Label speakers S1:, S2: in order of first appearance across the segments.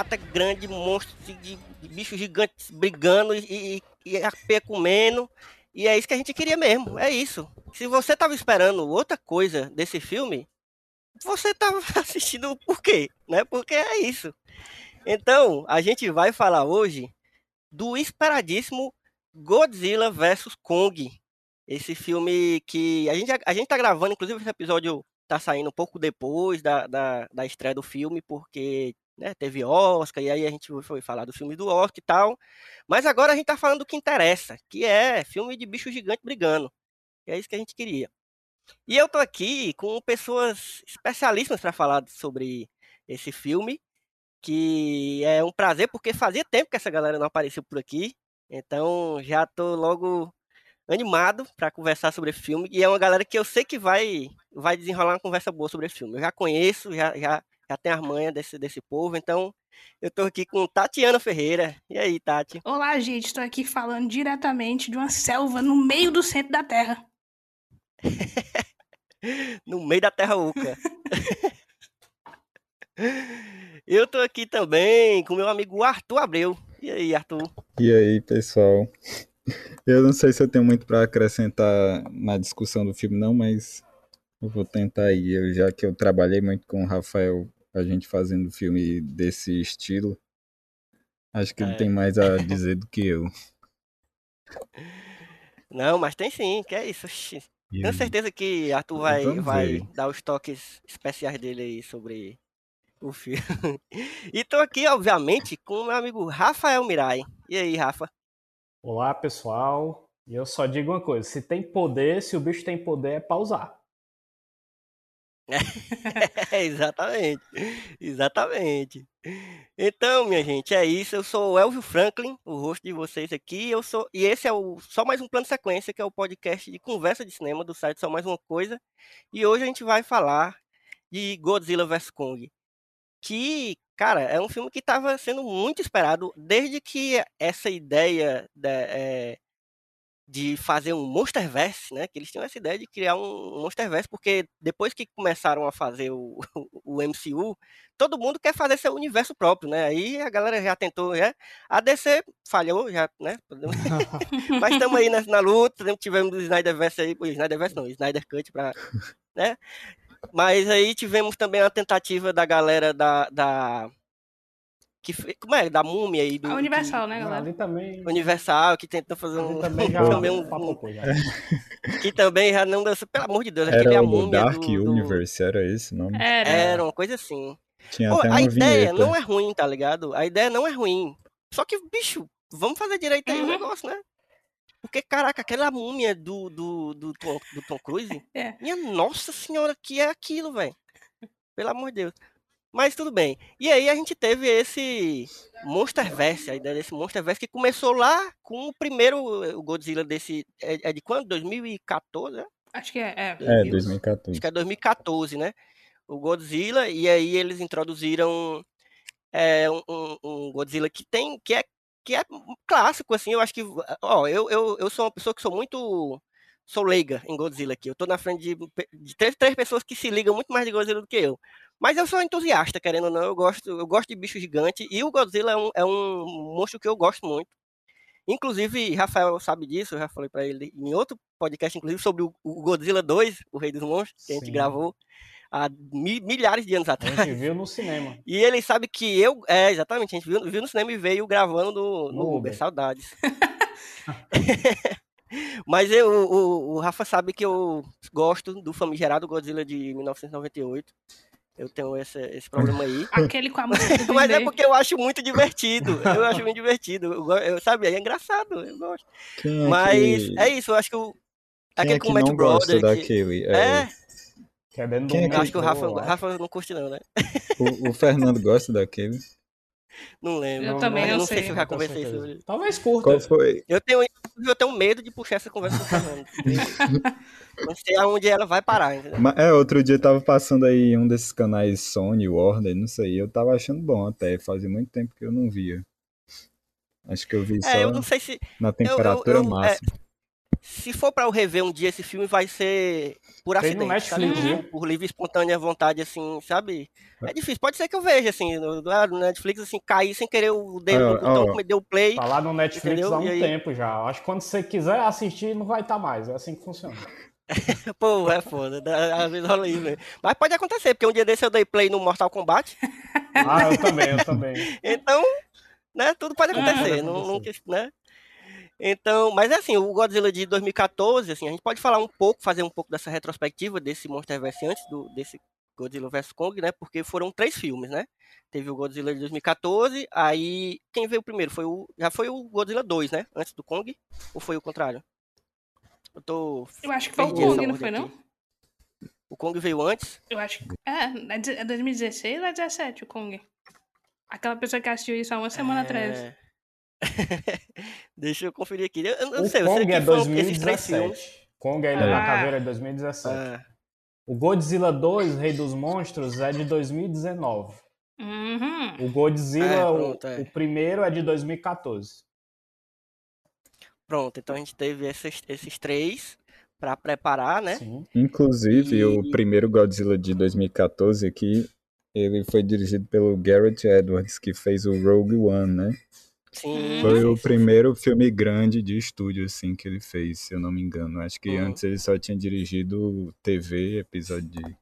S1: chibata grande, monstro de, de- bichos gigantes brigando e, e, e comendo. E é isso que a gente queria mesmo, é isso. Se você tava esperando outra coisa desse filme, você tava assistindo por quê? Né? Porque é isso. Então, a gente vai falar hoje do esperadíssimo Godzilla vs Kong. Esse filme que a gente, a gente tá gravando, inclusive esse episódio tá saindo um pouco depois da, da, da estreia do filme, porque né, teve Oscar, e aí a gente foi falar do filme do Oscar e tal. Mas agora a gente tá falando do que interessa, que é filme de bicho gigante brigando. E é isso que a gente queria. E eu tô aqui com pessoas especialíssimas para falar sobre esse filme, que é um prazer, porque fazia tempo que essa galera não apareceu por aqui. Então já tô logo animado para conversar sobre esse filme. E é uma galera que eu sei que vai, vai desenrolar uma conversa boa sobre esse filme. Eu já conheço, já, já, já tenho as manhas desse, desse povo. Então eu tô aqui com Tatiana Ferreira. E aí, Tati?
S2: Olá, gente. Estou aqui falando diretamente de uma selva no meio do centro da Terra.
S1: no meio da terra oca. Eu tô aqui também com meu amigo Arthur Abreu. E aí, Arthur?
S3: E aí, pessoal? Eu não sei se eu tenho muito para acrescentar na discussão do filme, não, mas eu vou tentar aí. Eu, já que eu trabalhei muito com o Rafael, a gente fazendo filme desse estilo, acho que ele
S1: É.
S3: tem mais a dizer do que eu.
S1: Não, mas tem sim, que é isso. Tenho certeza que Arthur vai,
S3: Vamos
S1: vai
S3: ver.
S1: dar os toques especiais dele aí sobre o filme. E tô aqui, obviamente, com o meu amigo Rafael Mirai. E aí, Rafa?
S4: Olá, pessoal. E eu só digo uma coisa: se tem poder, se o bicho tem poder, é pausar.
S1: É, exatamente. Exatamente. Então, minha gente, é isso. Eu sou o Elvio Franklin, o host de vocês aqui. Eu sou e esse é o só mais um plano sequência, que é o podcast de conversa de cinema do site Só Mais Uma Coisa. E hoje a gente vai falar de Godzilla vs Kong, que, cara, é um filme que estava sendo muito esperado desde que essa ideia da, é, de fazer um Monsterverse, né? Que eles tinham essa ideia de criar um Monsterverse, porque depois que começaram a fazer o, o MCU, todo mundo quer fazer seu universo próprio, né? Aí a galera já tentou, já. A DC falhou, já, né? Mas estamos aí na, na luta, tivemos o Snyderverse aí, o Snyderverse não, o Snyder Cut para, né? Mas aí tivemos também a tentativa da galera da, da que como é, da múmia aí do
S2: A Universal, né,
S4: Não,
S2: galera?
S4: ali também.
S1: que- Universal que tentou fazer um
S4: também já
S1: também um-
S4: já.
S1: que também já não deu, pelo amor de Deus, aquele
S3: Era
S1: a
S3: o
S1: múmia
S3: Dark
S1: do, do-
S3: Universe, era esse o nome?
S2: Era.
S1: Era uma coisa assim.
S3: Tinha
S1: Pô,
S3: até
S1: a
S3: uma
S1: ideia
S3: vinheta.
S1: não é ruim, tá ligado? A ideia não é ruim. Só que, bicho, vamos fazer direito aí o
S2: Uhum.
S1: negócio, né? Porque, caraca, aquela múmia do, do, do, Tom, do Tom Cruise,
S2: É.
S1: minha nossa senhora, que é aquilo, velho? Pelo amor de Deus. Mas tudo bem. E aí a gente teve esse Monsterverse, a ideia desse Monsterverse que começou lá com o primeiro o Godzilla desse. É, é de quando? 2014, né?
S2: Acho que é. é.
S3: É,
S1: Deus.
S3: 2014.
S1: Acho que é 2014, né? O Godzilla, e aí eles introduziram é, um, um- Godzilla que tem. que é, que é clássico, assim, eu acho que. Ó, eu, eu, eu sou uma pessoa que sou muito. Sou leiga em Godzilla aqui. Eu tô na frente de, de três, três pessoas que se ligam muito mais de Godzilla do que eu. Mas eu sou entusiasta, querendo ou não, eu gosto, eu gosto de bicho gigante e o Godzilla é um, é um monstro que eu gosto muito. Inclusive, Rafael sabe disso, eu já falei pra ele em outro podcast, inclusive, sobre o, o Godzilla 2, o Rei dos Monstros, que a gente
S4: Sim.
S1: gravou há mi- milhares de anos
S4: A
S1: atrás.
S4: gente viu no cinema.
S1: E ele sabe que eu. É, exatamente, a gente viu, viu no cinema e veio gravando no, no
S4: No
S1: Uber.
S4: Uber.
S1: Saudades. Mas eu, o, o Rafa sabe que eu gosto do famigerado Godzilla de 1998. Eu tenho esse, esse problema aí.
S2: Aquele com a música
S1: Mas é porque eu acho muito divertido. Eu acho muito divertido. Eu, eu, sabe, é engraçado, eu gosto.
S3: Quem é
S1: Mas
S3: que,
S1: é isso, eu acho que o.
S3: quem
S1: Aquele
S3: é
S1: com
S3: que
S1: o Matt
S3: não gosta
S1: Brother. que-
S3: daquele?
S1: É,
S4: Querendo
S3: Quem é
S1: eu acho que o Rafa. Rafa não curte, não, né?
S3: o, o Fernando gosta daquele.
S1: Não lembro.
S2: Eu também
S1: eu
S2: não
S1: não sei
S2: sei.
S1: se eu já conversei sobre
S4: Talvez curta.
S3: Qual foi?
S1: Eu tenho, eu tenho medo de puxar essa conversa com o Fernando. Não sei aonde ela vai parar, entendeu?
S3: É, outro dia tava passando aí um desses canais Sony, Warner, não sei. Eu tava achando bom até. Fazia muito tempo que eu não via. Acho que eu vi só
S1: É, eu não sei se.
S3: na temperatura
S1: eu- é,
S3: máxima.
S1: Se for pra eu rever um dia esse filme, vai ser por
S4: Tem no
S1: acidente, sabe?
S4: Netflix,
S1: Por- Por livre espontânea vontade, assim, sabe? É difícil. Pode ser que eu veja, assim, no, no Netflix, assim, cair sem querer o dedo no botão, como deu play.
S4: Tá lá no Netflix
S1: Entendeu?
S4: há um
S1: aí?
S4: tempo já. Acho que quando você quiser assistir, não vai estar mais. É assim que funciona.
S1: Pô, é foda. dá- Às vezes rola isso, né? Mas pode acontecer, porque um dia desse eu dei play no Mortal Kombat.
S4: Ah, eu também, eu também.
S1: Então, né, tudo pode acontecer,
S4: pode
S1: não, né? Então, mas é assim, o Godzilla de 2014, assim, a gente pode falar um pouco, fazer um pouco dessa retrospectiva desse Monsterverse antes do desse Godzilla vs Kong, né? Porque foram três filmes, né? Teve o Godzilla de 2014, aí quem veio primeiro foi o já foi o Godzilla 2, né? Antes do Kong, ou foi o contrário? Eu tô
S2: Eu acho que foi o Kong, não foi, não?
S1: aqui. O Kong veio antes?
S2: Eu acho que. É, é de- é 2016 ou é 17 o Kong? Aquela pessoa que assistiu isso há uma semana atrás.
S1: É. Deixa eu conferir aqui. Eu, eu não
S4: O
S1: sei, eu sei
S4: Kong
S1: que
S4: é
S1: foram esses três filmes.
S4: 2017. Kong, a Ilha da
S2: Ah.
S4: Caveira, é 2017.
S1: Ah,
S4: O Godzilla 2, Rei dos Monstros, é de 2019.
S2: Uhum.
S4: O Godzilla,
S1: É,
S4: o-
S1: pronto, é.
S4: o, primeiro, é de 2014.
S1: Pronto, então a gente teve esses, esses três pra preparar, né?
S4: Sim.
S3: Inclusive,
S1: E-
S3: o primeiro Godzilla de 2014 aqui, ele foi dirigido pelo Garrett Edwards, que fez o Rogue One, né?
S1: Sim.
S3: Foi o primeiro filme grande de estúdio, assim, que ele fez, se eu não me engano. Acho que
S1: Uhum.
S3: antes ele só tinha dirigido TV, episódio de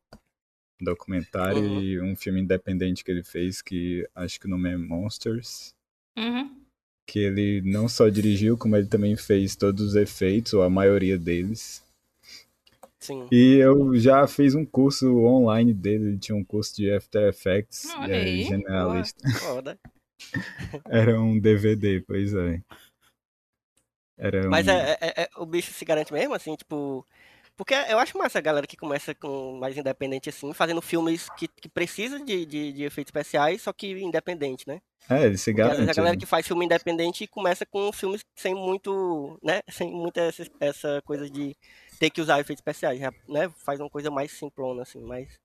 S3: documentário
S1: Uhum.
S3: e um filme independente que ele fez, que acho que o nome é Monsters.
S2: Uhum.
S3: Que ele não só dirigiu, como ele também fez todos os efeitos, ou a maioria deles.
S1: Sim.
S3: E eu já fiz um curso online dele, ele tinha um curso de After Effects,
S2: Olha
S3: é,
S2: aí,
S3: generalista.
S1: Foda.
S3: Era um DVD, pois é. Era
S1: Mas
S3: um...
S1: é, é- é- o bicho se garante mesmo, assim, tipo. Porque eu acho massa a galera que começa com mais independente, assim, fazendo filmes que, que precisam de, de, de efeitos especiais, só que independente, né?
S3: É, ele se
S1: Porque
S3: garante.
S1: a galera
S3: né?
S1: que faz filme independente começa com filmes sem muito, né? Sem muita essa, essa coisa de ter que usar efeitos especiais, já, né? Faz uma coisa mais simplona, assim, mais.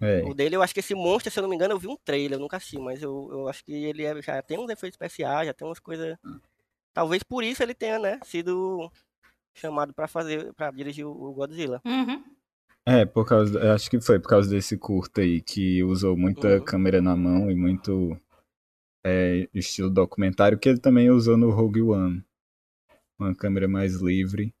S3: É,
S1: O dele, eu acho que esse monstro, se eu não me engano, eu vi um trailer, eu nunca assisti, mas eu, eu acho que ele é- já tem uns efeitos especiais, já tem umas coisas. Talvez por isso ele tenha, né, sido chamado pra fazer, para dirigir o Godzilla.
S2: Uhum.
S3: é, por causa. Acho que foi por causa desse curto aí, que usou muita
S1: Uhum.
S3: câmera na mão e muito é, estilo documentário, que ele também usou no Rogue One. Uma câmera mais livre,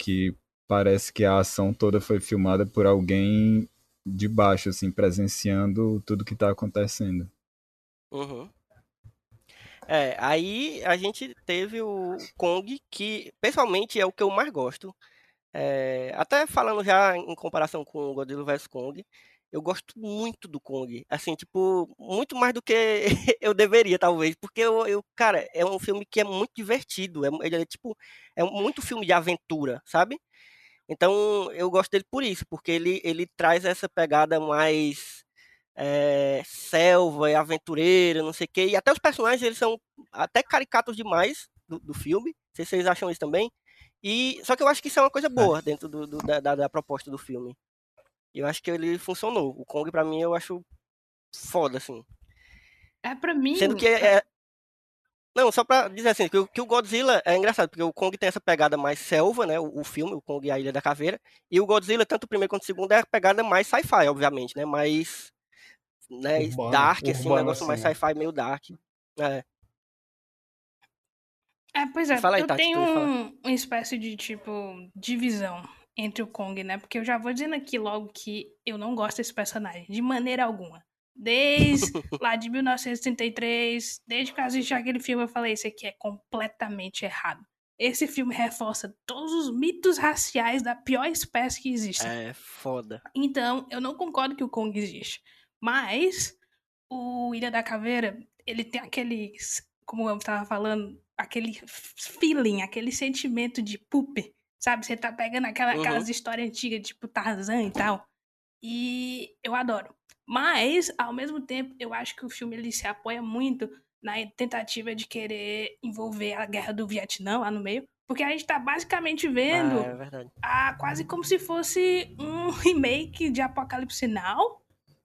S3: que parece que a ação toda foi filmada por alguém de baixo, assim, presenciando tudo que tá acontecendo.
S1: Uhum. É, aí a gente teve o Kong, que pessoalmente é o que eu mais gosto. É, até falando já em comparação com o Godzilla vs Kong, eu gosto muito do Kong. Assim, tipo, muito mais do que eu deveria, talvez. Porque eu, eu, cara, é um filme que é muito divertido. É, ele é tipo, é muito filme de aventura, sabe? Então eu gosto dele por isso, porque ele, ele traz essa pegada mais é, selva e aventureira, não sei o quê. E até os personagens, eles são até caricatos demais do, do filme. Não sei se vocês acham isso também. E, só que eu acho que isso é uma coisa boa dentro do, do- da, da- da proposta do filme. Eu acho que ele funcionou. O Kong, pra mim, eu acho foda, assim.
S2: É pra mim.
S1: Sendo que é, Não, só pra dizer assim, que, o- que o Godzilla é engraçado, porque o Kong tem essa pegada mais selva, né? O, o filme, o Kong e a Ilha da Caveira. E o Godzilla, tanto o primeiro quanto o segundo, é a pegada mais sci-fi, obviamente, né? Mais. Né,
S4: Urbano,
S1: dark, assim, um
S4: urbano,
S1: negócio mais
S4: assim, né?
S1: sci-fi, meio dark. É.
S2: É, pois é,
S1: Fala aí,
S2: eu
S1: Tati,
S2: tenho um- uma espécie de, tipo, divisão entre o Kong, né? Porque eu já vou dizendo aqui logo que eu não gosto desse personagem, de maneira alguma. Desde lá de 1933, desde que eu assisti aquele filme, eu falei, isso aqui é completamente errado. Esse filme reforça todos os mitos raciais da pior espécie que existe.
S1: É foda.
S2: Então, eu não concordo que o Kong existe. Mas o Ilha da Caveira, ele tem aquele, como eu estava falando, aquele feeling, aquele sentimento de poop, sabe? Você tá pegando aquela,
S1: Uhum.
S2: aquelas histórias antigas, tipo Tarzan e tal. E eu adoro. Mas, ao mesmo tempo, eu acho que o filme ele se apoia muito na tentativa de querer envolver a guerra do Vietnã lá no meio. Porque a gente tá basicamente vendo
S1: Ah, é
S2: ah, quase como se fosse um remake de Apocalipse Now.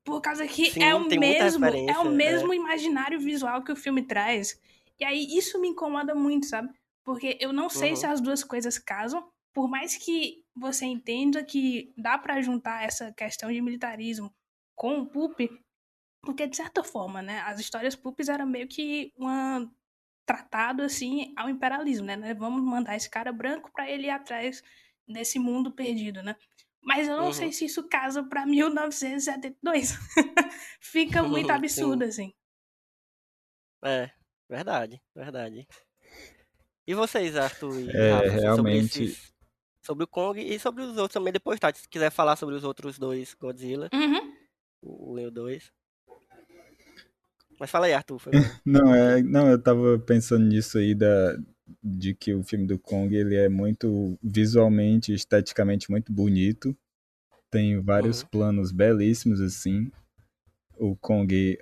S2: Por causa que
S1: Sim,
S2: é o mesmo, é o
S1: é.
S2: mesmo imaginário visual que o filme traz. E aí isso me incomoda muito, sabe? Porque eu não sei
S1: Uhum.
S2: se as duas coisas casam, por mais que você entenda que dá pra juntar essa questão de militarismo com o Poop, porque de certa forma, né, as histórias Poops eram meio que um tratado assim ao imperialismo, né? Vamos mandar esse cara branco pra ele ir atrás desse mundo perdido, né? Mas eu não
S1: Uhum.
S2: sei se isso casa pra 1972. Fica muito
S1: Sim.
S2: absurdo assim.
S1: É, verdade, verdade. E vocês, Arthur e
S3: É,
S1: Rafa, sobre
S3: realmente-
S1: esses- sobre o Kong e sobre os outros também depois, tá? Se quiser falar sobre os outros dois Godzilla,
S2: Uhum.
S1: o 1 e o 2. Mas fala aí, Arthur.
S3: Não, é, não, eu tava pensando nisso aí da, de que o filme do Kong ele é muito visualmente, esteticamente muito bonito. Tem vários
S1: Uhum.
S3: planos belíssimos assim. O Kong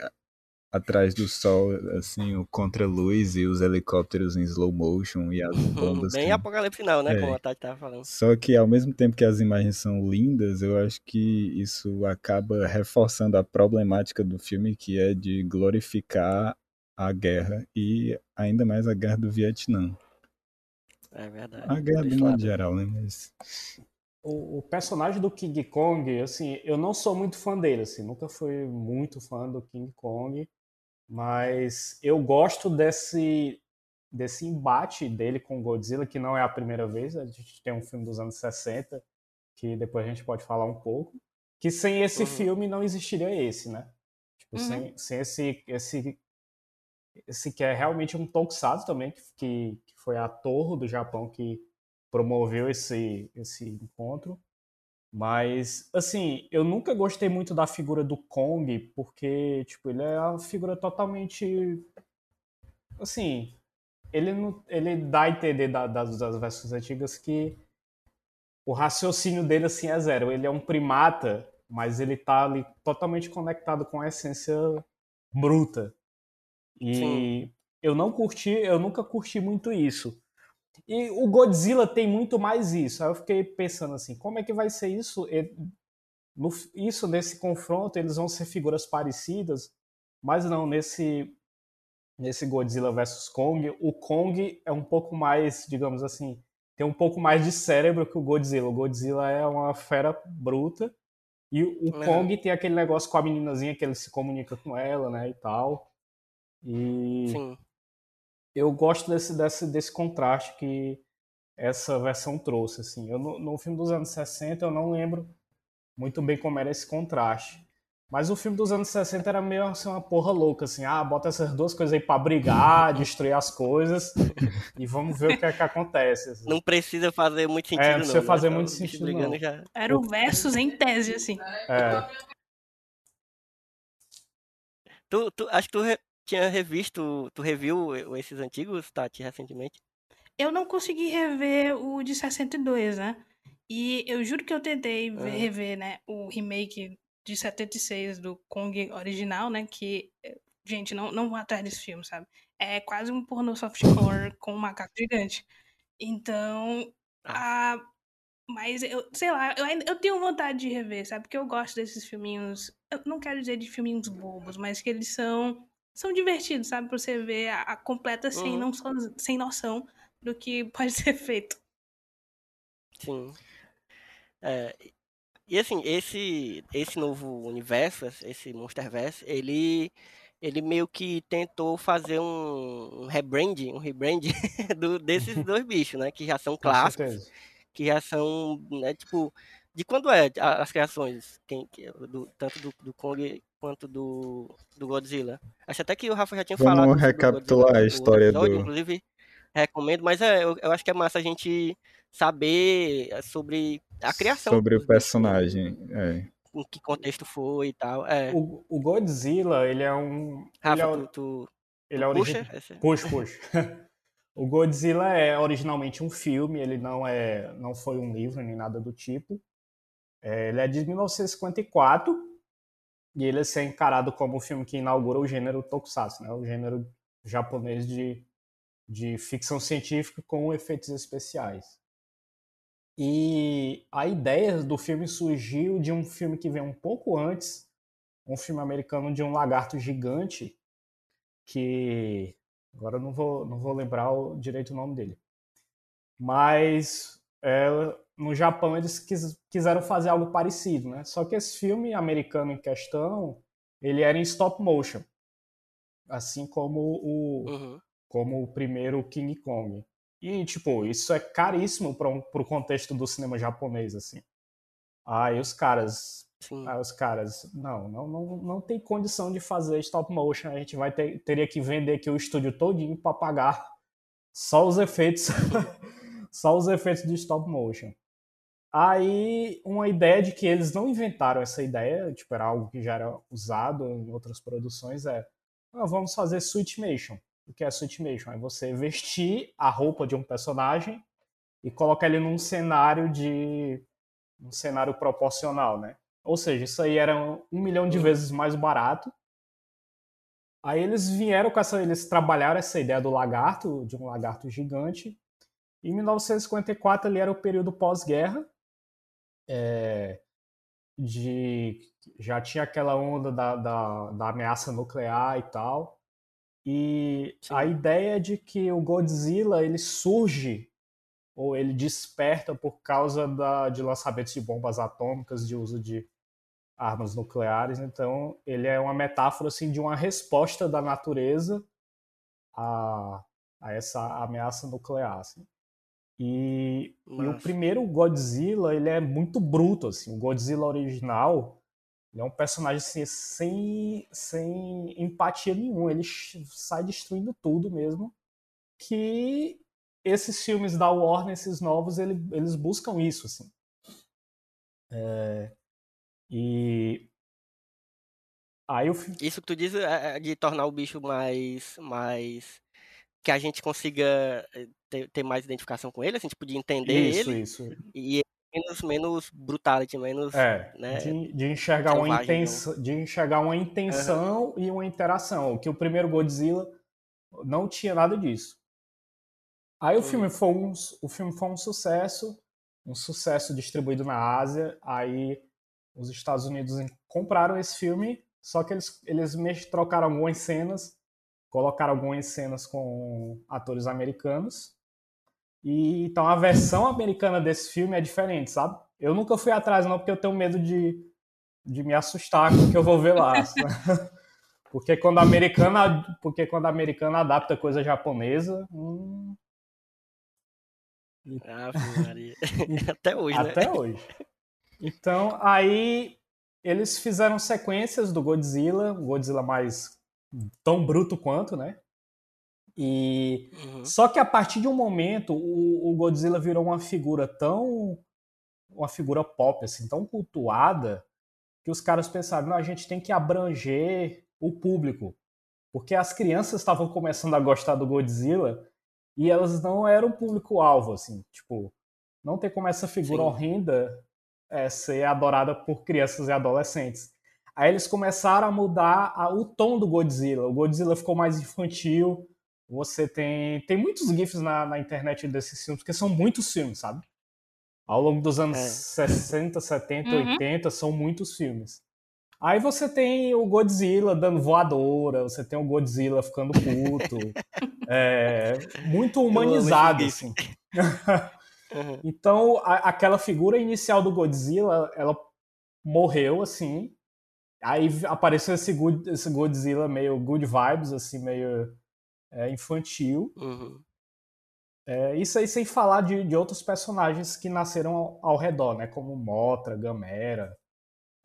S3: atrás do sol, assim, o contra-luz e os helicópteros em slow motion e as bombas
S1: Bem
S3: que
S1: apocalipse final, né?
S3: É.
S1: Como a Tati tava falando.
S3: Só que ao mesmo tempo que as imagens são lindas, eu acho que isso acaba reforçando a problemática do filme, que é de glorificar a guerra e ainda mais a guerra do Vietnã.
S1: É verdade.
S3: A guerra
S1: por
S3: do modo geral, né? Mas
S4: O, o personagem do King Kong, assim, eu não sou muito fã dele, assim, nunca fui muito fã do King Kong, mas eu gosto desse desse embate dele com o Godzilla, que não é a primeira vez, a gente tem um filme dos anos 60, que depois a gente pode falar um pouco, que sem esse
S1: Uhum.
S4: filme não existiria esse, né? Tipo,
S2: Uhum.
S4: sem, sem esse, esse esse que é realmente um tokusatsu também, que, que, foi a Torre do Japão que promoveu esse, esse encontro. Mas, assim, eu nunca gostei muito da figura do Kong, porque, tipo, ele é uma figura totalmente. Assim, ele, não, ele dá a entender da- das, das versões antigas que o raciocínio dele, assim, é zero. Ele é um primata, mas ele tá ali totalmente conectado com a essência bruta. E
S1: Sim.
S4: eu não curti, eu nunca curti muito isso. E o Godzilla tem muito mais isso. Aí eu fiquei pensando assim, como é que vai ser isso? No- isso nesse confronto, eles vão ser figuras parecidas, mas não nesse nesse Godzilla versus Kong, o Kong é um pouco mais, digamos assim, tem um pouco mais de cérebro que o Godzilla. O Godzilla é uma fera bruta e o
S1: Uhum.
S4: Kong tem aquele negócio com a meninazinha que ele se comunica com ela, né, e tal. E
S1: Sim.
S4: eu gosto desse, desse, desse contraste que essa versão trouxe. Assim. Eu, no, no filme dos anos 60 eu não lembro muito bem como era esse contraste. Mas o filme dos anos 60 era meio assim, uma porra louca, assim, ah, bota essas duas coisas aí pra brigar, destruir as coisas e vamos ver o que é que acontece. assim.
S1: Não precisa fazer muito sentido,
S4: É,
S1: não.
S4: não precisa
S1: né?
S4: fazer
S1: Só
S4: muito sentido, não.
S1: já.
S2: Era o versus em tese, assim.
S4: É,
S1: Tu, tu, acho que tu re- tinha revisto, tu reviu esses antigos, Tati, recentemente?
S2: Eu não consegui rever o de 62, né? E eu juro que eu tentei
S1: Ah.
S2: rever, né, o remake de 76 do Kong original, né? Que, eh, gente, não, não vão atrás desse filme, sabe? É quase um pornô softcore com um macaco gigante. Então, a... mas eu, sei lá, eu, eu tenho vontade de rever, sabe? Porque eu gosto desses filminhos. Eu não quero dizer de filminhos bobos, mas que eles são são divertidos, sabe? Pra você ver a, a completa sem,
S1: Uhum.
S2: não, so- sem noção do que pode ser feito.
S1: Sim. É, e assim, esse, esse novo universo, esse Monsterverse, ele, ele meio que tentou fazer um, um rebrand, um rebrand do, desses dois bichos, né? Que já são clássicos, que já são, né, tipo, de quando é as criações, quem, que- do, tanto do, do Kong quanto do, do Godzilla. Acho até que o Rafa já tinha
S3: Vamos
S1: falado o
S3: recapitular
S1: Godzilla
S3: a história
S1: episódio,
S3: do-
S1: inclusive recomendo, mas é, eu, eu acho que é massa a gente saber sobre a criação
S3: Sobre o personagem. É.
S1: em que contexto foi e tal. É.
S4: O, o Godzilla, ele é um. ele é,
S1: Rafa, tu, tu,
S4: ele
S1: tu
S4: é
S1: puxa?
S4: Puxa, puxa. o Godzilla é originalmente um filme, ele não é, não foi um livro nem nada do tipo. É, ele é de 1954 e ele é encarado como o filme que inaugura o gênero Tokusatsu, né? O gênero japonês de, de ficção científica com efeitos especiais. E a ideia do filme surgiu de um filme que veio um pouco antes, um filme americano de um lagarto gigante que agora eu não vou não vou lembrar o, direito o nome dele mas é, no Japão eles quis- quiseram fazer algo parecido né só que esse filme americano em questão ele era em stop motion assim como o
S1: Uhum.
S4: como o primeiro King Kong e tipo isso é caríssimo para um, o contexto do cinema japonês assim aí os caras
S1: Sim.
S4: Aí os caras, não, não, não, não tem condição de fazer stop motion. A gente vai ter, teria que vender aqui o estúdio todinho para pagar só os efeitos, só os efeitos de stop motion. Aí uma ideia de que eles não inventaram essa ideia, tipo era algo que já era usado em outras produções é, ah, vamos fazer switchmation. O que é switchmation? É você vestir a roupa de um personagem e colocar ele num cenário de um cenário proporcional, né? Ou seja, isso aí era um milhão de vezes mais barato. Aí eles vieram com essa, eles trabalharam essa ideia do lagarto, de um lagarto gigante. Em 1954 ali era o período pós-guerra, é, de já tinha aquela onda da, da, da ameaça nuclear e tal. E
S1: Sim.
S4: a ideia de que o Godzilla ele surge ou ele desperta por causa da, de lançamentos de bombas atômicas, de uso de armas nucleares. Então, ele é uma metáfora assim de uma resposta da natureza a, a essa ameaça nuclear. assim. E, e o primeiro Godzilla, ele é muito bruto assim. O Godzilla original, é um personagem assim, sem sem empatia nenhuma, ele sai destruindo tudo mesmo. Que esses filmes da Warner, esses novos, ele- eles buscam isso, assim. É, e aí fi-
S1: Isso que tu diz é é de tornar o bicho mais, mais que a gente consiga eh, ter, ter mais identificação com ele, assim, tipo, de entender
S4: isso,
S1: ele
S4: isso.
S1: e menos, menos brutality, menos,
S4: É,
S1: né,
S4: de, de enxergar uma intenção, de enxergar uma intenção e uma interação. Que o primeiro Godzilla não tinha nada disso. Aí o
S1: Uhum.
S4: filme foi um, o filme foi um sucesso, um sucesso distribuído na Ásia. Aí os Estados Unidos compraram esse filme, só que eles eles trocaram algumas cenas, colocaram algumas cenas com atores americanos. E então a versão americana desse filme é diferente, sabe? Eu nunca fui atrás não, porque eu tenho medo de, de me assustar com o que eu vou ver lá. porque quando a americana, porque quando a americana adapta coisa japonesa, hum,
S1: Maria. Até hoje, né?
S4: até hoje. Então, aí eles fizeram sequências do Godzilla, o Godzilla mais tão bruto quanto, né? E
S1: Uhum.
S4: Só que a partir de um momento, o, o Godzilla virou uma figura tão. uma figura pop, assim, tão cultuada, que os caras pensaram: não, a gente tem que abranger o público. Porque as crianças estavam começando a gostar do Godzilla e elas não eram público-alvo, assim. Tipo, não tem como essa figura
S1: Sim.
S4: horrenda é, ser adorada por crianças e adolescentes. Aí eles começaram a mudar a- o tom do Godzilla. O Godzilla ficou mais infantil. Você tem. Tem muitos GIFs na, na internet desses filmes, porque são muitos filmes, sabe? Ao longo dos anos
S1: É.
S4: 60, 70,
S2: Uhum.
S4: 80, são muitos filmes. Aí você tem o Godzilla dando voadora, você tem o Godzilla ficando puto. é, muito humanizado, assim.
S1: Uhum.
S4: Então, a- aquela figura inicial do Godzilla, ela morreu, assim. Aí apareceu esse, Good- esse Godzilla meio good vibes, assim, meio é, infantil.
S1: Uhum.
S4: É, isso aí sem falar de, de outros personagens que nasceram ao, ao redor, né? Como Motra, Gamera,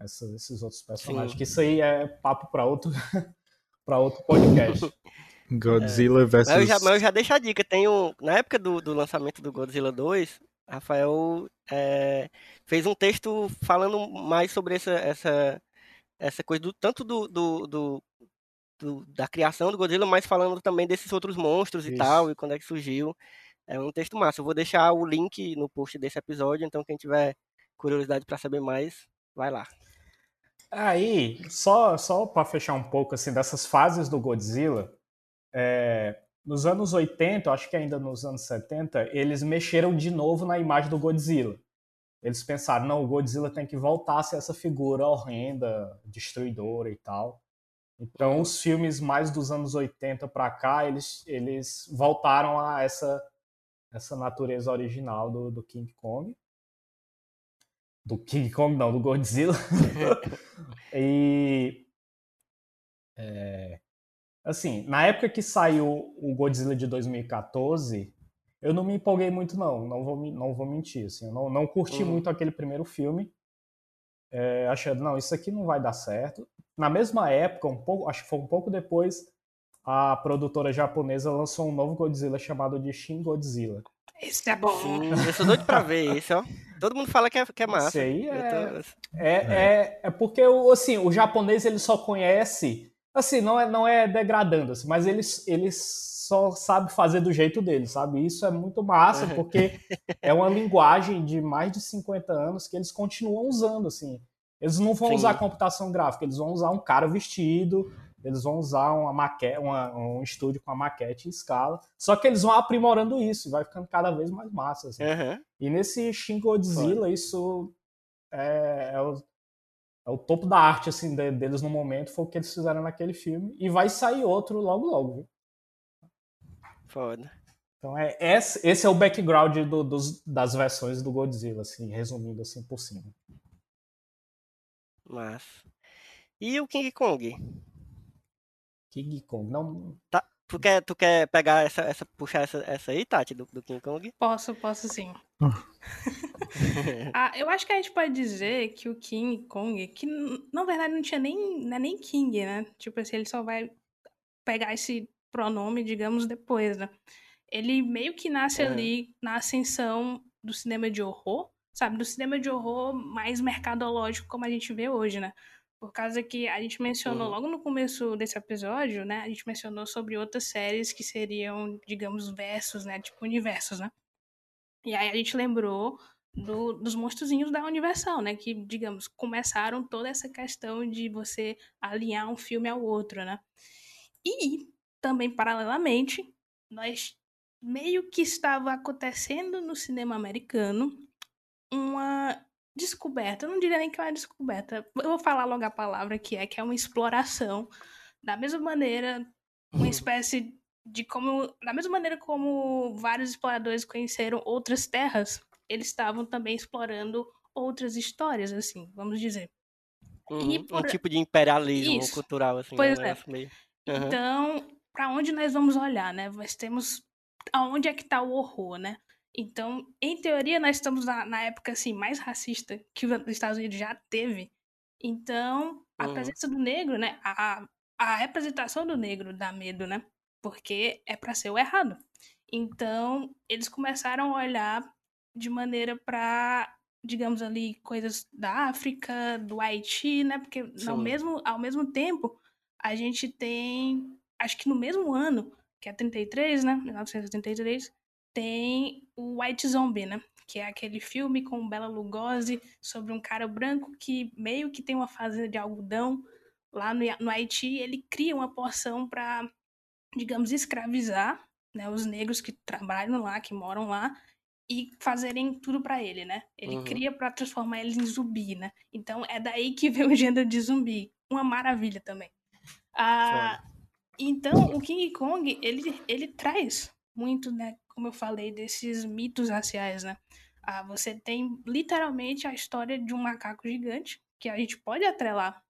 S4: essa- esses outros personagens.
S1: Sim.
S4: Que isso aí é papo para outro, para outro podcast.
S3: Godzilla versus.
S1: Mas eu, já, mas eu já deixo a dica. Tem um, na época do, do lançamento do Godzilla 2, Rafael é, fez um texto falando mais sobre essa, essa, essa coisa, do, tanto do, do, do- do- da criação do Godzilla, mas falando também desses outros monstros e
S4: Isso.
S1: tal, e quando é que surgiu. É um texto massa. Eu vou deixar o link no post desse episódio, então quem tiver curiosidade para saber mais, vai lá.
S4: Aí, só, só para fechar um pouco assim dessas fases do Godzilla, é, nos anos 80, eu acho que ainda nos anos 70, eles mexeram de novo na imagem do Godzilla. Eles pensaram, não, o Godzilla tem que voltar a ser essa figura horrenda, destruidora e tal. Então, os filmes mais dos anos 80 para cá, eles, eles voltaram a essa, essa natureza original do, do King Kong. Do King Kong, não, do Godzilla. e. é, assim, na época que saiu o Godzilla de 2014, eu não me empolguei muito, não. Não vou, me- não vou mentir. Assim, eu não, não curti
S1: Uhum.
S4: muito aquele primeiro filme. É, achando, não, isso aqui não vai dar certo. Na mesma época, um pouco, acho que foi um pouco depois, a produtora japonesa lançou um novo Godzilla chamado de Shin Godzilla.
S2: Esse é bom.
S1: Sim, eu sou doido pra ver isso, ó. Todo mundo fala que é, que é massa.
S4: Esse aí é,
S1: tô-
S4: É, é, é porque o, assim, o japonês ele só conhece, assim, não é, não é degradando, assim, mas eles, eles só sabe fazer do jeito dele, sabe? Isso é muito massa,
S1: Uhum.
S4: porque é uma linguagem de mais de 50 anos que eles continuam usando, assim. Eles não vão
S1: Sim.
S4: usar computação gráfica, eles vão usar um cara vestido, eles vão usar uma maquete, uma- um estúdio com a maquete em escala. Só que eles vão aprimorando isso, e vai ficando cada vez mais massa. assim.
S1: Aham.
S4: E nesse Shin Godzilla, isso é, é o, é o topo da arte assim, de- deles no momento, foi o que eles fizeram naquele filme. E vai sair outro logo logo. Viu?
S1: Foda.
S4: Então é, esse, esse é o background do- dos- das versões do Godzilla, assim, resumindo assim por cima.
S1: Massa. E o King Kong?
S4: King Kong. Não,
S1: Tu quer, tu quer pegar essa, essa puxar essa, essa aí, Tati, do, do King Kong?
S2: Posso, posso sim. Ah, eu acho que a gente pode dizer que o King Kong, que na verdade não tinha nem, não é nem King, né? Tipo assim, ele só vai pegar esse pronome, digamos, depois, né? Ele meio que nasce
S1: Aham.
S2: ali na ascensão do cinema de horror, sabe? Do cinema de horror mais mercadológico como a gente vê hoje, né? Por causa que a gente mencionou
S1: Uhum.
S2: logo no começo desse episódio, né? A gente mencionou sobre outras séries que seriam, digamos, versos, né? Tipo universos, né? E aí a gente lembrou do- dos monstruzinhos da Universal, né? Que, digamos, começaram toda essa questão de você alinhar um filme ao outro, né? E também, paralelamente, nós meio que estava acontecendo no cinema americano uma descoberta, eu não diria nem que é uma descoberta, eu vou falar logo a palavra que é, que é uma exploração, da mesma maneira, uma espécie de como, da mesma maneira como vários exploradores conheceram outras terras, eles estavam também explorando outras histórias, assim, vamos dizer.
S1: Uhum.
S2: por-
S1: Um tipo de imperialismo
S2: Isso.
S1: cultural, assim.
S2: Pois
S1: um
S2: é.
S1: meio- Aham.
S2: Então, para onde nós vamos olhar, né? Nós temos aonde é que tá o horror, né? Então, em teoria, nós estamos na, na época assim mais racista que os Estados Unidos já teve. Então, a
S1: Uhum.
S2: presença do negro, né? A, a representação do negro dá medo, né? Porque é para ser o errado. Então, eles começaram a olhar de maneira para, digamos ali, coisas da África, do Haiti, né? Porque ao mesmo, ao mesmo tempo, a gente tem, acho que no mesmo ano, que é 33, né? 1933, tem o White Zombie, né? Que é aquele filme com Bela Lugosi sobre um cara branco que meio que tem uma fazenda de algodão lá no, no Haiti. Ele cria uma porção para, digamos, escravizar né, os negros que trabalham lá, que moram lá. e fazerem tudo pra ele, né? Ele
S1: Uhum.
S2: cria pra transformar eles em zumbi, né? Então é daí que vem o gênero de zumbi. Uma maravilha também. Ah, então, o King Kong, ele, ele traz muito, né? Como eu falei, desses mitos raciais, né? Ah, você tem literalmente a história de um macaco gigante, que a gente pode atrelar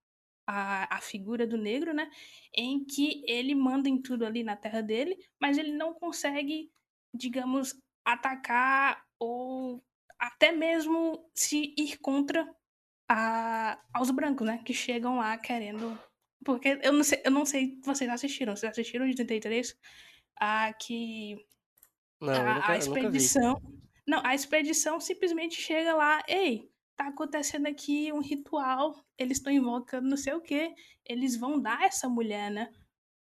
S2: a, a figura do negro, né? Em que ele manda em tudo ali na terra dele, mas ele não consegue, digamos, atacar ou até mesmo se ir contra a, aos brancos, né? Que chegam lá querendo. Porque eu não sei, eu não sei se vocês assistiram. Vocês assistiram de 83? Ah, que
S1: Não,
S2: a,
S1: nunca,
S2: a expedição. Não, a expedição simplesmente chega lá, ei, tá acontecendo aqui um ritual, eles estão invocando não sei o que, eles vão dar essa mulher, né,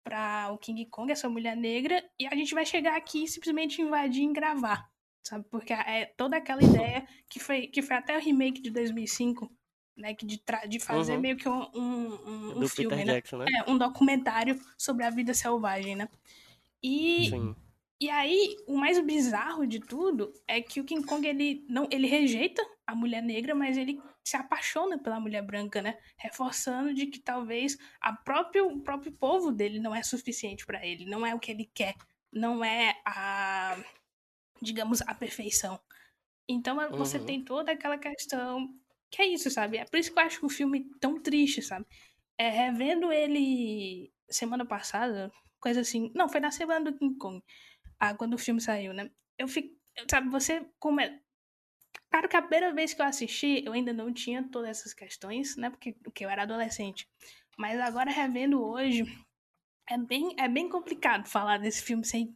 S2: pra o King Kong, essa mulher negra, e a gente vai chegar aqui e simplesmente invadir e gravar, sabe? Porque é toda aquela ideia que foi, que foi até o remake de 2005, né, que de, de fazer
S1: Uhum.
S2: meio que um, um, um-
S1: Do
S2: filme,
S1: Peter
S2: né?
S1: Jackson, né?
S2: É, um documentário sobre a vida selvagem, né? E
S1: Sim.
S2: e aí, o mais bizarro de tudo é que o King Kong, ele não, ele rejeita a mulher negra, mas ele se apaixona pela mulher branca, né? Reforçando de que talvez a próprio, o próprio povo dele não é suficiente pra ele, não é o que ele quer, não é a, digamos, a perfeição. Então é- você
S1: Uhum.
S2: tem toda aquela questão que é isso, sabe? É por isso que eu acho o filme tão triste, sabe? É, revendo ele semana passada, coisa assim. Não, foi na semana do King Kong. Ah, quando o filme saiu, né? Eu fico. Sabe, você. Como é... Claro que a primeira vez que eu assisti, eu ainda não tinha todas essas questões, né? Porque, porque eu era adolescente. Mas agora, revendo hoje, é bem, é bem complicado falar desse filme sem.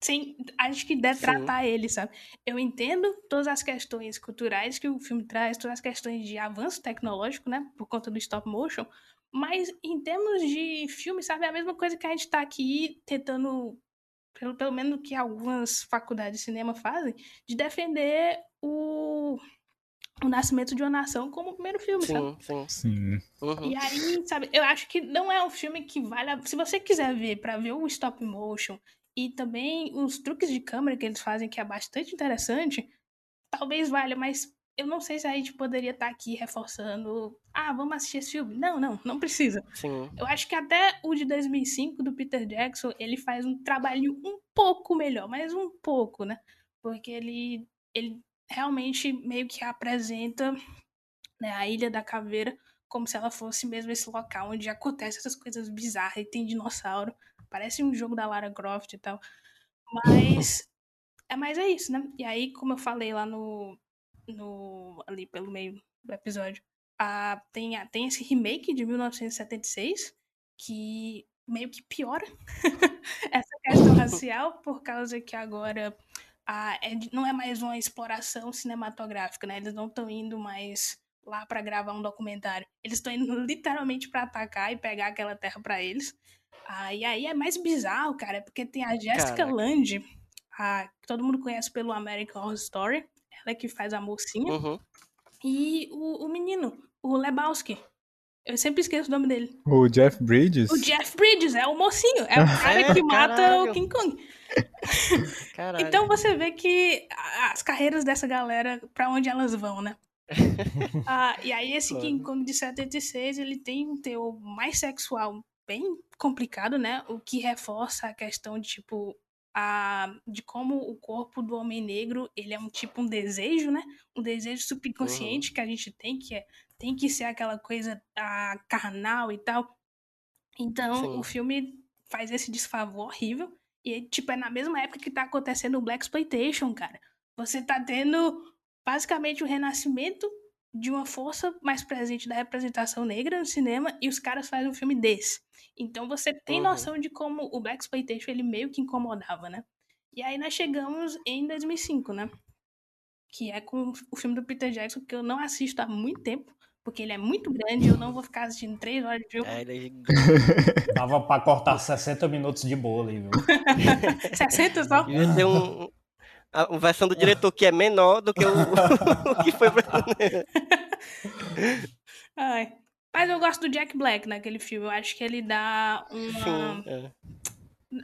S2: Sem acho que detratar ele, sabe? Eu entendo todas as questões culturais que o filme traz, todas as questões de avanço tecnológico, né? Por conta do stop motion. Mas em termos de filme, sabe? É a mesma coisa que a gente tá aqui tentando pelo, pelo menos que algumas faculdades de cinema fazem, de defender o, o Nascimento de uma Nação como o primeiro filme, sabe?
S1: Sim, sim.
S3: Sim.
S1: Uhum.
S2: E aí, sabe, eu acho que não é um filme que vale. a- Se você quiser ver pra ver o stop motion e também os truques de câmera que eles fazem, que é bastante interessante, talvez valha, mas eu não sei se a gente poderia estar aqui reforçando. Ah, vamos assistir esse filme. Não, não, não precisa.
S1: Sim.
S2: Eu acho que até o de 2005 do Peter Jackson, ele faz um trabalho um pouco melhor, mas um pouco, né? Porque ele, ele realmente meio que apresenta né, a Ilha da Caveira como se ela fosse mesmo esse local onde acontecem essas coisas bizarras e tem dinossauro. Parece um jogo da Lara Croft e tal. Mas é, mas é isso, né? E aí, como eu falei lá no, no ali pelo meio do episódio, a, tem, a- tem esse remake de 1976 que meio que piora essa questão racial por causa que agora a, é não é mais uma exploração cinematográfica, né? Eles não estão indo mais lá pra gravar um documentário. Eles estão indo literalmente pra atacar e pegar aquela terra pra eles. Ah, e aí é mais bizarro, cara, porque tem a Jessica
S1: Caraca.
S2: Lange, a, que todo mundo conhece pelo American Horror Story, ela é que faz a mocinha,
S1: Uhum.
S2: e o, o menino, o Lebowski. Eu sempre esqueço o nome dele.
S3: O Jeff Bridges?
S2: O Jeff Bridges é o mocinho, é o cara
S1: É,
S2: que mata
S1: caralho.
S2: o King Kong.
S1: Caralho.
S2: Então você vê que as carreiras dessa galera, pra onde elas vão, né? Ah, e aí esse King Kong de 76, ele tem um teor mais sexual bem complicado, né? O que reforça a questão de, tipo, a, de como o corpo do homem negro, ele é um tipo um desejo, né? Um desejo subconsciente que a gente tem, que é, tem que ser aquela coisa ah, carnal e tal. Então,
S1: Sim.
S2: o filme faz esse desfavor horrível. E, tipo, é na mesma época que tá acontecendo o Black Exploitation, cara. Você tá tendo basicamente o renascimento de uma força mais presente da representação negra no cinema e os caras fazem um filme desse. Então você tem
S1: Uhum.
S2: noção de como o Black Exploitation ele meio que incomodava, né? E aí nós chegamos em 2005, né? Que é com o filme do Peter Jackson que eu não assisto há muito tempo, porque ele é muito grande, eu não vou ficar assistindo três horas de filme.
S1: É, ele é.
S4: Dava pra cortar 60 minutos de boa ali, viu?
S2: 60 só?
S1: Devia ter um, a uma versão do diretor que é menor do que o, o que foi pra...
S2: Ai. Mas eu gosto do Jack Black naquele filme. Eu acho que ele dá uma.
S1: Sim, é.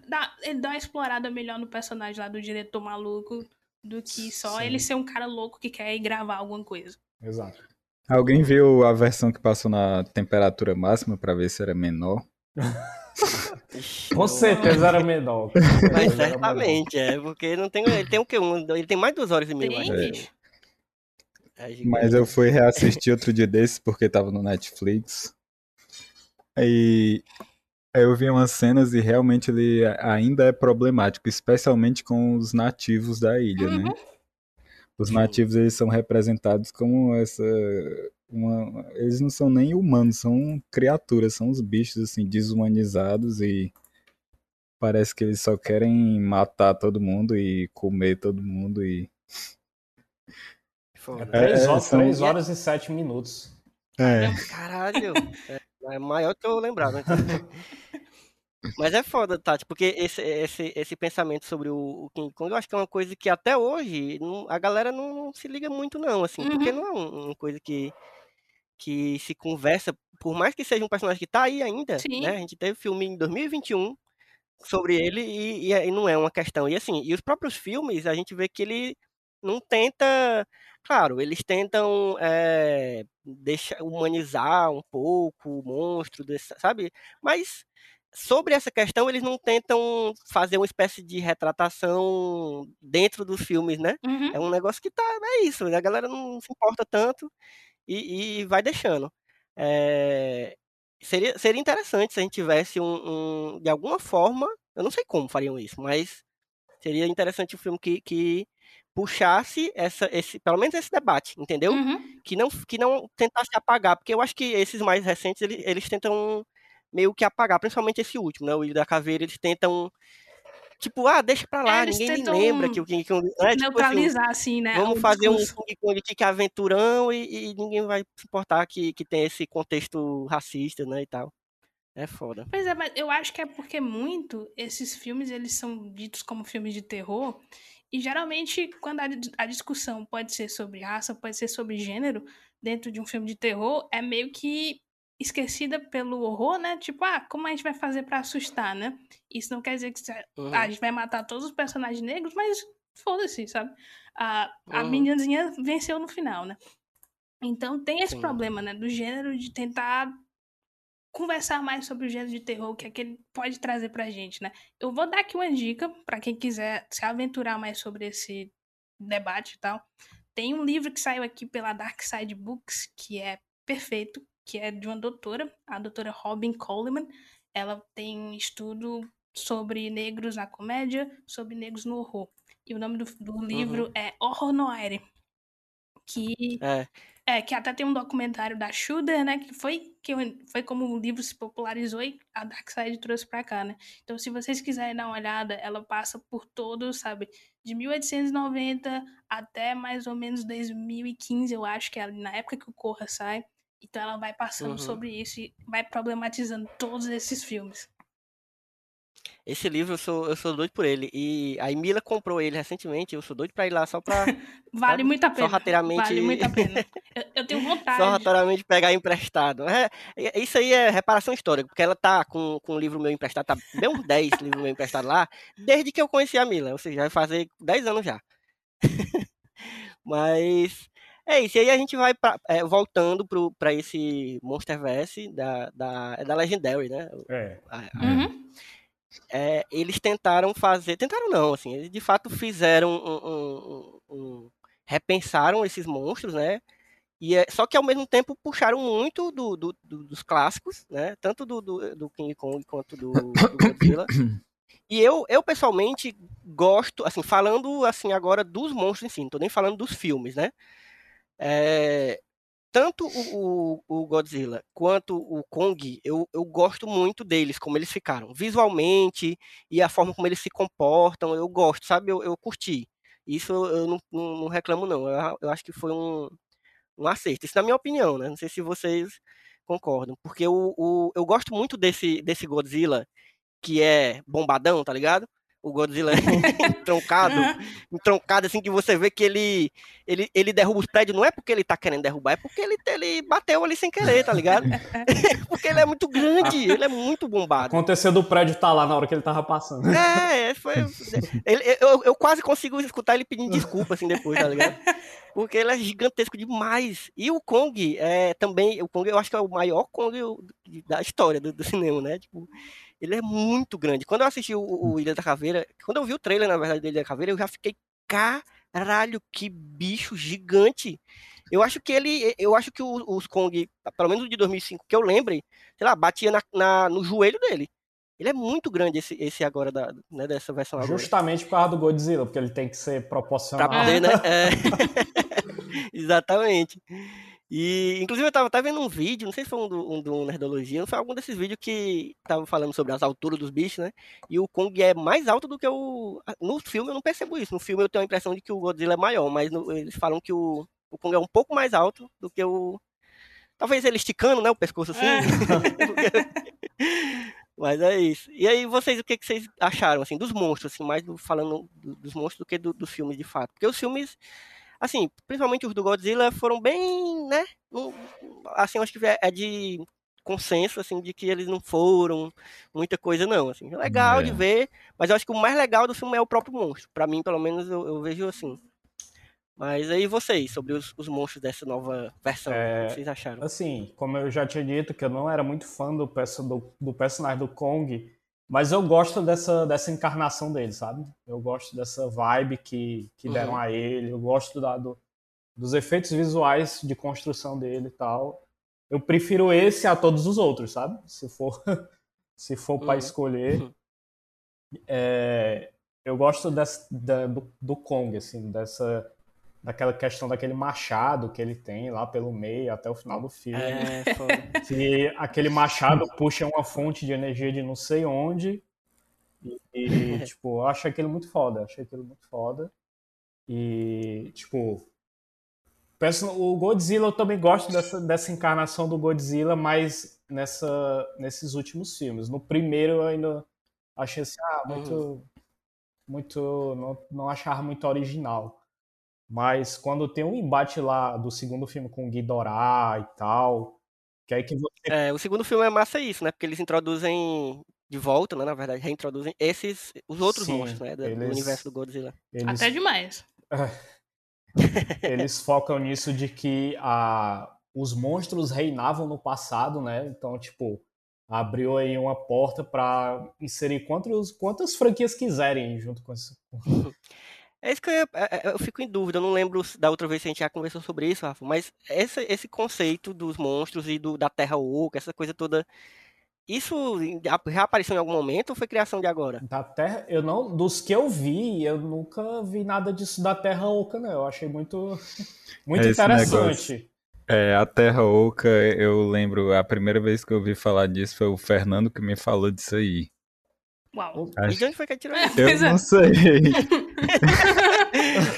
S2: dá- ele dá uma explorada melhor no personagem lá do diretor maluco do que só
S4: Sim.
S2: ele ser um cara louco que quer ir gravar alguma coisa.
S4: Exato.
S3: Alguém viu a versão que passou na temperatura máxima pra ver se era menor?
S1: Ixi,
S4: Com certeza era menor.
S1: Mas certamente, é, porque não tem, ele tem o quê? Um, ele tem mais de duas horas e meia.
S2: Tem.
S1: que- É.
S3: Mas eu fui reassistir outro dia desses porque tava no Netflix. Aí aí eu vi umas cenas e realmente ele ainda é problemático, especialmente com os nativos da ilha, né? Os
S1: Sim.
S3: nativos eles são representados como essa uma, eles não são nem humanos, são criaturas, são os bichos assim desumanizados e parece que eles só querem matar todo mundo e comer todo mundo e.
S4: É três
S3: É,
S4: horas,
S3: são-
S4: três horas e sete minutos.
S3: é,
S1: Caralho, é, é maior que eu lembrava. então. Mas é foda, Tati, porque esse, esse, esse pensamento sobre o, o King Kong, eu acho que é uma coisa que até hoje não- a galera não, não se liga muito, não, assim, porque
S2: Uhum.
S1: não é um- uma coisa que, que se conversa, por mais que seja um personagem que tá aí ainda, né? A gente teve filme em 2021 sobre ele e, e, aí não é uma questão. E assim, e os próprios filmes, a gente vê que ele não tenta. Claro, eles tentam é, deixar, humanizar um pouco o monstro, desse- sabe? Mas sobre essa questão, eles não tentam fazer uma espécie de retratação dentro dos filmes, né?
S2: Uhum.
S1: É um negócio que tá. É isso, a galera não se importa tanto e, e vai deixando. É, seria, seria interessante se a gente tivesse um, um- De alguma forma, eu não sei como fariam isso, mas seria interessante um filme que, que puxasse essa, esse, pelo menos esse debate, entendeu?
S2: Uhum.
S1: que não que não tentasse apagar, porque eu acho que esses mais recentes eles, eles tentam meio que apagar, principalmente esse último, né, o Ilha da Caveira, eles tentam tipo, ah, deixa pra lá,
S2: É,
S1: ninguém lembra que o King Kong, né, tipo assim,
S2: Neutralizar, assim, né?
S1: vamos
S2: o
S1: fazer um. King Kong que é aventurão e, e ninguém vai se importar que, que tem esse contexto racista, né, e tal. É foda.
S2: Pois é, mas eu acho que é porque muito esses filmes eles são ditos como filmes de terror e geralmente quando a, a discussão pode ser sobre raça, pode ser sobre gênero dentro de um filme de terror é meio que esquecida pelo horror, né? Tipo, ah, como a gente vai fazer pra assustar, né? Isso não quer dizer que
S1: Uhum.
S2: a gente vai matar todos os personagens negros, mas foda-se, sabe? A, a
S1: Uhum.
S2: meninazinha venceu no final, né? Então tem esse
S1: Sim.
S2: problema, né? Do gênero de tentar conversar mais sobre o gênero de terror, o que é que ele pode trazer pra gente, né? Eu vou dar aqui uma dica pra quem quiser se aventurar mais sobre esse debate e tal. Tem um livro que saiu aqui pela Dark Side Books, que é perfeito, que é de uma doutora, a doutora Robin Coleman. Ela tem um estudo sobre negros na comédia, sobre negros no horror. E o nome do, do livro é Horror Noire. Que
S1: É,
S2: é, que até tem um documentário da Shudder, né? Que foi, que foi como o livro se popularizou e a Darkseid trouxe pra cá, né? Então, se vocês quiserem dar uma olhada, ela passa por todos, sabe? De 1890 até mais ou menos 2015, eu acho que é na época que o Corra sai. Então, ela vai passando
S1: Uhum.
S2: sobre isso e vai problematizando todos esses filmes.
S1: esse livro eu sou, eu sou doido por ele. E a Emila comprou ele recentemente, eu sou doido pra ir lá só pra
S2: Vale
S1: Sabe?
S2: muito a
S1: Só
S2: pena.
S1: rateiramente-
S2: Vale muito a pena. Eu, eu tenho vontade.
S1: só aleatoriamente pegar emprestado. É, é- isso aí é reparação histórica, porque ela tá com, com um livro meu emprestado, tá bem uns 10 livros meu emprestado lá, desde que eu conheci a Mila, ou seja, vai fazer 10 anos já. Mas é isso, e aí a gente vai pra, é, voltando pro, pra esse Monsterverse da, da, é da Legendary, né?
S4: É.
S1: A- a-
S2: Uhum.
S1: é, eles tentaram fazer, tentaram não, assim, eles de fato fizeram um, um- um- um- repensaram esses monstros, né? E é, só que ao mesmo tempo puxaram muito do, do- do- dos clássicos, né? Tanto do, do, do King Kong quanto do, do Godzilla. E eu, eu pessoalmente gosto, assim, falando assim agora dos monstros em si, não tô nem falando dos filmes, né? É, tanto o, o, o Godzilla quanto o Kong, eu, eu gosto muito deles, como eles ficaram. Visualmente e a forma como eles se comportam, eu gosto, sabe? Eu, eu curti. Isso eu, não, não, não reclamo, não. Eu, eu acho que foi um, um acerto. Isso na minha opinião, né? Não sei se vocês concordam. Porque o, o, eu gosto muito desse, desse Godzilla que é bombadão, tá ligado? O Godzilla entroncado, entroncado, assim, que você vê que ele, ele, ele derruba os prédios, não é porque ele tá querendo derrubar, é porque ele, ele bateu ali sem querer, tá ligado? porque ele é muito grande, ele é muito bombado.
S4: Aconteceu do prédio estar lá na hora que ele tava passando.
S1: É, foi. Ele, eu, eu quase consigo escutar ele pedindo desculpa, assim, depois, tá ligado? Porque ele é gigantesco demais. E o Kong é também. O Kong eu acho que é o maior Kong da história do, do cinema, né? Tipo, ele é muito grande. Quando eu assisti o, o Ilha da Caveira, quando eu vi o trailer, na verdade, do Ilha da Caveira, eu já fiquei, caralho, que bicho gigante. Eu acho que ele, eu acho que os Kong, pelo menos de 2005, que eu lembre, sei lá, batia na, na- no joelho dele. Ele é muito grande esse, esse agora, da, né, dessa versão agora.
S4: Justamente por causa do Godzilla, porque ele tem que ser
S1: Pra
S4: proporcional.
S1: poder, né? É. Exatamente. E, inclusive, eu tava até vendo um vídeo, não sei se foi um do, um do Nerdologia, não foi algum desses vídeos que tava falando sobre as alturas dos bichos, né? E o Kong é mais alto do que o. No filme eu não percebo isso. No filme eu tenho a impressão de que o Godzilla é maior, mas no- eles falam que o, o Kong é um pouco mais alto do que o. Talvez ele esticando, né? O pescoço assim. Mas é isso. E aí, vocês, o que, que vocês acharam, assim, dos monstros, assim, mais do- falando do- dos monstros do que do- dos filmes, de fato? Porque os filmes, assim, principalmente os do Godzilla, foram bem, né? não- assim, acho que é é de consenso, assim, de que eles não foram muita coisa, não, assim. É legal
S3: É.
S1: de ver, mas eu acho que o mais legal do filme é o próprio monstro. Pra mim, pelo menos, eu, eu vejo assim. Mas aí vocês, sobre os, os monstros dessa nova versão,
S4: É,
S1: o que vocês acharam?
S4: Assim, como eu já tinha dito, que eu não era muito fã do, do, do personagem do Kong, mas eu gosto dessa, dessa encarnação dele, sabe? Eu gosto dessa vibe que, que deram
S1: Uhum.
S4: a ele, eu gosto da- do- dos efeitos visuais de construção dele e tal. Eu prefiro esse a todos os outros, sabe? Se for, se for para
S1: Uhum.
S4: escolher.
S1: Uhum.
S4: É, eu gosto desse- da- do, do Kong, assim, dessa daquela questão daquele machado que ele tem lá pelo meio até o final do filme.
S1: É.
S4: Que aquele machado puxa uma fonte de energia de não sei onde. E, e, tipo, eu achei aquilo muito foda. Achei aquilo muito foda. E, tipo. Penso, o Godzilla, eu também gosto dessa, dessa encarnação do Godzilla, mas nessa, nesses últimos filmes. No primeiro eu ainda achei assim, ah, muito. Muito. Não, não achava muito original. Mas quando tem um embate lá do segundo filme com o Ghidorah e tal, que aí que você
S1: É, o segundo filme é massa isso, né? Porque eles introduzem de volta, né? Na verdade, reintroduzem esses, os outros
S4: Sim,
S1: monstros, né? Do, do
S4: eles-
S1: universo do Godzilla.
S4: eles,
S2: Até demais.
S4: eles focam nisso de que a, os monstros reinavam no passado, né? Então, tipo, abriu aí uma porta pra inserir quantos, quantas franquias quiserem junto com isso.
S1: É isso que eu, é- é- eu fico em dúvida, eu não lembro se da outra vez que a gente já conversou sobre isso, Rafa, mas esse, esse conceito dos monstros e do, da Terra Oca, essa coisa toda, isso já já apareceu em algum momento ou foi criação de agora?
S4: Da Terra, eu não, dos que eu vi, eu nunca vi nada disso da Terra Oca, né? Eu achei muito, muito
S3: É
S4: interessante.
S3: É, a Terra Oca, eu lembro, a primeira vez que eu ouvi falar disso foi o Fernando que me falou disso aí.
S2: Uau.
S1: E
S3: Acho-
S1: de onde foi que ele tirou
S2: É,
S1: isso?
S3: Eu
S2: é.
S3: não sei.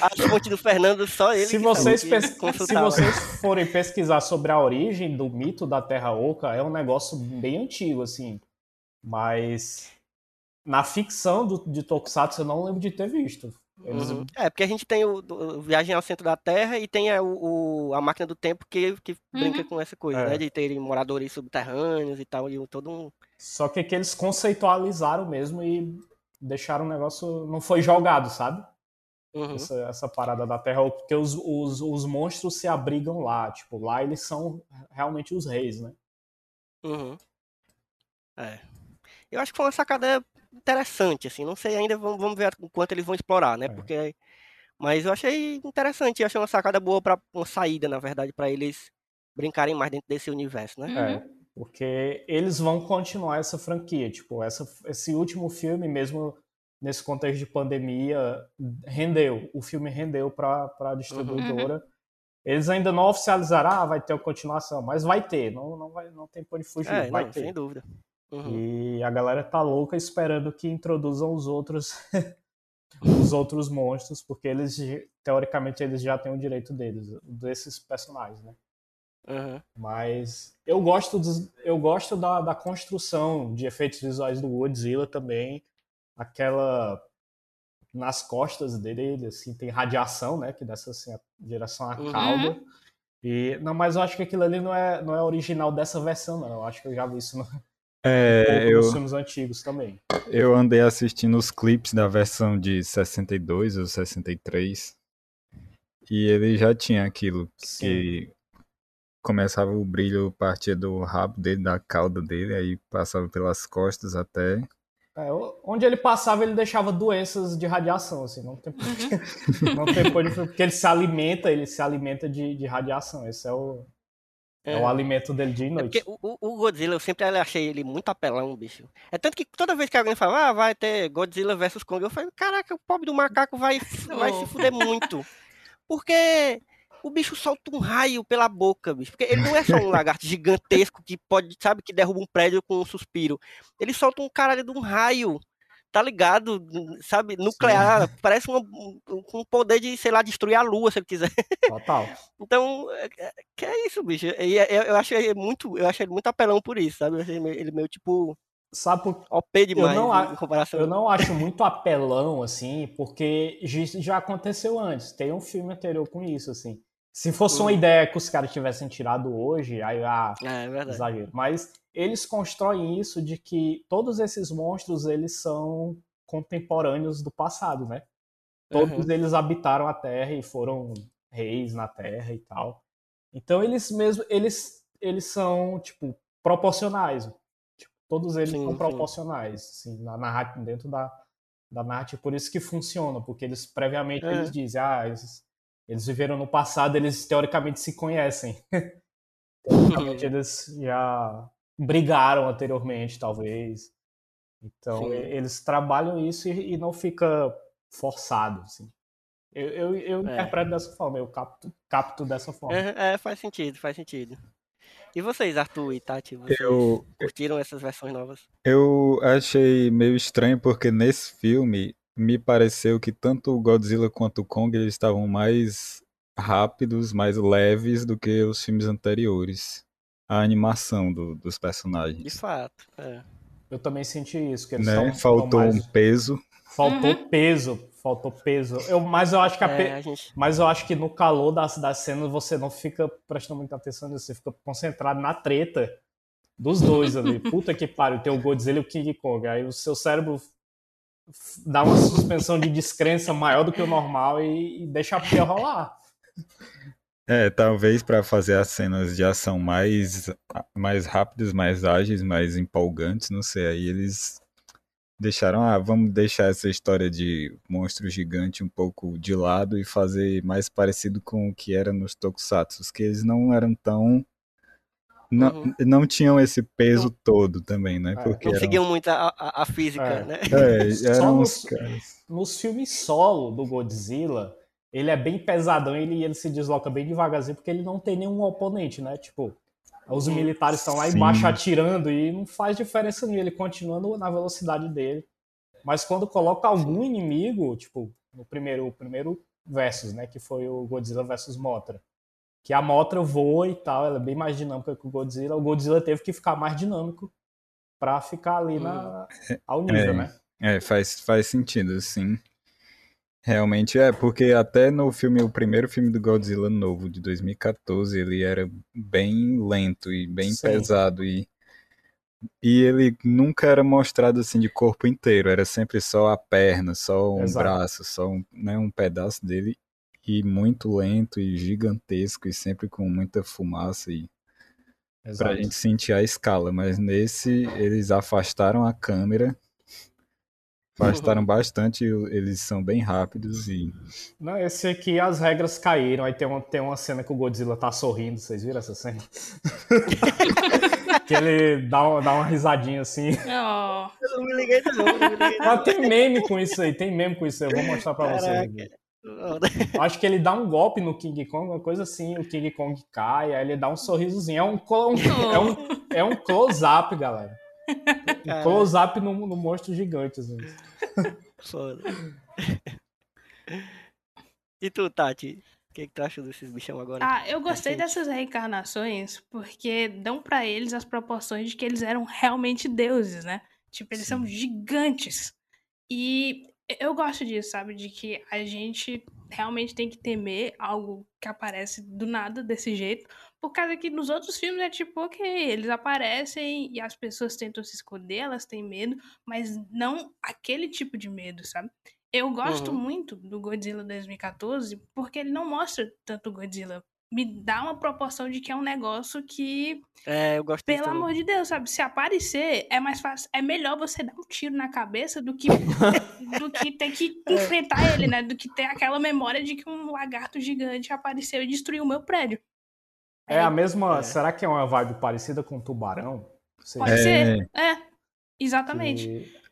S1: A fonte do Fernando, só ele
S4: Se
S1: que
S4: vocês, pes- se vocês forem pesquisar sobre a origem do mito da Terra Oca, é um negócio bem antigo, assim. Mas na ficção do, de Tokusatsu eu não lembro de ter visto. Eles-
S1: Uhum. É, porque a gente tem o, o Viagem ao Centro da Terra e tem a, o, o- a Máquina do Tempo que, que brinca
S2: Uhum.
S1: com essa coisa,
S4: É.
S1: né? De terem moradores subterrâneos e tal, e todo um...
S4: Só que que eles conceitualizaram mesmo e deixaram o negócio. Não foi jogado, sabe?
S1: Uhum.
S4: Essa, essa parada da Terra porque os, os, os monstros se abrigam lá. Tipo, lá eles são realmente os reis, né?
S1: Uhum. É. Eu acho que foi uma sacada interessante, assim. Não sei ainda, vamos, vamos ver o quanto eles vão explorar, né?
S4: É.
S1: Porque... Mas eu achei interessante, eu achei uma sacada boa para uma saída, na verdade, para eles brincarem mais dentro desse universo, né?
S2: Uhum.
S4: É, porque eles vão continuar essa franquia. Tipo, essa, esse último filme, mesmo nesse contexto de pandemia, rendeu. O filme rendeu para a distribuidora. Eles ainda não oficializaram, ah, vai ter uma continuação, mas vai ter, não, não, vai, não tem por onde fugir,
S1: É,
S4: vai
S1: não,
S4: ter.
S1: sem dúvida. Uhum.
S4: E a galera tá louca esperando que introduzam os outros os outros monstros, porque eles teoricamente eles já têm o direito deles, desses personagens, né?
S1: Uhum.
S4: Mas eu gosto dos, eu gosto da, da construção de efeitos visuais do Godzilla também, aquela nas costas dele, assim, tem radiação, né? Que dessa assim, a direção à
S1: Uhum.
S4: cauda. E, não, mas eu acho que aquilo ali não é, não é original dessa versão, não. Eu acho que eu já vi isso no,
S3: É, eu,
S4: filmes antigos também.
S3: eu andei assistindo os clipes da versão de 62 ou 63. E ele já tinha aquilo
S4: Sim.
S3: que começava o brilho partia do rabo dele, da cauda dele, aí passava pelas costas até.
S4: É, onde ele passava, ele deixava doenças de radiação, assim, não tem não tem por onde- porque ele se alimenta, ele se alimenta de, de radiação. Esse é o, é. o alimento dele dia e
S1: É
S4: noite.
S1: porque o, o- Godzilla, eu sempre achei ele muito apelão, bicho. É tanto que toda vez que alguém fala, ah, vai ter Godzilla versus Kong, eu falo, caraca, o pobre do macaco vai, vai se fuder muito. Porque o bicho solta um raio pela boca, bicho. Porque ele não é só um lagarto gigantesco que pode, sabe, que derruba um prédio com um suspiro. Ele solta um caralho de um raio, tá ligado? Sabe, nuclear. Parece um, poder de, sei lá, destruir a lua, se ele quiser.
S4: Total.
S1: Então, é- é- que é isso, bicho. E é- eu, eu acho ele muito, eu acho ele muito apelão por isso, sabe? Eu achei ele meio, tipo
S4: Sabe por
S1: OP demais
S4: não
S1: em-
S4: a-
S1: comparação.
S4: Eu não acho muito apelão, assim, porque já- já aconteceu antes. Tem um filme anterior com isso, assim. Se fosse uma
S1: Hum.
S4: ideia que os caras tivessem tirado hoje, aí, ah,
S1: É, é verdade.
S4: exagero. Mas eles constroem isso de que todos esses monstros, eles são contemporâneos do passado, né? Todos
S1: Uhum.
S4: eles habitaram a Terra e foram reis na Terra e tal. Então eles mesmo, eles, eles são, tipo, proporcionais. Tipo, todos eles
S1: Sim,
S4: são
S1: sim.
S4: proporcionais, assim, na narrativa, dentro da, da narrativa. Por isso que funciona, porque eles, previamente,
S1: É.
S4: eles dizem, ah, eles, eles viveram no passado, eles teoricamente se conhecem. teoricamente eles já brigaram anteriormente, talvez. Então,
S1: Sim.
S4: eles trabalham isso e, e não fica forçado, assim. Eu, eu, eu
S1: É.
S4: interpreto dessa forma, eu capto, capto dessa forma.
S1: É, é, faz sentido, faz sentido. E vocês, Arthur e Tati, vocês
S3: Eu,
S1: curtiram essas versões novas?
S3: eu achei meio estranho porque nesse filme me pareceu que tanto o Godzilla quanto o Kong eles estavam mais rápidos, mais leves do que os filmes anteriores. A animação do- dos
S1: De
S3: personagens.
S1: fato. É.
S4: Eu também senti isso, que eles
S3: Né?
S4: são
S3: Faltou
S4: mais...
S3: um peso.
S4: Faltou peso, faltou peso. Eu, mas eu acho que a pe-
S1: É, a gente.
S4: Mas eu acho que no calor das, das cenas você não fica prestando muita atenção nisso, você fica concentrado na treta dos dois ali. Puta que pariu, tem o Godzilla e o King Kong. Aí o seu cérebro dá uma suspensão de descrença maior do que o normal e, e deixa a pia rolar.
S3: É, talvez para fazer as cenas de ação mais, mais rápidas, mais ágeis, mais empolgantes, não sei. Aí eles deixaram, ah, vamos deixar essa história de monstro gigante um pouco de lado e fazer mais parecido com o que era nos Tokusatsu, que eles não eram tão. Não,
S1: Uhum.
S3: não tinham esse peso todo também, né?
S4: É,
S3: Porque
S1: Não
S3: eram,
S1: seguiam muito a, a, a física,
S4: É.
S1: né?
S3: é,
S4: Só
S3: eram
S4: nos-
S3: uns caras.
S4: Nos filmes solo do Godzilla, ele é bem pesadão ele, ele se desloca bem devagarzinho porque ele não tem nenhum oponente, né? Tipo, os militares estão lá
S3: Sim.
S4: embaixo atirando e não faz diferença nenhuma, ele continua no- na velocidade dele. Mas quando coloca algum inimigo, tipo, no primeiro, o primeiro versus, né, que foi o Godzilla versus Mothra, que a Mothra voa e tal, ela é bem mais dinâmica que o Godzilla, o Godzilla teve que ficar mais dinâmico pra ficar ali na, ao nível,
S3: É.
S4: né?
S3: É, faz, faz sentido, sim. Realmente é, porque até no filme, o primeiro filme do Godzilla novo, de 2014, ele era bem lento e bem
S4: Sim.
S3: pesado e, e ele nunca era mostrado assim de corpo inteiro, era sempre só a perna, só um
S4: Exato.
S3: braço, só um, né, um pedaço dele e muito lento e gigantesco e sempre com muita fumaça e pra
S4: Exato.
S3: gente sentir a escala, mas nesse eles afastaram a câmera, afastaram bastante, eles são bem rápidos e
S4: Não, esse aqui as regras caíram. Aí tem uma, tem uma cena que o Godzilla tá sorrindo. Vocês viram essa cena? que ele dá uma, dá uma risadinha assim.
S2: Oh,
S1: Eu não me liguei, não. não me liguei, não.
S4: Mas tem meme com isso aí, tem meme com isso aí. Eu vou mostrar pra vocês.
S1: Caraca.
S4: Eu Acho que ele dá um golpe no King Kong, uma coisa assim. O King Kong cai, aí ele dá um sorrisozinho. É um, é um, é um close-up, galera. Um close-up no, no monstro gigante. Assim.
S1: Foda. E tu, Tati? O que, que tu achou desses bichão agora?
S2: Ah, eu gostei dessas reencarnações porque dão pra eles as proporções de que eles eram realmente deuses, né? Tipo, eles são gigantes. E Eu gosto disso, sabe? De que a gente realmente tem que temer algo que aparece do nada desse jeito. Por causa que nos outros filmes é tipo, ok, eles aparecem e as pessoas tentam se esconder, elas têm medo, mas não aquele tipo de medo, sabe? Eu gosto
S1: Uhum.
S2: muito do Godzilla 2014 porque ele não mostra tanto Godzilla. Me dá uma proporção de que é um negócio que
S1: É, eu gosto
S2: pelo amor de Deus, sabe? Se aparecer, é mais fácil. É melhor você dar um tiro na cabeça do que, do que ter que
S1: É.
S2: enfrentar ele, né? Do que ter aquela memória de que um lagarto gigante apareceu e destruiu o meu prédio.
S4: É a mesma.
S1: É.
S4: Será que é uma vibe parecida com Tubarão? Você,
S2: Pode
S3: É.
S2: ser. É, exatamente.
S4: que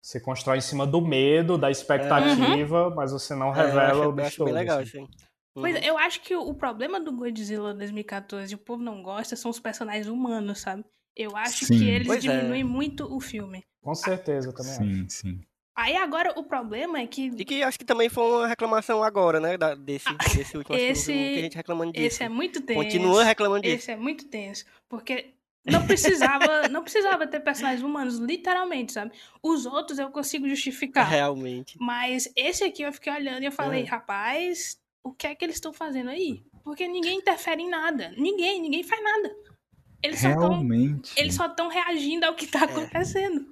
S4: você constrói em cima do medo, da expectativa, mas você não
S1: É, eu
S4: revela o
S1: eu
S4: bicho
S1: acho bem legal
S4: assim.
S1: aí.
S2: Pois
S1: Uhum.
S2: é, eu acho que o, problema do Godzilla 2014 e o povo não gosta são os personagens humanos, sabe? Eu acho
S3: Sim.
S2: que eles
S1: Pois é.
S2: diminuem muito o filme.
S4: Com certeza, eu também acho.
S3: Sim, sim.
S2: Aí agora o problema é que
S1: E que acho que também foi uma reclamação agora, né? da- desse, desse último que
S2: esse-
S1: vi muita gente reclamando disso.
S2: esse é muito tenso.
S1: Continua reclamando disso.
S2: Esse é muito tenso, porque não precisava, não precisava ter personagens humanos, literalmente, sabe? Os outros eu consigo justificar,
S1: Realmente.
S2: mas esse aqui eu fiquei olhando e eu falei,
S1: É.
S2: rapaz, o que é que eles estão fazendo aí? Porque ninguém interfere em nada, ninguém, ninguém faz nada. Eles só estão
S3: Realmente.
S2: eles só estão reagindo ao que tá acontecendo.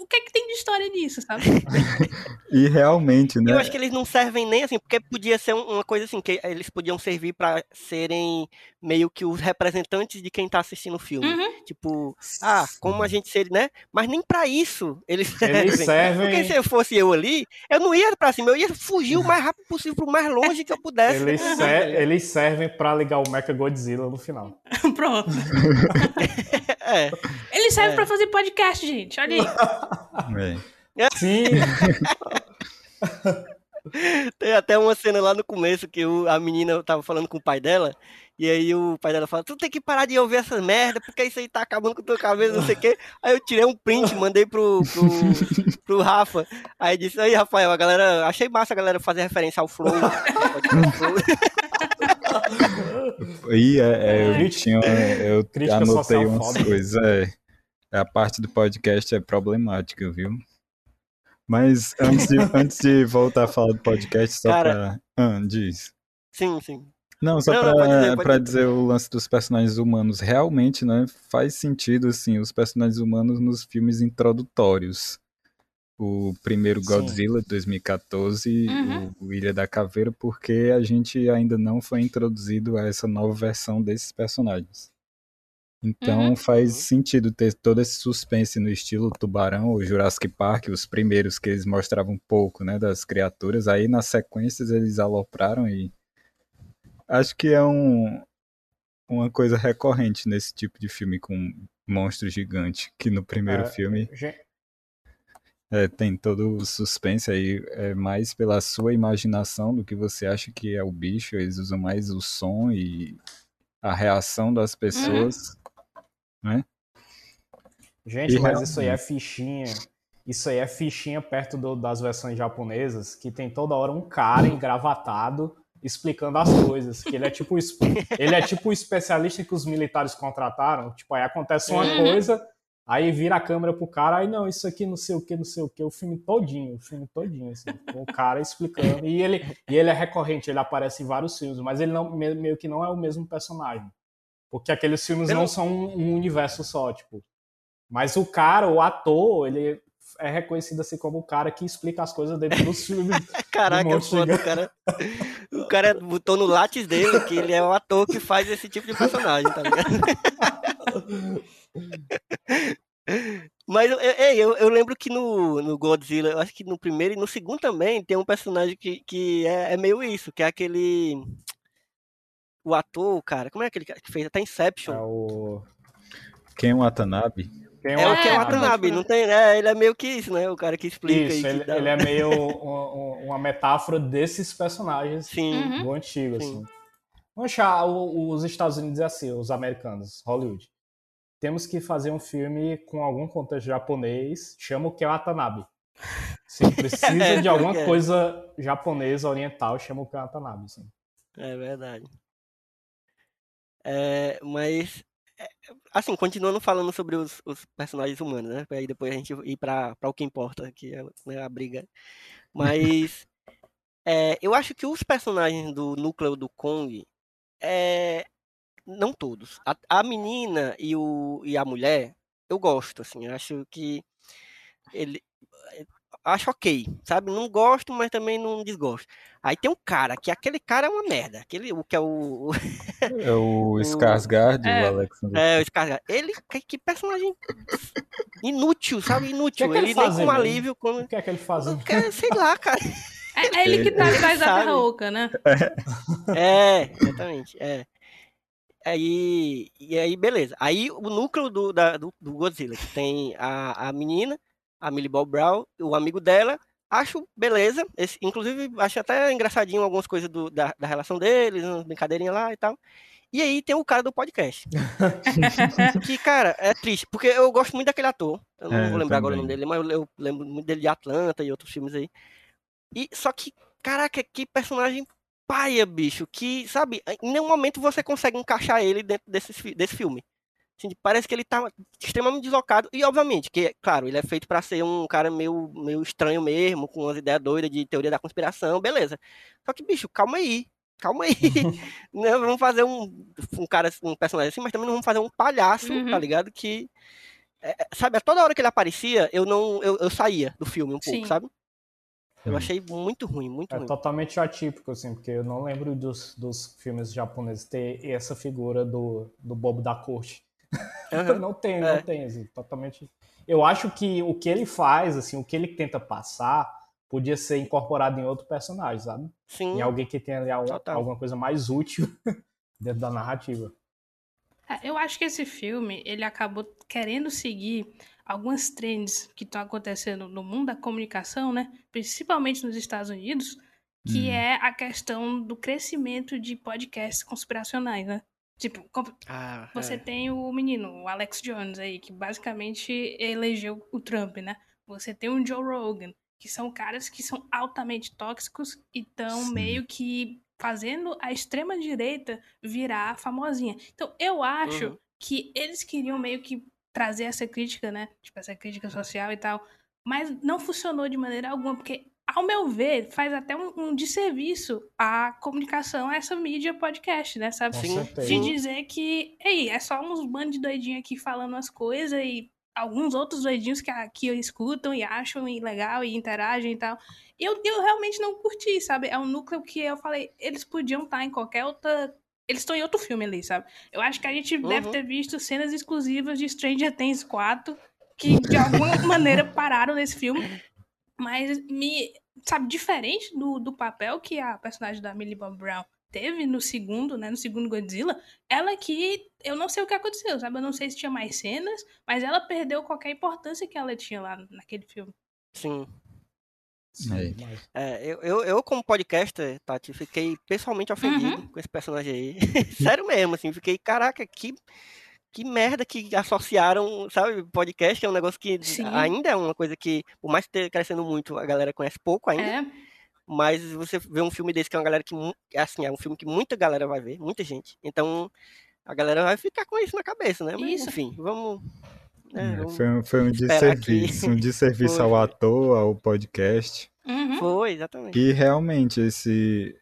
S2: O que é que tem de história nisso, sabe?
S3: E realmente, né?
S1: Eu acho que eles não servem nem assim, porque podia ser um- uma coisa assim, que eles podiam servir pra serem meio que os representantes de quem tá assistindo o filme.
S2: Uhum.
S1: Tipo, ah, como a gente seria, né? Mas nem pra isso eles servem.
S4: Eles servem.
S1: Porque se eu fosse eu ali, eu não ia pra cima, eu ia fugir o mais rápido possível, pro mais longe que eu pudesse.
S4: Eles, ser- eles servem pra ligar o Mecha Godzilla no final.
S2: Pronto.
S1: É.
S2: Eles servem
S1: É.
S2: pra fazer podcast, gente. Olha aí.
S3: É.
S4: Sim,
S1: Tem até uma cena lá no começo que o- a menina tava falando com o pai dela, e aí o pai dela fala, tu tem que parar de ouvir essas merda, porque isso aí tá acabando com tua cabeça, não sei o quê. Aí eu tirei um print, mandei pro, pro, pro Rafa. Aí disse, aí, Rafael, a galera. Achei massa a galera fazer referência ao Flow.
S3: E é, é, eu
S4: Crítica-
S3: tinha, eu
S4: crítica
S3: anotei umas
S4: foda.
S3: coisas. É, a parte do podcast é problemática, viu? Mas antes de, antes de voltar a falar do podcast, só
S1: Cara-
S3: pra. Ah, diz.
S1: Sim, sim.
S3: Não, só
S1: Não,
S3: pra,
S1: dizer,
S3: pra
S1: dizer.
S3: o lance dos personagens humanos. Realmente, né? Faz sentido, assim, os personagens humanos nos filmes introdutórios. O primeiro. Godzilla, de 2014,
S2: Uhum.
S3: o Ilha da Caveira, porque a gente ainda não foi introduzido a essa nova versão desses personagens. Então
S2: Uhum.
S3: faz
S1: Uhum.
S3: sentido ter todo esse suspense no estilo Tubarão ou Jurassic Park, os primeiros que eles mostravam um pouco, né, das criaturas. Aí nas sequências eles alopraram e acho que é um uma coisa recorrente nesse tipo de filme com monstro gigante, que no primeiro
S4: É,
S3: filme
S4: Gente,
S3: é, tem todo o suspense aí, é mais pela sua imaginação do que você acha que é o bicho. Eles usam mais o som e a reação das pessoas.
S4: Gente,
S3: E
S4: mas isso aí é fichinha. Isso aí é fichinha perto do- das versões japonesas, que tem toda hora um cara engravatado explicando as coisas. Que ele é tipo ele é tipo o especialista que os militares contrataram. Tipo, aí acontece uma
S2: Uhum.
S4: coisa, aí vira a câmera pro cara, aí não, isso aqui não sei o que, não sei o que, o filme todinho, o filme todinho, assim, com o cara explicando. E ele, e ele é recorrente, ele aparece em vários filmes, mas ele não, me- meio que não é o mesmo personagem. Porque aqueles filmes
S1: Pelo-
S4: não são um, um universo só, tipo. Mas o cara, o ator, ele é reconhecido assim como o cara que explica as coisas dentro dos filmes.
S1: Caraca,
S4: monstro
S1: foda, o cara. O cara botou no látis dele que ele é o ator que faz esse tipo de personagem, tá ligado? Mas eu, eu, eu- eu lembro que no, no Godzilla, eu acho que no primeiro e no segundo também tem um personagem que, que é, é meio isso, que é aquele. O ator, cara, como é aquele cara que fez até Inception?
S4: É o.
S3: Quem é o Watanabe?
S1: É, o que é o Watanabe, não tem, né? Ele é meio que isso, né? O cara que explica
S4: Isso,
S1: aí.
S4: ele, ele é meio um- um- uma metáfora desses personagens
S1: Sim.
S2: Uhum.
S4: do antigo,
S1: Sim.
S4: assim. Vamos achar os Estados Unidos é assim, os americanos, Hollywood. Temos que fazer um filme com algum contexto japonês, chama o que é Watanabe. Se precisa
S1: É,
S4: de alguma coisa japonesa, oriental, chama o que é Watanabe, assim.
S1: É verdade. É, mas, é, assim, continuando falando sobre os, os personagens humanos, né? Aí depois a gente ir pra o que importa, que é né, a briga. Mas é, eu acho que os personagens do núcleo do Kong, é, não todos. A, a menina e, o, e a mulher, eu gosto, assim. Eu acho que ele acho ok, sabe? Não gosto, mas também não desgosto. Aí tem um cara, que aquele cara é uma merda. Aquele, o que é o.
S3: É o Skarsgård,
S2: É.
S3: o Alexander.
S1: É, o Skarsgård. Ele, que, que personagem inútil, sabe? Inútil.
S4: que ele
S1: ele nem com alívio, com.
S4: O que é que ele faz?
S1: Que- Sei lá, cara.
S2: É, é ele que tá atrás da. Terra Oca, né?
S1: É, exatamente. É. Aí, e aí, beleza. Aí o núcleo do, da- do, do Godzilla, que tem a, a menina, a Millie Bob Brown, o amigo dela, acho beleza. Esse, inclusive, acho até engraçadinho algumas coisas do- da, da relação deles, umas brincadeirinhas lá e tal. E aí tem o cara do podcast. que, cara, é triste, porque eu gosto muito daquele ator. Eu não
S3: É,
S1: vou lembrar agora o nome dele, mas eu, eu lembro muito dele de Atlanta e outros filmes aí. E só que, caraca, que personagem paia, bicho, que, sabe, em nenhum momento você consegue encaixar ele dentro desse, desse filme. Assim, parece que ele tá extremamente deslocado. E, obviamente, que, claro, ele é feito pra ser um cara meio, meio estranho mesmo, com umas ideias doidas de teoria da conspiração, beleza. Só que, bicho, calma aí. Calma aí. Não, vamos fazer um, um cara, um personagem assim, mas também não vamos fazer um palhaço,
S2: Uhum.
S1: tá ligado? Que. é, é, sabe, a toda hora que ele aparecia, eu não. Eu, eu saía do filme um pouco,
S2: Sim.
S1: sabe? Eu achei muito ruim, muito
S4: É
S1: ruim.
S4: totalmente atípico, assim, porque eu não lembro dos, dos filmes japoneses ter essa figura do, do bobo da corte.
S1: Aham.
S4: Não tem, não
S1: É.
S4: tem, assim, totalmente. Eu acho que o que ele faz, assim, o que ele tenta passar, podia ser incorporado em outro personagem, sabe?
S1: Sim.
S4: Em alguém que tenha ali al-
S1: Total.
S4: alguma coisa mais útil dentro da narrativa.
S2: É, Eu acho que esse filme, ele acabou querendo seguir algumas trends que estão acontecendo no mundo da comunicação, né? Principalmente nos Estados Unidos, que
S3: Hum.
S2: é a questão do crescimento de podcasts conspiracionais, né? Tipo,
S1: Ah,
S2: você
S1: é.
S2: tem o menino, o Alex Jones aí, que basicamente elegeu o Trump, né? Você tem o Joe Rogan, que são caras que são altamente tóxicos e estão meio que fazendo a extrema direita virar famosinha. Então, eu acho
S1: Uhum.
S2: que eles queriam meio que trazer essa crítica, né? Tipo, essa crítica social e tal. Mas não funcionou de maneira alguma, porque, ao meu ver, faz até um, um desserviço à comunicação, a essa mídia podcast, né? Sabe?
S4: Com
S1: Sim,
S4: certeza.
S2: de dizer que, ei, é só uns bandos de doidinhos aqui falando as coisas e alguns outros doidinhos que, que escutam e acham e legal e interagem e tal. Eu, eu realmente não curti, sabe? É um núcleo que eu falei, eles podiam estar em qualquer outra. Eles estão em outro filme ali, sabe? Eu acho que a gente deve
S1: Uhum.
S2: ter visto cenas exclusivas de Stranger Things 4 que de alguma maneira pararam nesse filme. Mas me. Sabe, diferente do, do papel que a personagem da Millie Bob Brown teve no segundo, né? No segundo Godzilla, ela que. Eu não sei o que aconteceu, sabe? Eu não sei se tinha mais cenas, mas ela perdeu qualquer importância que ela tinha lá naquele filme.
S1: Sim.
S3: Aí.
S4: Mas-
S1: É, eu, eu, eu, como podcaster, Tati, fiquei pessoalmente ofendido com esse personagem aí. Sério mesmo, assim, fiquei, caraca, que, que merda que associaram, sabe? Podcast é um negócio que
S2: Sim.
S1: ainda é uma coisa que, por mais que esteja crescendo muito, a galera conhece pouco ainda.
S2: É,
S1: Mas você vê um filme desse que é uma galera que, mu- assim, é um filme que muita galera vai ver, muita gente. Então, a galera vai ficar com isso na cabeça, né? Mas,
S2: Isso.
S1: enfim, vamos. né,
S3: É,
S1: vamos-
S3: foi, um- foi um
S1: esperar que-
S3: desserviço, um desserviço
S1: Foi.
S3: ao ator, ao podcast.
S2: uhum.
S1: Foi, exatamente.
S3: E realmente esse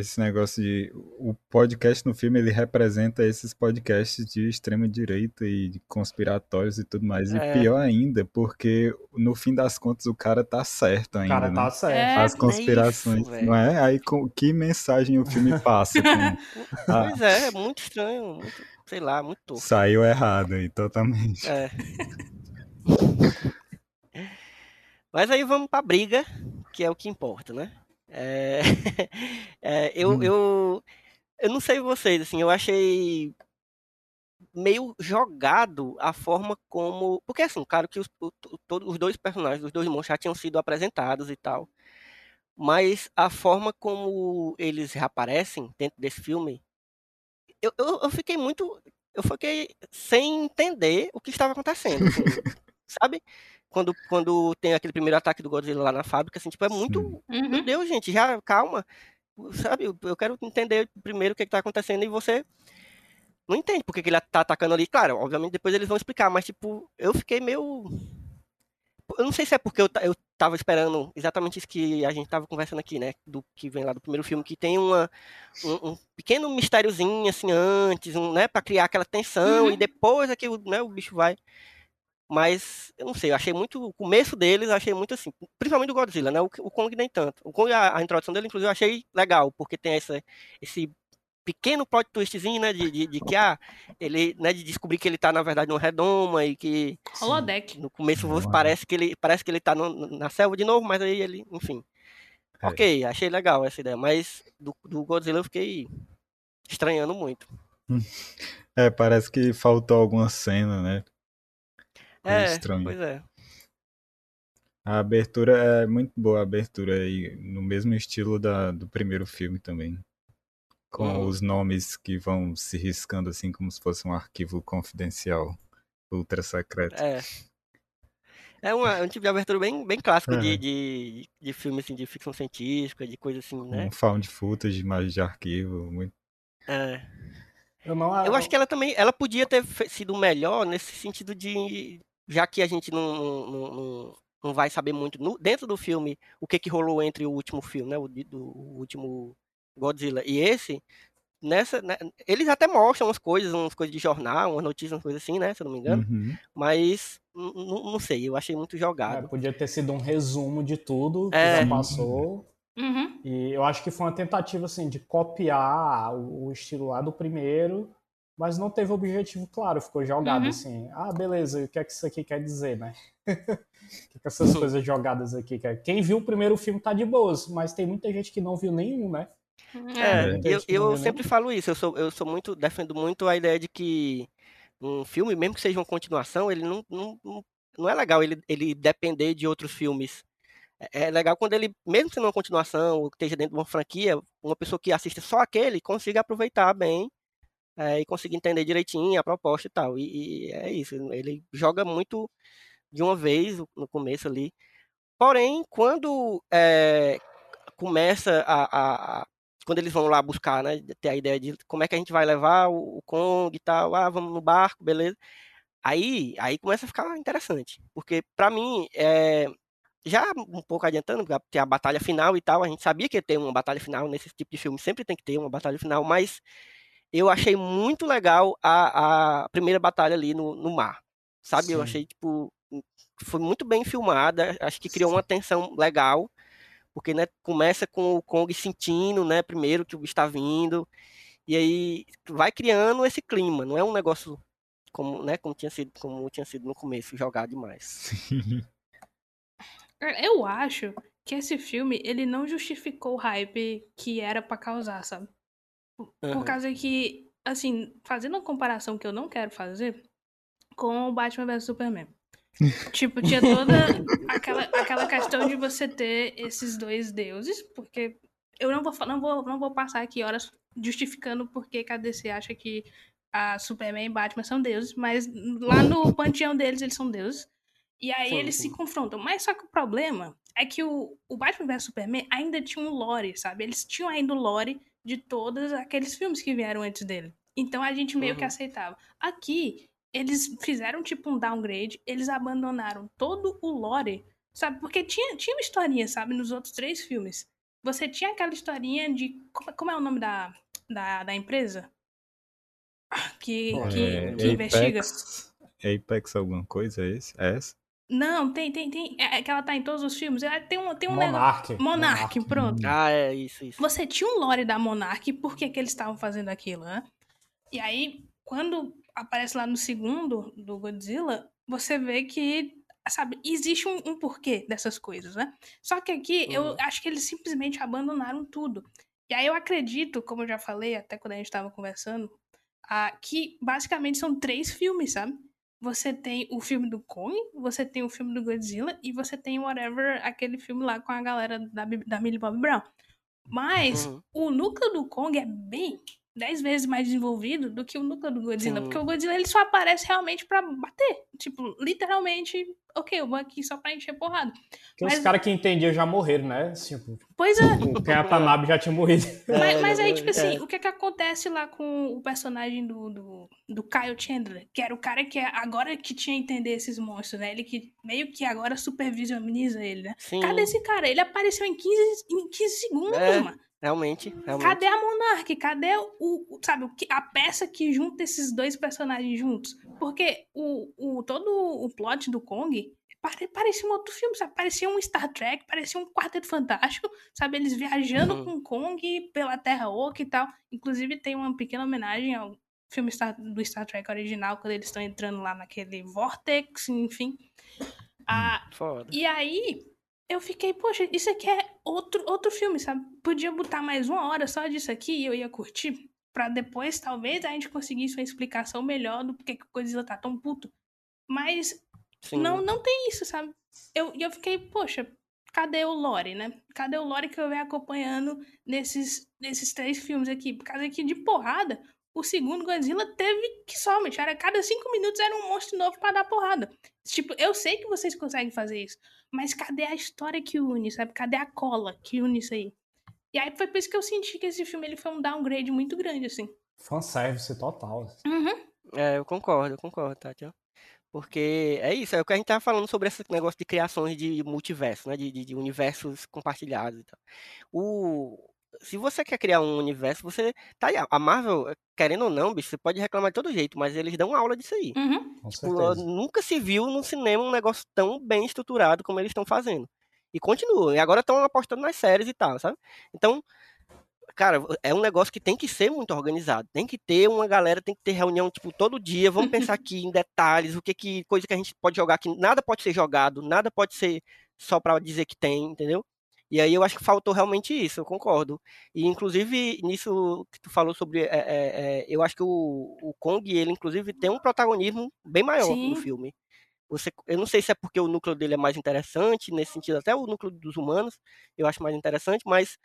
S3: esse negócio de o podcast no filme ele representa esses podcasts de extrema direita e de conspiratórios e tudo mais. E
S1: É.
S3: pior ainda, porque no fim das contas o cara tá certo
S4: O
S3: ainda,
S4: cara
S3: né?
S4: tá certo.
S2: É.
S3: As conspirações,
S1: velho.
S3: não é? Aí com, que mensagem o filme passa? com- Ah,
S1: Pois é, é muito estranho, muito, sei lá, muito tosco.
S3: saiu errado aí, totalmente.
S1: É. Mas aí vamos pra briga, que é o que importa, né? É, é, eu,
S3: Hum.
S1: eu, eu não sei vocês, assim, eu achei meio jogado a forma como. Porque, assim, claro que os, o- os dois personagens, os dois monstros já tinham sido apresentados e tal. Mas a forma como eles reaparecem dentro desse filme, eu, eu, eu fiquei muito. Eu fiquei sem entender o que estava acontecendo. assim, sabe? Quando, quando tem aquele primeiro ataque do Godzilla lá na fábrica, assim, tipo, é muito.
S3: Sim.
S1: Meu
S2: Uhum.
S1: Deus, gente, já calma. Sabe, eu- quero entender primeiro o que, está acontecendo e você não entende porque que ele tá atacando ali. Claro, obviamente depois eles vão explicar, mas tipo, eu fiquei meio. eu não sei se é porque eu, eu tava esperando exatamente isso que a gente tava conversando aqui, né? Do que vem lá do primeiro filme, que tem uma, um, um pequeno mistériozinho assim antes, um, né? Pra criar aquela tensão
S2: Uhum.
S1: e depois é que o, né, o bicho vai. Mas, eu não sei, eu achei muito. O começo deles, eu achei muito assim. Principalmente do Godzilla, né? O, o Kong nem tanto. O Kong, a, a introdução dele, inclusive, eu achei legal, porque tem essa, esse pequeno plot twistzinho, né? De, de, de que, ah, ele, né? De descobrir que ele tá, na verdade, numa redoma e que
S2: Holodeck.
S1: no começo você parece que ele parece que ele tá no- na selva de novo, mas aí ele, enfim.
S3: É.
S1: Ok, achei legal essa ideia, mas do, do Godzilla eu fiquei estranhando muito.
S3: É, parece que faltou alguma cena, né?
S1: É,
S3: estranho.
S1: pois é.
S3: A abertura é muito boa, a abertura aí, no mesmo estilo da, do primeiro filme também. Com os nomes que vão se riscando assim como se fosse um arquivo confidencial, ultra secreto.
S1: É. É uma, é um tipo de abertura bem, bem clássico de,
S3: É.
S1: de, de filme assim, de ficção científica, de coisa assim, né?
S3: Um found footage, imagem de arquivo, muito.
S1: É.
S4: Eu não
S1: Eu acho que ela também, ela podia ter sido melhor nesse sentido de, já que a gente não, não, não, não vai saber muito no- dentro do filme o que que rolou entre o último filme, né, o, do, o último Godzilla e esse, nessa, né, eles até mostram umas coisas, umas coisas de jornal, umas notícias, umas coisas assim, né, se eu não me engano,
S3: Uhum.
S1: mas não sei, eu achei muito
S4: É,
S1: jogado.
S4: podia ter sido um resumo de tudo que
S1: É.
S4: já passou.
S2: Uhum.
S4: E eu acho que foi uma tentativa assim de copiar o, o estilo lá do primeiro, mas não teve objetivo claro, ficou jogado
S2: Uhum.
S4: assim. Ah, beleza, o que é que isso aqui quer dizer, né? o que, que essas coisas jogadas aqui quer? Quem viu o primeiro filme tá de boas, mas tem muita gente que não viu nenhum, né?
S1: É,
S4: muita
S1: eu, eu sempre
S4: nenhum.
S1: falo isso, eu sou, eu sou muito, defendo muito a ideia de que um filme, mesmo que seja uma continuação, ele não, não, não, é legal ele, ele depender de outros filmes. É é legal quando ele, mesmo sendo uma continuação, ou que esteja dentro de uma franquia, uma pessoa que assiste só aquele consiga aproveitar bem é, e conseguir entender direitinho a proposta e tal. E, e é isso, ele joga muito de uma vez no começo ali. Porém, quando é, começa a, a- a- Quando eles vão lá buscar, né? Ter a ideia de como é que a gente vai levar o, o Kong e tal. Ah, vamos no barco, beleza. Aí, aí começa a ficar interessante. Porque, pra mim, é, já um pouco adiantando, tem a batalha final e tal. A gente sabia que ia ter uma batalha final nesse tipo de filme, sempre tem que ter uma batalha final, mas eu achei muito legal a, a primeira batalha ali no, no mar. Sabe? Eu
S4: Sim.
S1: achei, tipo, foi muito bem filmada, acho que criou uma tensão legal, porque, né, começa com o Kong sentindo, né, primeiro que o bicho tá vindo, e aí vai criando esse clima, não é um negócio como, né, como tinha sido, como tinha sido no começo, jogado demais.
S2: Eu acho que esse filme, ele não justificou o hype que era pra causar, sabe? Por causa que, assim, fazendo uma comparação que eu não quero fazer com o Batman vs Superman. tipo, tinha toda aquela, aquela questão de você ter esses dois deuses, porque eu não vou, não vou, não vou passar aqui horas justificando porque que a DC acha que a Superman e Batman são deuses, mas lá no panteão deles eles são deuses. E aí
S1: Sim,
S2: eles
S1: sim.
S2: se confrontam. Mas só que o problema é que o, o Batman vs Superman ainda tinha um lore, sabe? Eles tinham ainda o lore de todos aqueles filmes que vieram antes dele. Então a gente meio que
S1: Uhum.
S2: aceitava. Aqui, eles fizeram tipo um downgrade, eles abandonaram todo o lore, sabe? Porque tinha, tinha uma historinha, sabe? Nos outros três filmes. Você tinha aquela historinha de. Como, como é o nome da, da, da empresa? Que, que,
S3: É,
S2: que investiga.
S3: Apex, Apex alguma coisa, é esse? É essa?
S2: Não, tem, tem, tem. É é que ela tá em todos os filmes. Ela tem um, tem um negócio.
S4: Monark.
S2: Monark, pronto.
S1: Ah, é isso, isso.
S2: Você tinha um lore da Monark, por que, que eles estavam fazendo aquilo, né? E aí, quando aparece lá no segundo do Godzilla, você vê que, sabe, existe um, um porquê dessas coisas, né? Só que aqui, eu
S1: Uhum.
S2: acho que eles simplesmente abandonaram tudo. E aí eu acredito, como eu já falei até quando a gente tava conversando, ah, que basicamente são três filmes, sabe? Você tem o filme do Kong, você tem o filme do Godzilla e você tem whatever, aquele filme lá com a galera da, da Millie Bobby Brown. Mas
S1: Uhum.
S2: o núcleo do Kong é bem dez vezes mais desenvolvido do que o núcleo do Godzilla,
S1: Sim.
S2: porque o Godzilla ele só aparece realmente pra bater, tipo, literalmente ok, eu vou aqui só pra encher porrada.
S4: Porque
S2: Mas-
S4: os caras que entendiam já morreram, né? Tipo,
S2: Pois é.
S4: o Ken Watanabe já tinha morrido.
S2: Mas,
S1: É,
S2: mas aí,
S1: é,
S2: tipo
S1: é.
S2: assim, o que que acontece lá com o personagem do, do, do Kyle Chandler? Que era o cara que é agora que tinha a entender esses monstros, né? Ele que meio que agora supervisioniza ele, né?
S1: Sim,
S2: Cadê esse cara? Ele apareceu em 15, em 15 segundos,
S1: É,
S2: mano.
S1: Realmente, realmente.
S2: Cadê a Monark? Cadê o, sabe, a peça que junta esses dois personagens juntos? Porque o, o, todo o plot do Kong pare- parecia um outro filme, sabe? Parecia um Star Trek, parecia um Quarteto Fantástico, sabe? Eles viajando
S1: Uhum.
S2: com Kong pela Terra Oca e tal. Inclusive tem uma pequena homenagem ao filme Star- do Star Trek original, quando eles estão entrando lá naquele Vortex, enfim. Ah,
S1: Foda.
S2: e aí, eu fiquei, poxa, isso aqui é outro, outro filme, sabe? Podia botar mais uma hora só disso aqui e eu ia curtir. Pra depois, talvez, a gente conseguisse uma explicação melhor do porquê que o Godzilla tá tão puto. Mas
S1: Sim.
S2: não, não tem isso, sabe? Eu, e eu fiquei, poxa, cadê o Lore, né? Cadê o Lore que eu venho acompanhando nesses, nesses três filmes aqui? Por causa que, de porrada, o segundo Godzilla teve que somente. Cada cinco minutos era um monstro novo pra dar porrada. Tipo, eu sei que vocês conseguem fazer isso, mas cadê a história que une, sabe? Cadê a cola que une isso aí? E aí foi por isso que eu senti que esse filme ele foi um downgrade muito grande, assim.
S4: Fanservice total.
S2: Uhum.
S1: É, eu concordo, eu concordo, Tati. Porque é isso, é o que a gente tava falando sobre esse negócio de criações de multiverso, né? De, de, de universos compartilhados e tal. O... Se você quer criar um universo, você. Tá aí, a Marvel, querendo ou não, bicho, você pode reclamar de todo jeito, mas eles dão aula disso aí.
S2: Uhum.
S4: Com
S1: Tipo, nunca se viu no cinema um negócio tão bem estruturado como eles estão fazendo. E continuam. E agora estão apostando nas séries e tal, sabe? Então, cara, é um negócio que tem que ser muito organizado. Tem que ter uma galera, tem que ter reunião, tipo, todo dia. Vamos pensar aqui em detalhes, o que que. Coisa que a gente pode jogar aqui. Nada pode ser jogado, nada pode ser só pra dizer que tem, entendeu? E aí eu acho que faltou realmente isso, eu concordo. E inclusive nisso que tu falou sobre, é, é, eu acho que o, o Kong ele inclusive tem um protagonismo bem maior
S2: Sim.
S1: no filme. Você, eu não sei se é porque o núcleo dele é mais interessante nesse sentido, até o núcleo dos humanos eu acho mais interessante, mas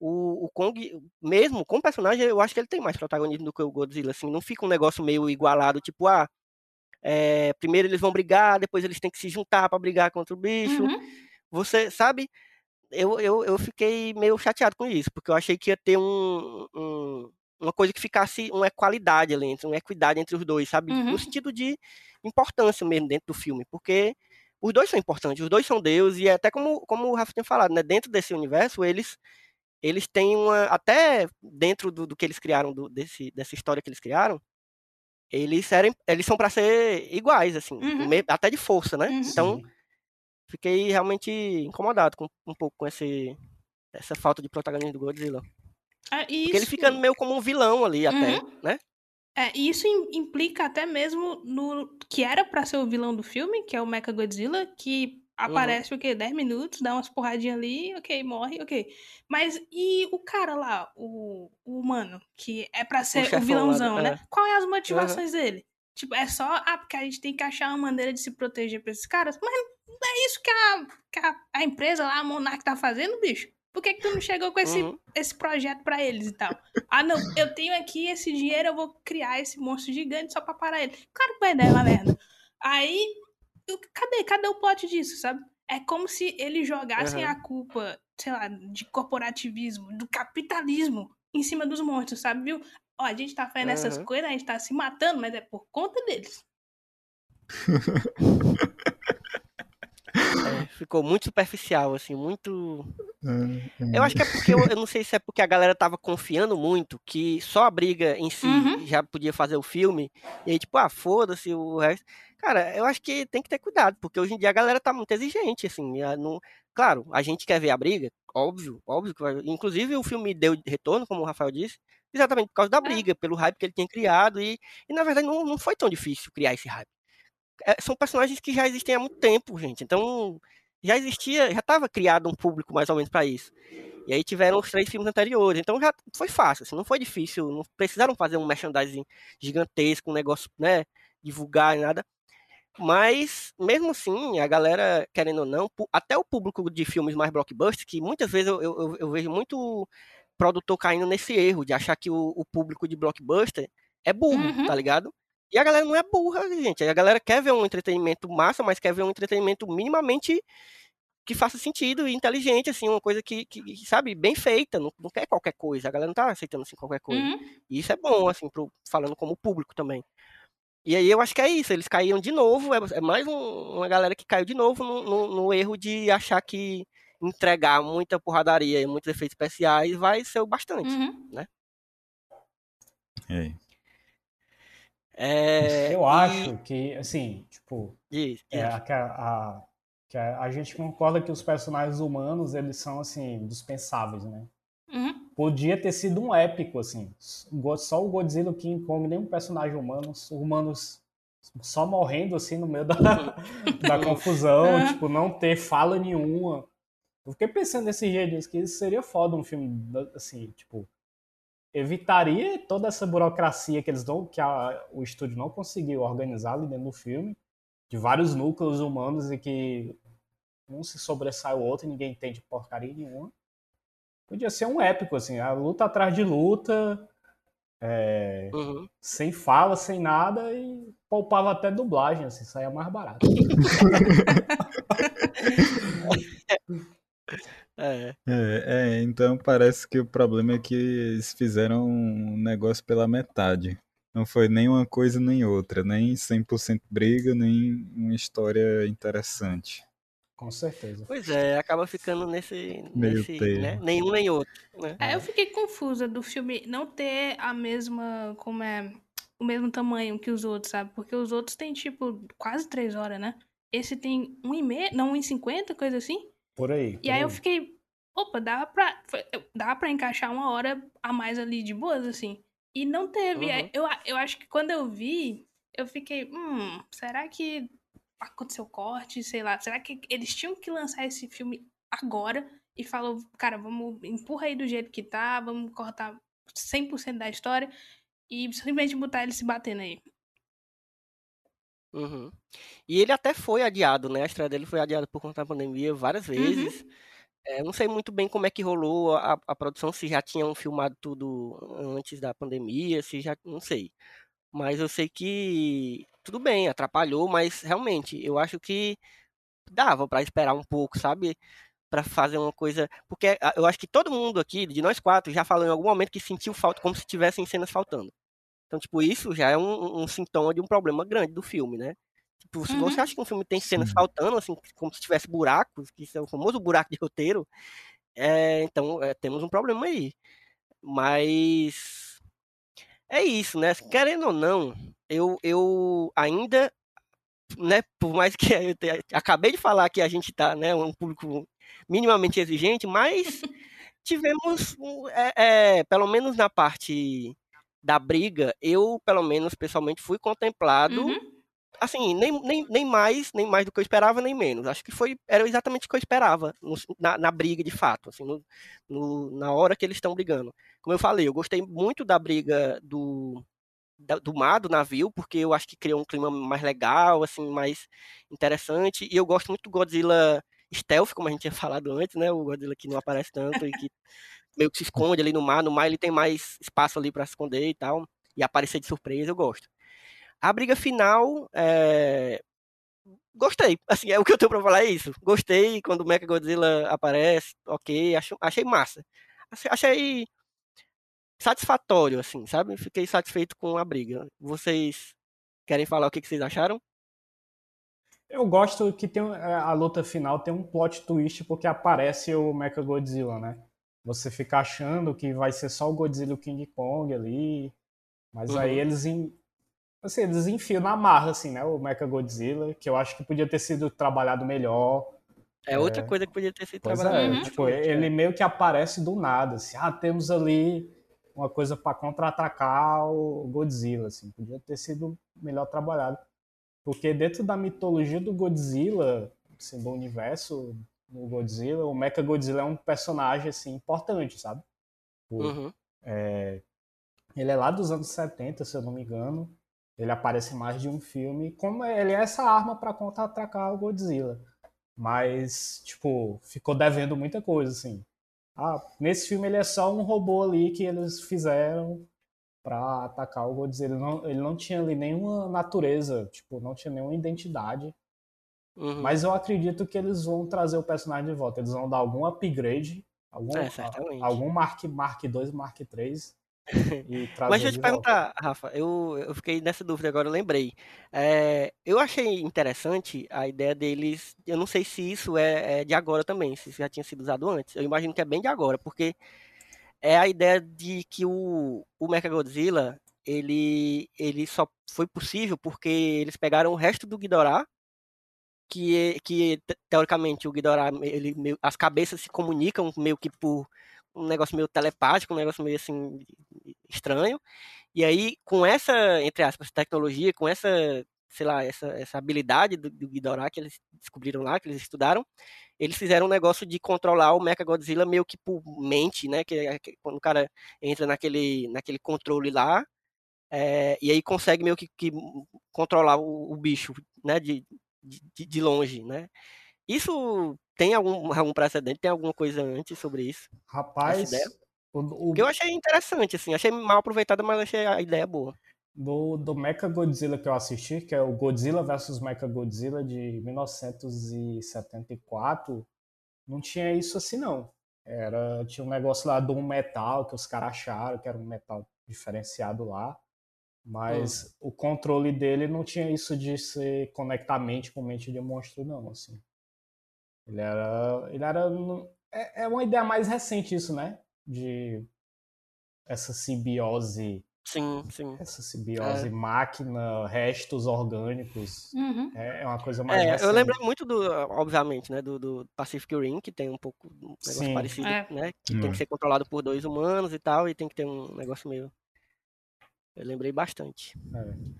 S1: o, o Kong mesmo com o personagem eu acho que ele tem mais protagonismo do que o Godzilla, assim, não fica um negócio meio igualado, tipo ah é, primeiro eles vão brigar, depois eles têm que se juntar para brigar contra o bicho.
S2: Uhum.
S1: Você sabe, eu, eu, eu fiquei meio chateado com isso, porque eu achei que ia ter um, um- uma coisa que ficasse uma equalidade ali, entre, uma equidade entre os dois, sabe?
S2: Uhum.
S1: No sentido de importância mesmo dentro do filme, porque os dois são importantes, os dois são Deus, e até como, como o Rafa tinha falado, né? Dentro desse universo, eles eles têm uma. Até dentro do, do que eles criaram, do- desse, dessa história que eles criaram, eles, eram, eles são para ser iguais, assim,
S2: Uhum.
S1: até de força, né?
S2: Uhum.
S1: Então,
S4: Sim.
S1: Fiquei realmente incomodado com, um pouco com esse, essa falta de protagonismo do Godzilla.
S2: Ah, e
S1: Porque ele
S2: isso-
S1: fica meio como um vilão ali até,
S2: Uhum.
S1: né?
S2: É, e isso im- implica até mesmo no que era pra ser o vilão do filme, que é o Mecha Godzilla, que
S1: Uhum.
S2: aparece o quê? 10 minutos, dá umas porradinhas ali, ok, morre, ok. Mas e o cara lá, o, o humano, que é pra ser o,
S1: lá,
S2: vilãozão,
S1: é.
S2: né? Qual é as motivações dele? Tipo, é só, ah, porque a gente tem que achar uma maneira de se proteger pra esses caras, mas não é isso que a, que a, a empresa lá, a Monarch, tá fazendo, bicho? Por que, que tu não chegou com esse,
S1: Uhum.
S2: esse projeto pra eles e tal? Ah, não, eu tenho aqui esse dinheiro, eu vou criar esse monstro gigante só pra parar ele. Claro que vai dar uma merda. Aí, eu- cadê? Cadê o plot disso, sabe? É como se eles jogassem
S1: Aham.
S2: a culpa, sei lá, de corporativismo, do capitalismo em cima dos monstros, sabe, viu? Ó, a gente tá fazendo essas
S1: Aham.
S2: coisas, a gente tá se matando, mas é por conta deles.
S1: É, ficou muito superficial, assim, muito.
S3: É,
S1: Eu acho que é porque eu, eu não sei se é porque a galera tava confiando muito que só a briga em si
S2: Uhum.
S1: já podia fazer o filme. E aí, tipo, ah, foda-se o resto. Cara, eu acho que tem que ter cuidado, porque hoje em dia a galera tá muito exigente, assim. não- Claro, a gente quer ver a briga, óbvio, óbvio que vai. Inclusive, o filme deu retorno, como o Rafael disse, exatamente por causa da briga, pelo hype que ele tinha criado. E, e na verdade, não, não foi tão difícil criar esse hype. É, são personagens que já existem há muito tempo, gente. Então, já existia, já estava criado um público mais ou menos para isso. E aí tiveram os três filmes anteriores. Então já foi fácil, assim, não foi difícil. Não precisaram fazer um merchandising gigantesco, um negócio, né? Divulgar e nada. Mas, mesmo assim, a galera, querendo ou não, até o público de filmes mais blockbusters, que muitas vezes eu, eu- eu vejo muito produtor caindo nesse erro de achar que o, o público de blockbuster é burro,
S2: Uhum.
S1: tá ligado? E a galera não é burra, gente. A galera quer ver um entretenimento massa, mas quer ver um entretenimento minimamente que faça sentido e inteligente, assim, uma coisa que, que, sabe, bem feita, não, não quer qualquer coisa. A galera não tá aceitando assim qualquer coisa.
S2: Uhum.
S1: E isso é bom, assim, pro, falando como público também. E aí eu acho que é isso, eles caíram de novo, é, é mais um- uma galera que caiu de novo no, no- no erro de achar que entregar muita porradaria e muitos efeitos especiais vai ser o bastante.
S2: Uhum.
S3: É.
S1: É,
S4: Eu
S1: e-
S4: acho que, assim, tipo,
S1: Isso,
S4: é,
S1: isso.
S4: a, que a, a- a, a gente concorda que os personagens humanos, eles são, assim, dispensáveis, né?
S2: Uhum.
S4: Podia ter sido um épico, assim. Só o Godzilla, o King Kong, nenhum personagem humano, os humanos só morrendo, assim, no meio da, da confusão,
S2: Uhum.
S4: tipo, não ter fala nenhuma. Eu fiquei pensando nesse jeito, disse que isso seria foda um filme, assim, tipo, evitaria toda essa burocracia que eles não, que a- o estúdio não conseguiu organizar ali dentro do filme, de vários núcleos humanos e que um se sobressai o outro e ninguém entende porcaria nenhuma. Podia ser um épico, assim, a luta atrás de luta, é,
S1: Uhum.
S4: sem fala, sem nada, e poupava até dublagem, assim, saía mais barato.
S1: É,
S3: É, é, então parece que o problema é que eles fizeram um negócio pela metade. Não foi nem uma coisa nem outra, nem 100% briga, nem uma história interessante.
S4: Com certeza.
S1: pois é, acaba ficando nesse,
S3: Meio
S1: nesse
S3: termo.
S1: né? Nenhum nem outro, né?
S2: É, eu fiquei confusa do filme não ter a mesma, como é, o mesmo tamanho que os outros, sabe? Porque os outros têm, tipo, quase três horas, né? Esse tem um e meio, não, um e cinquenta, coisa assim.
S4: Por aí.
S2: E
S4: por
S2: aí eu fiquei, opa, dá pra, dá pra encaixar uma hora a mais ali de boas, assim. E não teve.
S1: Uhum.
S2: Aí Eu, eu acho que quando eu vi, eu fiquei, hum, será que aconteceu corte, sei lá, será que eles tinham que lançar esse filme agora e falou, cara, vamos, empurra aí do jeito que tá, vamos cortar 100% da história e simplesmente botar ele se batendo aí.
S1: Uhum. E ele até foi adiado, né? A estreia dele foi adiada por conta da pandemia várias vezes. É, eu não sei muito bem como é que rolou a, a produção, se já tinham filmado tudo antes da pandemia, se já. Não sei. Mas eu sei que tudo bem, atrapalhou, mas realmente eu acho que dava pra esperar um pouco, sabe? Pra fazer uma coisa. Porque ah, eu acho que todo mundo aqui, de nós quatro, já falou em algum momento que sentiu falta, como se tivessem cenas faltando. Então, tipo, isso já é um, um sintoma de um problema grande do filme, né? Tipo, se
S2: Uhum.
S1: você acha que um filme tem cenas faltando, assim, como se tivesse buracos, que é o famoso buraco de roteiro, é, então é, temos um problema aí. Mas é isso, né? Querendo ou não, eu, eu ainda, né, por mais que eu te- acabei de falar que a gente tá, né, um público minimamente exigente, mas tivemos, é, é, pelo menos na parte da briga, eu, pelo menos, pessoalmente, fui contemplado
S2: Uhum.
S1: assim, nem, nem, nem mais, nem mais do que eu esperava, nem menos. Acho que foi, era exatamente o que eu esperava no- na, na briga, de fato, assim, no, no- na hora que eles estão brigando. Como eu falei, eu gostei muito da briga do, da- do mar, do navio, porque eu acho que criou um clima mais legal, assim, mais interessante, e eu gosto muito do Godzilla stealth, como a gente tinha falado antes, né, o Godzilla que não aparece tanto e que meio que se esconde ali no mar, no mar ele tem mais espaço ali para se esconder e tal, e aparecer de surpresa, eu gosto. A briga final, é, gostei. Assim, é o que eu tenho pra falar é isso. Gostei quando o Mecha Godzilla aparece, ok, acho, achei massa. Achei, satisfatório, assim, sabe? Fiquei satisfeito com a briga. Vocês querem falar o que, que vocês acharam?
S4: Eu gosto que tem é, a luta final tem um plot twist porque aparece o Mechagodzilla, né? Você fica achando que vai ser só o Godzilla e o King Kong ali, mas
S1: Uhum.
S4: aí eles assim, eles enfiam na marra assim, né, o Mechagodzilla, que eu acho que podia ter sido trabalhado melhor.
S1: É outra coisa que podia ter sido
S4: Pois
S1: trabalhada.
S4: é,
S2: Uhum.
S4: tipo, ele meio que aparece do nada, assim, ah, temos ali uma coisa para contra-atacar o Godzilla, assim, podia ter sido melhor trabalhado. Porque dentro da mitologia do Godzilla, assim, do universo do Godzilla, o Mecha Godzilla é um personagem assim importante, sabe?
S1: Uhum.
S4: Ele é lá dos anos 70, se eu não me engano. Ele aparece em mais de um filme. Como ele é essa arma para contra-atacar o Godzilla. Mas, tipo, ficou devendo muita coisa, assim. Ah, nesse filme ele é só um robô ali que eles fizeram pra atacar o Godzilla. Ele não, ele não tinha ali nenhuma natureza, tipo, não tinha nenhuma identidade.
S1: Uhum.
S4: Mas eu acredito que eles vão trazer o personagem de volta. Eles vão dar algum upgrade, algum,
S1: É, certamente.
S4: algum Mark, Mark 2, Mark 3 e trazer
S1: Mas deixa eu
S4: de
S1: te
S4: volta.
S1: perguntar, Rafa, eu, eu fiquei nessa dúvida agora, eu lembrei. É, eu achei interessante a ideia deles. Eu não sei se isso é, é de agora também, se isso já tinha sido usado antes. Eu imagino que é bem de agora, porque é a ideia de que o, o Mechagodzilla ele, ele só foi possível porque eles pegaram o resto do Ghidorah, que, que te- teoricamente o Ghidorah, ele, meio- as cabeças se comunicam meio que por um negócio meio telepático, um negócio meio assim estranho. E aí, com essa, entre aspas, tecnologia, com essa, sei lá, essa, essa habilidade do, do Ghidorah que eles descobriram lá, que eles estudaram, eles fizeram um negócio de controlar o Mechagodzilla meio que por mente, né? Que, é que quando o cara entra naquele, naquele controle lá, é, e aí consegue meio que, que controlar o, o bicho, né? De, de, de longe, né? Isso tem algum, algum precedente? Tem alguma coisa antes sobre isso?
S4: Rapaz, o, o,
S1: eu achei interessante, assim, achei mal aproveitada, mas achei a ideia boa.
S4: do, do Mecha Godzilla que eu assisti, que é o Godzilla vs Mecha Godzilla de 1974, não tinha isso assim não. Era, tinha um negócio lá de um metal que os caras acharam que era um metal diferenciado lá, mas o controle dele não tinha isso de se conectar mente com mente de monstro não, assim. Ele era, ele era é, é uma ideia mais recente isso, né? De essa simbiose
S1: Sim, sim.
S4: essa simbiose máquina, restos orgânicos,
S2: Uhum.
S4: é é uma coisa mais
S1: É,
S4: recente.
S1: eu lembro muito do, obviamente, né, do, do Pacific Rim, que tem um pouco um negócio
S4: Sim.
S1: parecido,
S2: É.
S1: né, que tem
S3: Hum.
S1: que ser controlado por dois humanos e tal, e tem que ter um negócio meio... Eu lembrei bastante.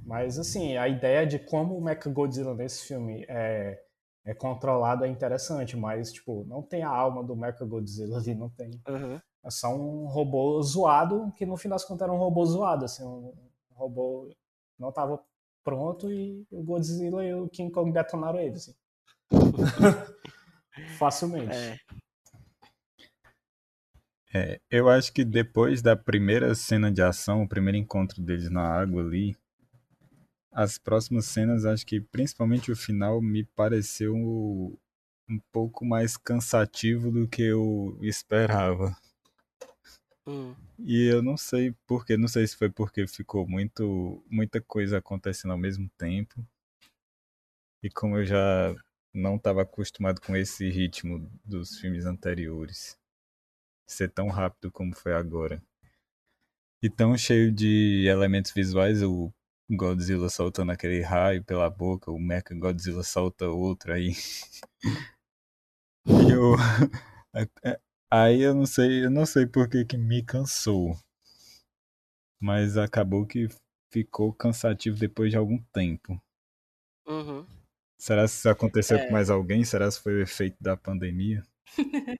S4: Mas assim, a ideia de como o Mechagodzilla nesse filme é, é controlado é interessante, mas tipo, não tem a alma do Mechagodzilla ali, não tem.
S1: Aham.
S4: É só um robô zoado, que no fim das contas era um robô zoado, assim, um robô não estava pronto e o Godzilla e o King Kong detonaram ele, assim. Facilmente.
S1: É.
S3: É, eu acho que depois da primeira cena de ação, o primeiro encontro deles na água ali, as próximas cenas, acho que principalmente o final, me pareceu um, um pouco mais cansativo do que eu esperava.
S1: Hum.
S3: E eu não sei porquê, não sei se foi porque ficou muito, muita coisa acontecendo ao mesmo tempo. E como eu já não estava acostumado com esse ritmo dos filmes anteriores, ser tão rápido como foi agora. E tão cheio de elementos visuais, o Godzilla soltando aquele raio pela boca, o Mecha Godzilla solta outro aí. Eu Aí eu não sei, eu não sei por que que me cansou. Mas acabou que ficou cansativo depois de algum tempo.
S1: Uhum.
S3: Será que isso aconteceu
S1: É.
S3: com mais alguém? Será que foi o efeito da pandemia?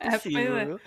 S1: É
S2: É,
S1: possível,
S2: pois é.
S1: viu?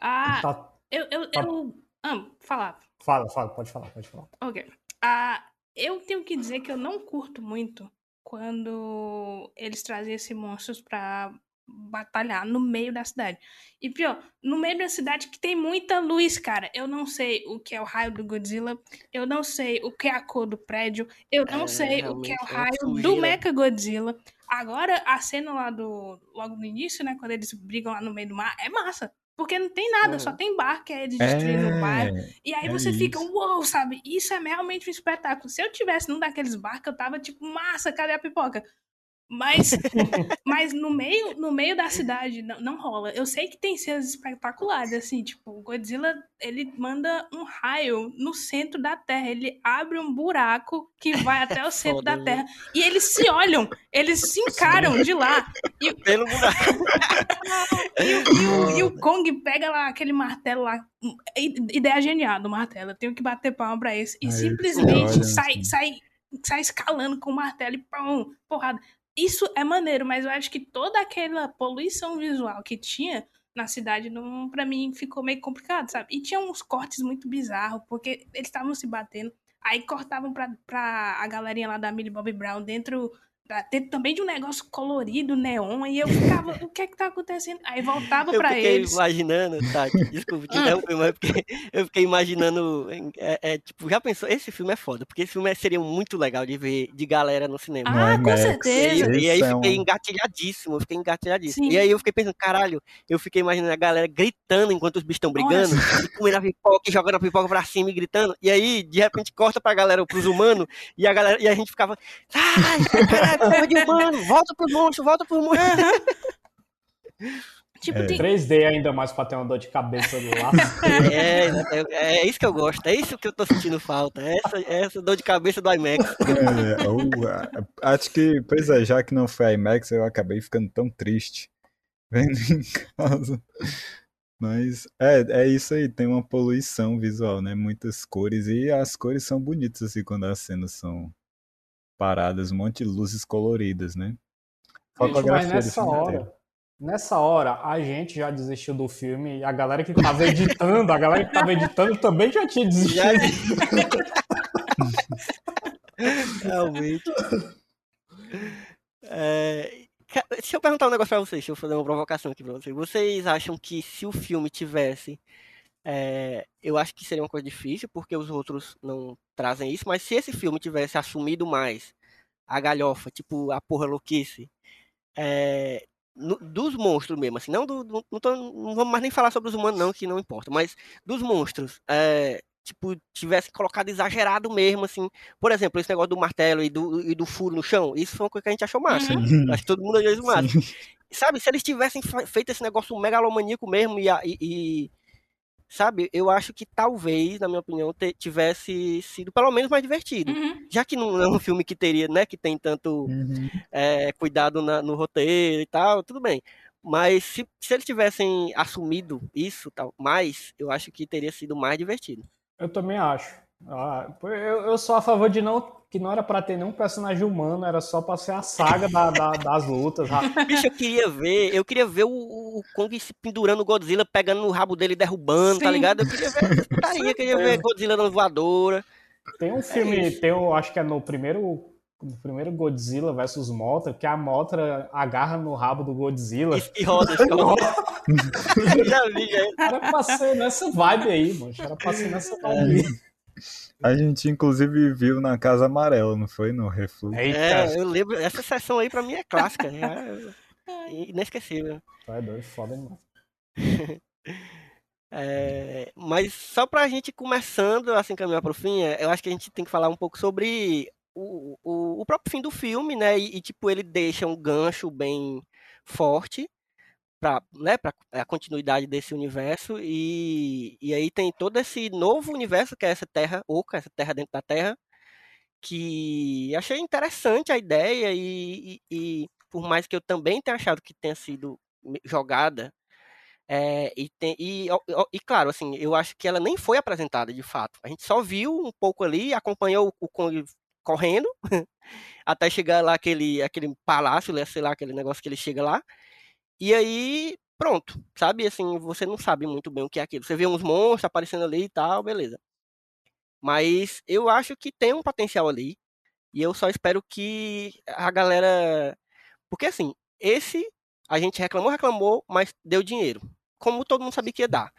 S2: Ah,
S4: Tá-
S2: eu. eu,
S4: tá-
S2: eu... Ah, falar.
S4: Fala, fala, pode falar, pode falar.
S2: Ok. Ah, eu tenho que dizer que eu não curto muito quando eles trazem esses monstros pra batalhar no meio da cidade. E pior, no meio da cidade que tem muita luz, cara. Eu não sei o que é o raio do Godzilla, eu não sei o que é a cor do prédio, eu não
S1: É,
S2: sei o que é o
S1: é
S2: raio do
S1: sujeira.
S2: Mecha Godzilla. Agora, a cena lá do. Logo no início, né? Quando eles brigam lá no meio do mar, é massa. Porque não tem nada, só
S1: Uhum.
S2: tem bar que é de destruir no bairro. E aí
S3: é
S2: você fica,
S3: isso.
S2: uou, sabe? Isso é realmente um espetáculo. Se eu tivesse num daqueles barcos, eu tava tipo, massa, cadê a pipoca? Mas, mas no meio no meio da cidade não, não rola. Eu sei que tem cenas espetaculares, assim, tipo, o Godzilla, ele manda um raio no centro da Terra. Ele abre um buraco que vai até o centro
S1: Foda,
S2: da
S1: viu?
S2: Terra. E eles se olham, eles se encaram de lá.
S1: Pelo buraco.
S2: E, o- e o, e o Kong pega lá aquele martelo lá. Ideia genial do martelo. Eu tenho que bater palma pra isso. E
S3: Aí
S2: simplesmente
S3: olham
S2: sai,
S3: assim.
S2: sai, sai escalando com o martelo e pum, porrada. Isso é maneiro, mas eu acho que toda aquela poluição visual que tinha na cidade, não, pra mim, ficou meio complicado, sabe? E tinha uns cortes muito bizarros, porque eles estavam se batendo. Aí cortavam pra, pra a galerinha lá da Millie Bobby Brown dentro tá, teve também de um negócio colorido, neon, e eu ficava, o que é que tá acontecendo? Aí voltava
S1: Eu
S2: pra
S1: fiquei
S2: eles.
S1: imaginando, Tati, desculpa te
S2: Ah.
S1: interromper, mas porque eu fiquei imaginando, é, é, tipo, já pensou, esse filme é foda, porque esse filme seria muito legal de ver de galera no cinema.
S2: Ah, com
S3: IMAX.
S2: certeza.
S1: E, e aí
S3: é
S1: fiquei engatilhadíssimo, eu fiquei engatilhadíssimo.
S2: Sim.
S1: E aí eu fiquei pensando, caralho, eu fiquei imaginando a galera gritando enquanto os bichos estão brigando, e comendo a pipoca e jogando a pipoca pra cima e gritando. E aí, de repente, corta pra galera, pros humanos, e a galera, e a gente ficava, ai, caralho, de humano, volta pros monstros, volta pros monstros.
S2: Tipo,
S3: É.
S2: tem,
S4: 3D ainda mais pra ter uma dor de cabeça do lado.
S1: É, é, é isso que eu gosto, é isso que eu tô sentindo falta, é essa, é essa dor de cabeça do IMAX.
S3: É, a- acho que, pois é, já que não foi IMAX, eu acabei ficando tão triste vendo em casa. Mas é, é isso aí, tem uma poluição visual, né? Muitas cores, e as cores são bonitas assim quando as cenas são paradas, um monte de luzes coloridas, né?
S4: Gente, mas nessa hora,
S3: inteiro.
S4: nessa hora, a gente já desistiu do filme e a galera que tava editando, a galera que tava editando também já tinha desistido.
S1: Realmente. É, deixa eu perguntar um negócio pra vocês, deixa eu fazer uma provocação aqui pra vocês. Vocês acham que se o filme tivesse. é, eu acho que seria uma coisa difícil, porque os outros não trazem isso, mas se esse filme tivesse assumido mais a galhofa, tipo a porra louquice, é, no- dos monstros mesmo, assim, não, do, do- não, tô- não vamos mais nem falar sobre os humanos, não, que não importa, mas dos monstros, é, tipo, tivesse colocado exagerado mesmo, assim, por exemplo, esse negócio do martelo e do, e do furo no chão, isso foi uma coisa que a gente achou massa.
S3: Sim,
S1: Acho que todo mundo achou isso massa.
S3: sim.
S1: Sabe, se eles tivessem feito esse negócio megalomaníaco mesmo e, e- e- sabe, eu acho que talvez, na minha opinião, te- tivesse sido pelo menos mais divertido.
S2: Uhum.
S1: Já que não é um filme que teria, né, que tem tanto
S3: Uhum.
S1: é, cuidado na- no roteiro e tal, tudo bem. Mas se, se eles tivessem assumido isso tal, mais, eu acho que teria sido mais divertido.
S4: Eu também acho. Ah, eu, eu sou a favor de não que não era pra ter nenhum personagem humano, era só pra ser a saga da- da- das lutas.
S1: Bicho, eu queria ver, eu queria ver o, o Kong se pendurando o Godzilla, pegando no rabo dele e derrubando, tá
S2: Sim.
S1: ligado? Eu queria ver putaria, eu queria ver Godzilla dando voadora.
S4: Tem um filme, tem um, acho que é no primeiro, no primeiro Godzilla versus Mothra, que a Mothra agarra no rabo do Godzilla.
S1: E, roda, e roda. Eu já vi, já.
S4: Era pra ser nessa vibe aí, mano. Era pra ser nessa vibe aí.
S3: A gente inclusive viu na Casa Amarela, não foi? No Refluxo.
S1: É, eu lembro, essa sessão aí pra mim é clássica, é inesquecível.
S4: é doido, foda demais.
S1: É, mas só pra gente começando a se encaminhar pro fim, é, eu acho que a gente tem que falar um pouco sobre o, o, o próprio fim do filme, né? E, e, tipo, ele deixa um gancho bem forte para né, a continuidade desse universo. E, e aí tem todo esse novo universo que é essa Terra Oca, essa Terra dentro da Terra, que achei interessante a ideia e, e- e por mais que eu também tenha achado que tenha sido jogada é, e, tem, e, e claro, assim, eu acho que ela nem foi apresentada de fato. A gente só viu um pouco ali, acompanhou o, o correndo até chegar lá aquele, aquele palácio, sei lá, aquele negócio que ele chega lá. E aí, pronto, sabe? Assim, você não sabe muito bem o que é aquilo. Você vê uns monstros aparecendo ali e tal, beleza. Mas eu acho que tem um potencial ali. E eu só espero que a galera. Porque assim, esse a gente reclamou, reclamou, mas deu dinheiro. Como todo mundo sabia que ia dar.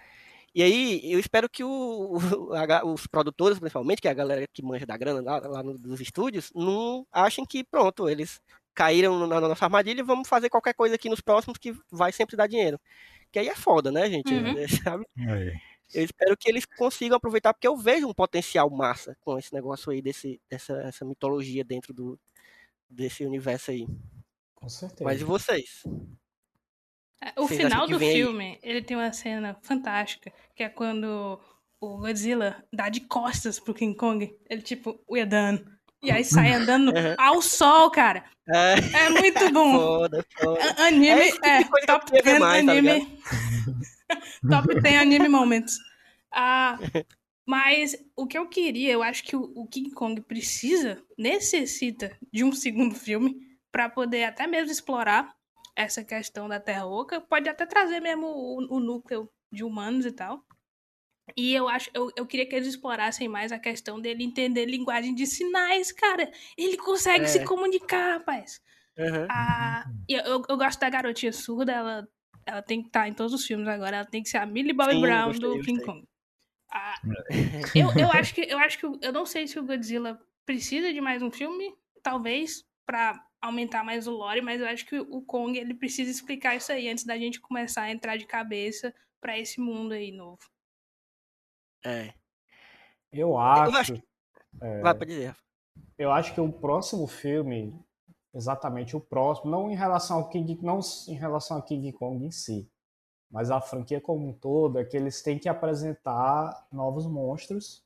S1: E aí, eu espero que o, o- os produtores, principalmente, que é a galera que manja da grana lá, lá no- dos estúdios, não achem que, pronto, eles caíram na, nossa armadilha e vamos fazer qualquer coisa aqui nos próximos que vai sempre dar dinheiro. Que aí é foda, né, gente?
S2: Uhum.
S1: É, sabe?
S3: Aí.
S1: Eu espero que eles consigam aproveitar, porque eu vejo um potencial massa com esse negócio aí, desse, dessa essa mitologia dentro do, desse universo aí.
S4: Com certeza.
S1: Mas e vocês?
S2: É, O
S1: Vocês
S2: final do
S1: vem aí?
S2: filme, ele tem uma cena fantástica, que é quando o Godzilla dá de costas pro King Kong. Ele, tipo, we're done. E aí sai andando
S1: Uhum.
S2: ao sol, cara.
S1: É,
S2: É muito bom.
S1: foda, foda.
S2: Anime,
S1: É tipo
S2: é, top
S1: queria ver
S2: 10
S1: mais, tá
S2: anime. top 10 anime moments. Ah, mas o que eu queria, eu acho que o, o King Kong precisa, necessita de um segundo filme pra poder até mesmo explorar essa questão da Terra Oca. Pode até trazer mesmo o, o núcleo de humanos e tal. E eu acho, eu, eu queria que eles explorassem mais a questão dele entender linguagem de sinais, cara. Ele consegue
S1: É.
S2: se comunicar, rapaz.
S1: Aham.
S2: A, e eu, eu, gosto da garotinha surda, ela, ela tem que estar em todos os filmes agora. Ela tem que ser a Millie Bobby
S1: Sim,
S2: Brown
S1: gostei,
S2: do
S1: gostei.
S2: King Kong. A- eu, eu acho que eu acho que eu não sei se o Godzilla precisa de mais um filme, talvez pra aumentar mais o lore, mas eu acho que o Kong ele precisa explicar isso aí antes da gente começar a entrar de cabeça pra esse mundo aí novo.
S1: É.
S4: Eu
S1: acho
S4: acho,
S1: Vai, pode dizer.
S4: Eu acho que o próximo filme, exatamente o próximo, não em relação ao King, não em relação ao King Kong em si, mas a franquia como um todo, é que eles têm que apresentar novos monstros.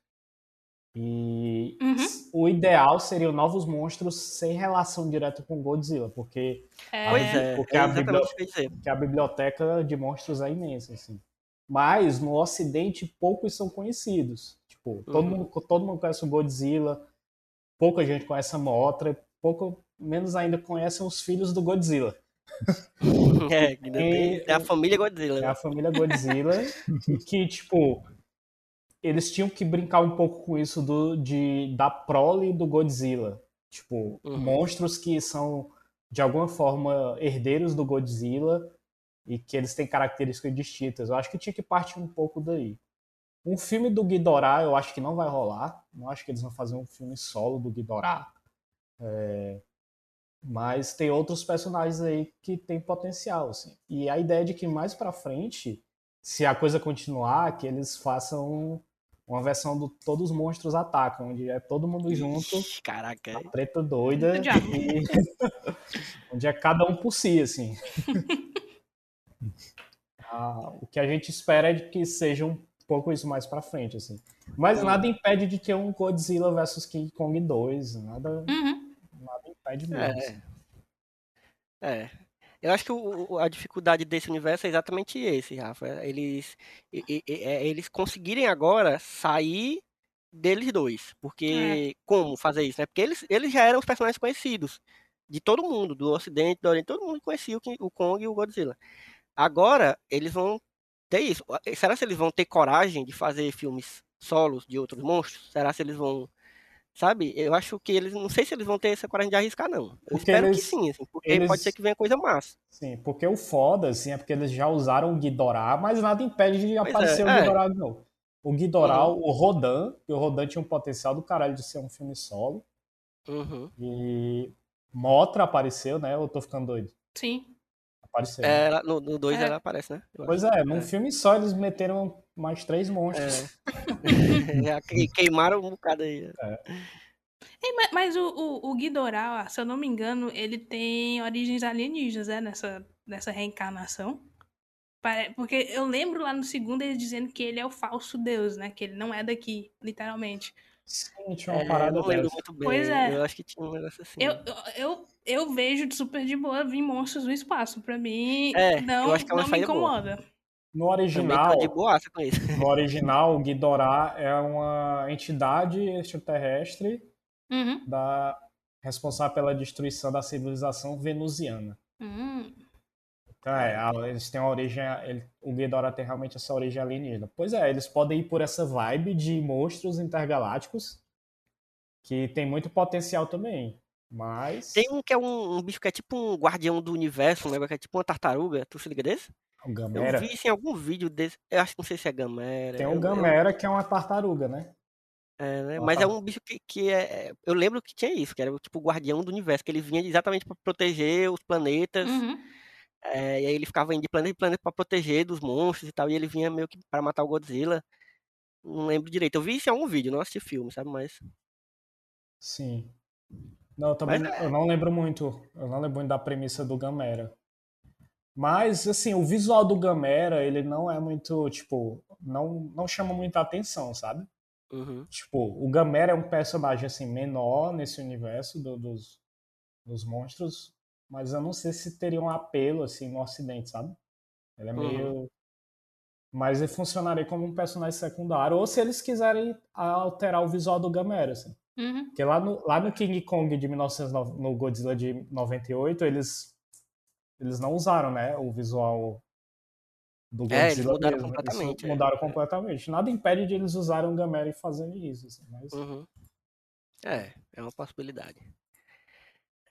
S4: E
S2: Uhum.
S4: o ideal seria novos monstros sem relação direta com Godzilla, porque,
S2: É,
S1: é,
S4: porque
S1: é
S4: a
S1: exatamente
S4: bibli-
S1: o que eu ia dizer.
S4: porque a biblioteca de monstros é imensa, assim. Mas no Ocidente poucos são conhecidos. Tipo, todo,
S1: Uhum.
S4: mundo, todo mundo conhece o Godzilla, pouca gente conhece a Mothra, pouco menos ainda conhecem os filhos do Godzilla.
S1: É, que tem,
S4: E-
S1: tem a família Godzilla.
S4: É
S1: né?
S4: a família Godzilla que, tipo, eles tinham que brincar um pouco com isso do, de, da prole do Godzilla. Tipo,
S1: Uhum.
S4: monstros que são, de alguma forma, herdeiros do Godzilla e que eles têm características distintas. Eu acho que tinha que partir um pouco daí. Um filme do Ghidorah eu acho que não vai rolar. Não acho que eles vão fazer um filme solo do Ghidorah. É, Mas tem outros personagens aí que tem potencial, assim. E a ideia de que mais pra frente, se a coisa continuar, que eles façam uma versão do Todos os Monstros Atacam, onde é todo mundo junto,
S1: Caraca.
S4: a treta doida, e... onde é cada um por si, assim. Ah, o que a gente espera é de que seja um pouco isso mais pra frente, assim. Mas nada impede de ter um Godzilla vs King Kong 2, nada,
S2: Uhum.
S4: nada impede mesmo. assim.
S1: É. É. Eu acho que o- a dificuldade desse universo é exatamente esse, Rafa. Eles, e- e- é, eles conseguirem agora sair deles dois. Porque como fazer isso, né? Porque eles, eles já eram os personagens conhecidos de todo mundo, do Ocidente, do Oriente, todo mundo conhecia o, King- o Kong e o Godzilla. Agora eles vão ter isso. Será se eles vão ter coragem de fazer filmes solos de outros monstros? Será se eles vão Sabe? Eu acho que eles. Não sei se eles vão ter essa coragem de arriscar, não. Eu
S4: Porque
S1: espero
S4: eles-
S1: que sim, assim, porque
S4: eles-
S1: pode ser que venha coisa massa.
S4: Sim, porque o foda, assim, é porque eles já usaram o Ghidorah, mas nada impede de
S1: Pois
S4: aparecer
S1: é,
S4: o
S1: é.
S4: Ghidorah de novo. O Ghidorah,
S1: Uhum.
S4: o Rodan, e o Rodan tinha um potencial do caralho de ser um filme solo.
S1: Uhum.
S4: E Motra apareceu, né? Eu tô ficando doido.
S2: Sim.
S4: Apareceu.
S1: É, ela- no 2
S2: É.
S1: ela aparece, né? Eu
S4: Pois é, num
S1: É.
S4: filme só eles meteram mais três monstros.
S1: que- queimaram um bocado aí.
S2: Ei, ma- mas o, o, o Ghidorah, se eu não me engano, ele tem origens alienígenas, né? Nessa, nessa reencarnação. Porque eu lembro lá no segundo eles dizendo que ele é o falso deus, né? Que ele não é daqui, literalmente.
S4: Sim, tinha uma
S1: É,
S4: parada
S1: não lembro muito bem.
S2: Pois é.
S1: Eu acho que tinha um negócio assim.
S2: Eu, eu, eu, eu vejo de super de boa vir monstros no espaço. Pra mim,
S1: É,
S2: não, não me
S1: boa.
S2: incomoda.
S4: No
S1: Também
S4: original,
S1: tô de boaça com isso.
S4: no original, o Ghidorah é uma entidade extraterrestre
S2: Uhum.
S4: da responsável pela destruição da civilização venusiana.
S2: Hum.
S4: Então, é, a- eles têm uma origem. ele- o Ghidorah tem realmente essa origem alienígena. Pois é, eles podem ir por essa vibe de monstros intergalácticos, que tem muito potencial também. Mas.
S1: Tem um que é um, um bicho que é tipo um guardião do universo, um negócio que é tipo uma tartaruga. Tu se liga desse?
S4: O
S1: Eu
S4: Gamera.
S1: vi isso em algum vídeo desse. Eu acho que não sei se é Gamera.
S4: Tem
S1: eu-
S4: o
S1: eu-
S4: Gamera, que é uma tartaruga, né?
S1: É, né? Mas é um bicho que, que é. é- Eu lembro que tinha isso, que era tipo o guardião do universo, que ele vinha exatamente para proteger os planetas.
S2: Uhum.
S1: É, e aí ele ficava indo de planeta em planeta para proteger dos monstros e tal. E ele vinha meio que para matar o Godzilla. Não lembro direito. Eu vi isso em algum vídeo, não assisti filme, sabe? Mas.
S4: Sim. Não, eu também
S1: Mas é.
S4: eu não lembro muito. Eu não lembro muito da premissa do Gamera. Mas, assim, o visual do Gamera, ele não é muito, tipo, não, não chama muita atenção, sabe?
S1: Uhum.
S4: Tipo, o Gamera é um personagem, assim, menor nesse universo do- dos, dos monstros, mas eu não sei se teria um apelo, assim, no ocidente, sabe? Ele é
S1: Uhum.
S4: meio... Mas ele funcionaria como um personagem secundário, ou se eles quiserem alterar o visual do Gamera, assim.
S2: Uhum.
S4: Porque lá no, lá no King Kong de 1909, no Godzilla de 98, eles, eles não usaram, né, o visual do
S1: É, eles
S4: Godzilla
S1: mudaram
S4: mesmo.
S1: completamente,
S4: Isso
S1: é.
S4: mudaram completamente. Nada impede de eles usarem o Gamera e fazerem isso. assim, mas...
S1: Uhum. É, é uma possibilidade.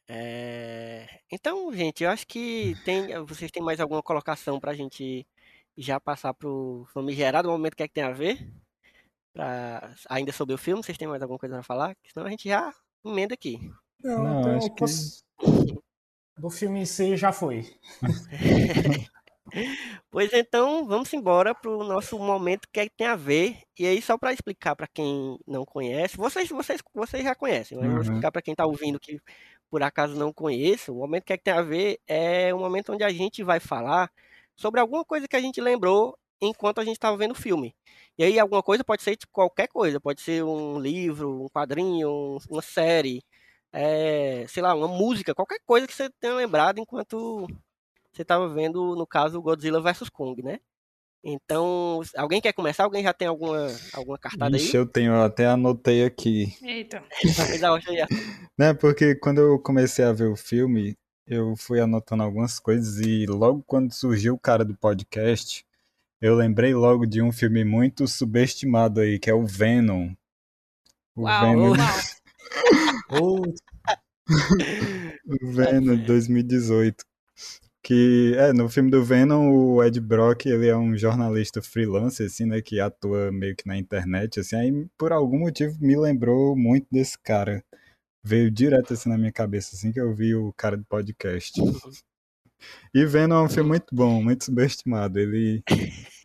S1: É, Então, gente, eu acho que tem, vocês têm mais alguma colocação pra gente já passar pro famigerado momento que é que tem a ver? Pra... Ainda sobre o filme, vocês têm mais alguma coisa pra falar? Que Senão a gente já emenda aqui.
S4: Não,
S3: Não,
S4: então,
S3: acho que-
S4: posso- do filme em si já foi.
S1: Pois então, vamos embora pro nosso momento que é que tem a ver. E aí, só para explicar para quem não conhece, vocês, vocês, vocês já conhecem, mas vou
S3: Uhum.
S1: explicar para quem tá ouvindo que por acaso não conheça. O momento que é que tem a ver é o momento onde a gente vai falar sobre alguma coisa que a gente lembrou enquanto a gente estava vendo o filme. E aí, alguma coisa pode ser tipo, qualquer coisa, pode ser um livro, um quadrinho, um- uma série, é, sei lá, uma música, qualquer coisa que você tenha lembrado enquanto você estava vendo, no caso, Godzilla vs Kong, né? Então, alguém quer começar? Alguém já tem alguma, alguma cartada
S3: Ixi,
S1: aí?
S3: eu tenho, eu até anotei aqui.
S2: Eita.
S3: Né, porque quando eu comecei a ver o filme, eu fui anotando algumas coisas e logo quando surgiu o cara do podcast, eu lembrei logo de um filme muito subestimado aí, que é o Venom. O
S2: Uau,
S3: Venom,
S2: uau.
S3: O Venom de 2018. Que, é, no filme do Venom, o Ed Brock, ele é um jornalista freelance, assim, né, que atua meio que na internet, assim, aí por algum motivo me lembrou muito desse cara. Veio direto, assim, na minha cabeça, assim, que eu vi o cara do podcast. E Venom é um filme muito bom, muito subestimado. Ele,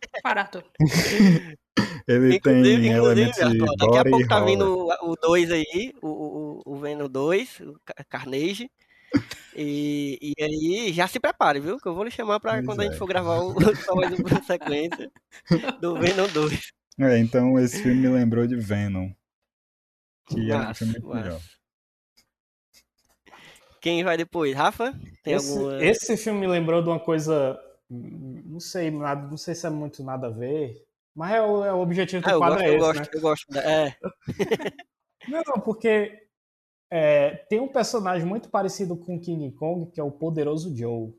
S1: Inclusive,
S3: ele tem
S1: inclusive,
S3: elementos de
S1: Arthur, daqui a
S3: e
S1: pouco tá
S3: horror.
S1: vindo o 2 aí, o, o, o Venom 2, o Ca- Carnage. E, e aí, já se prepare, viu? Que eu vou lhe chamar pra
S3: Pois
S1: quando a gente
S3: é.
S1: for gravar o só mais uma sequência do Venom 2.
S3: É, então esse filme me lembrou de Venom. Que é um filme melhor.
S1: Quem vai depois? Rafa? Tem
S4: esse,
S1: alguma.
S4: esse filme me lembrou de uma coisa. hum, Não sei, nada, não sei se é muito nada a ver. Mas é o, é o objetivo do
S1: Ah, eu
S4: quadro
S1: gosto,
S4: é
S1: eu
S4: esse,
S1: gosto,
S4: né?
S1: eu gosto. da- É,
S4: Não, porque é, tem um personagem muito parecido com King Kong, que é o Poderoso Joe.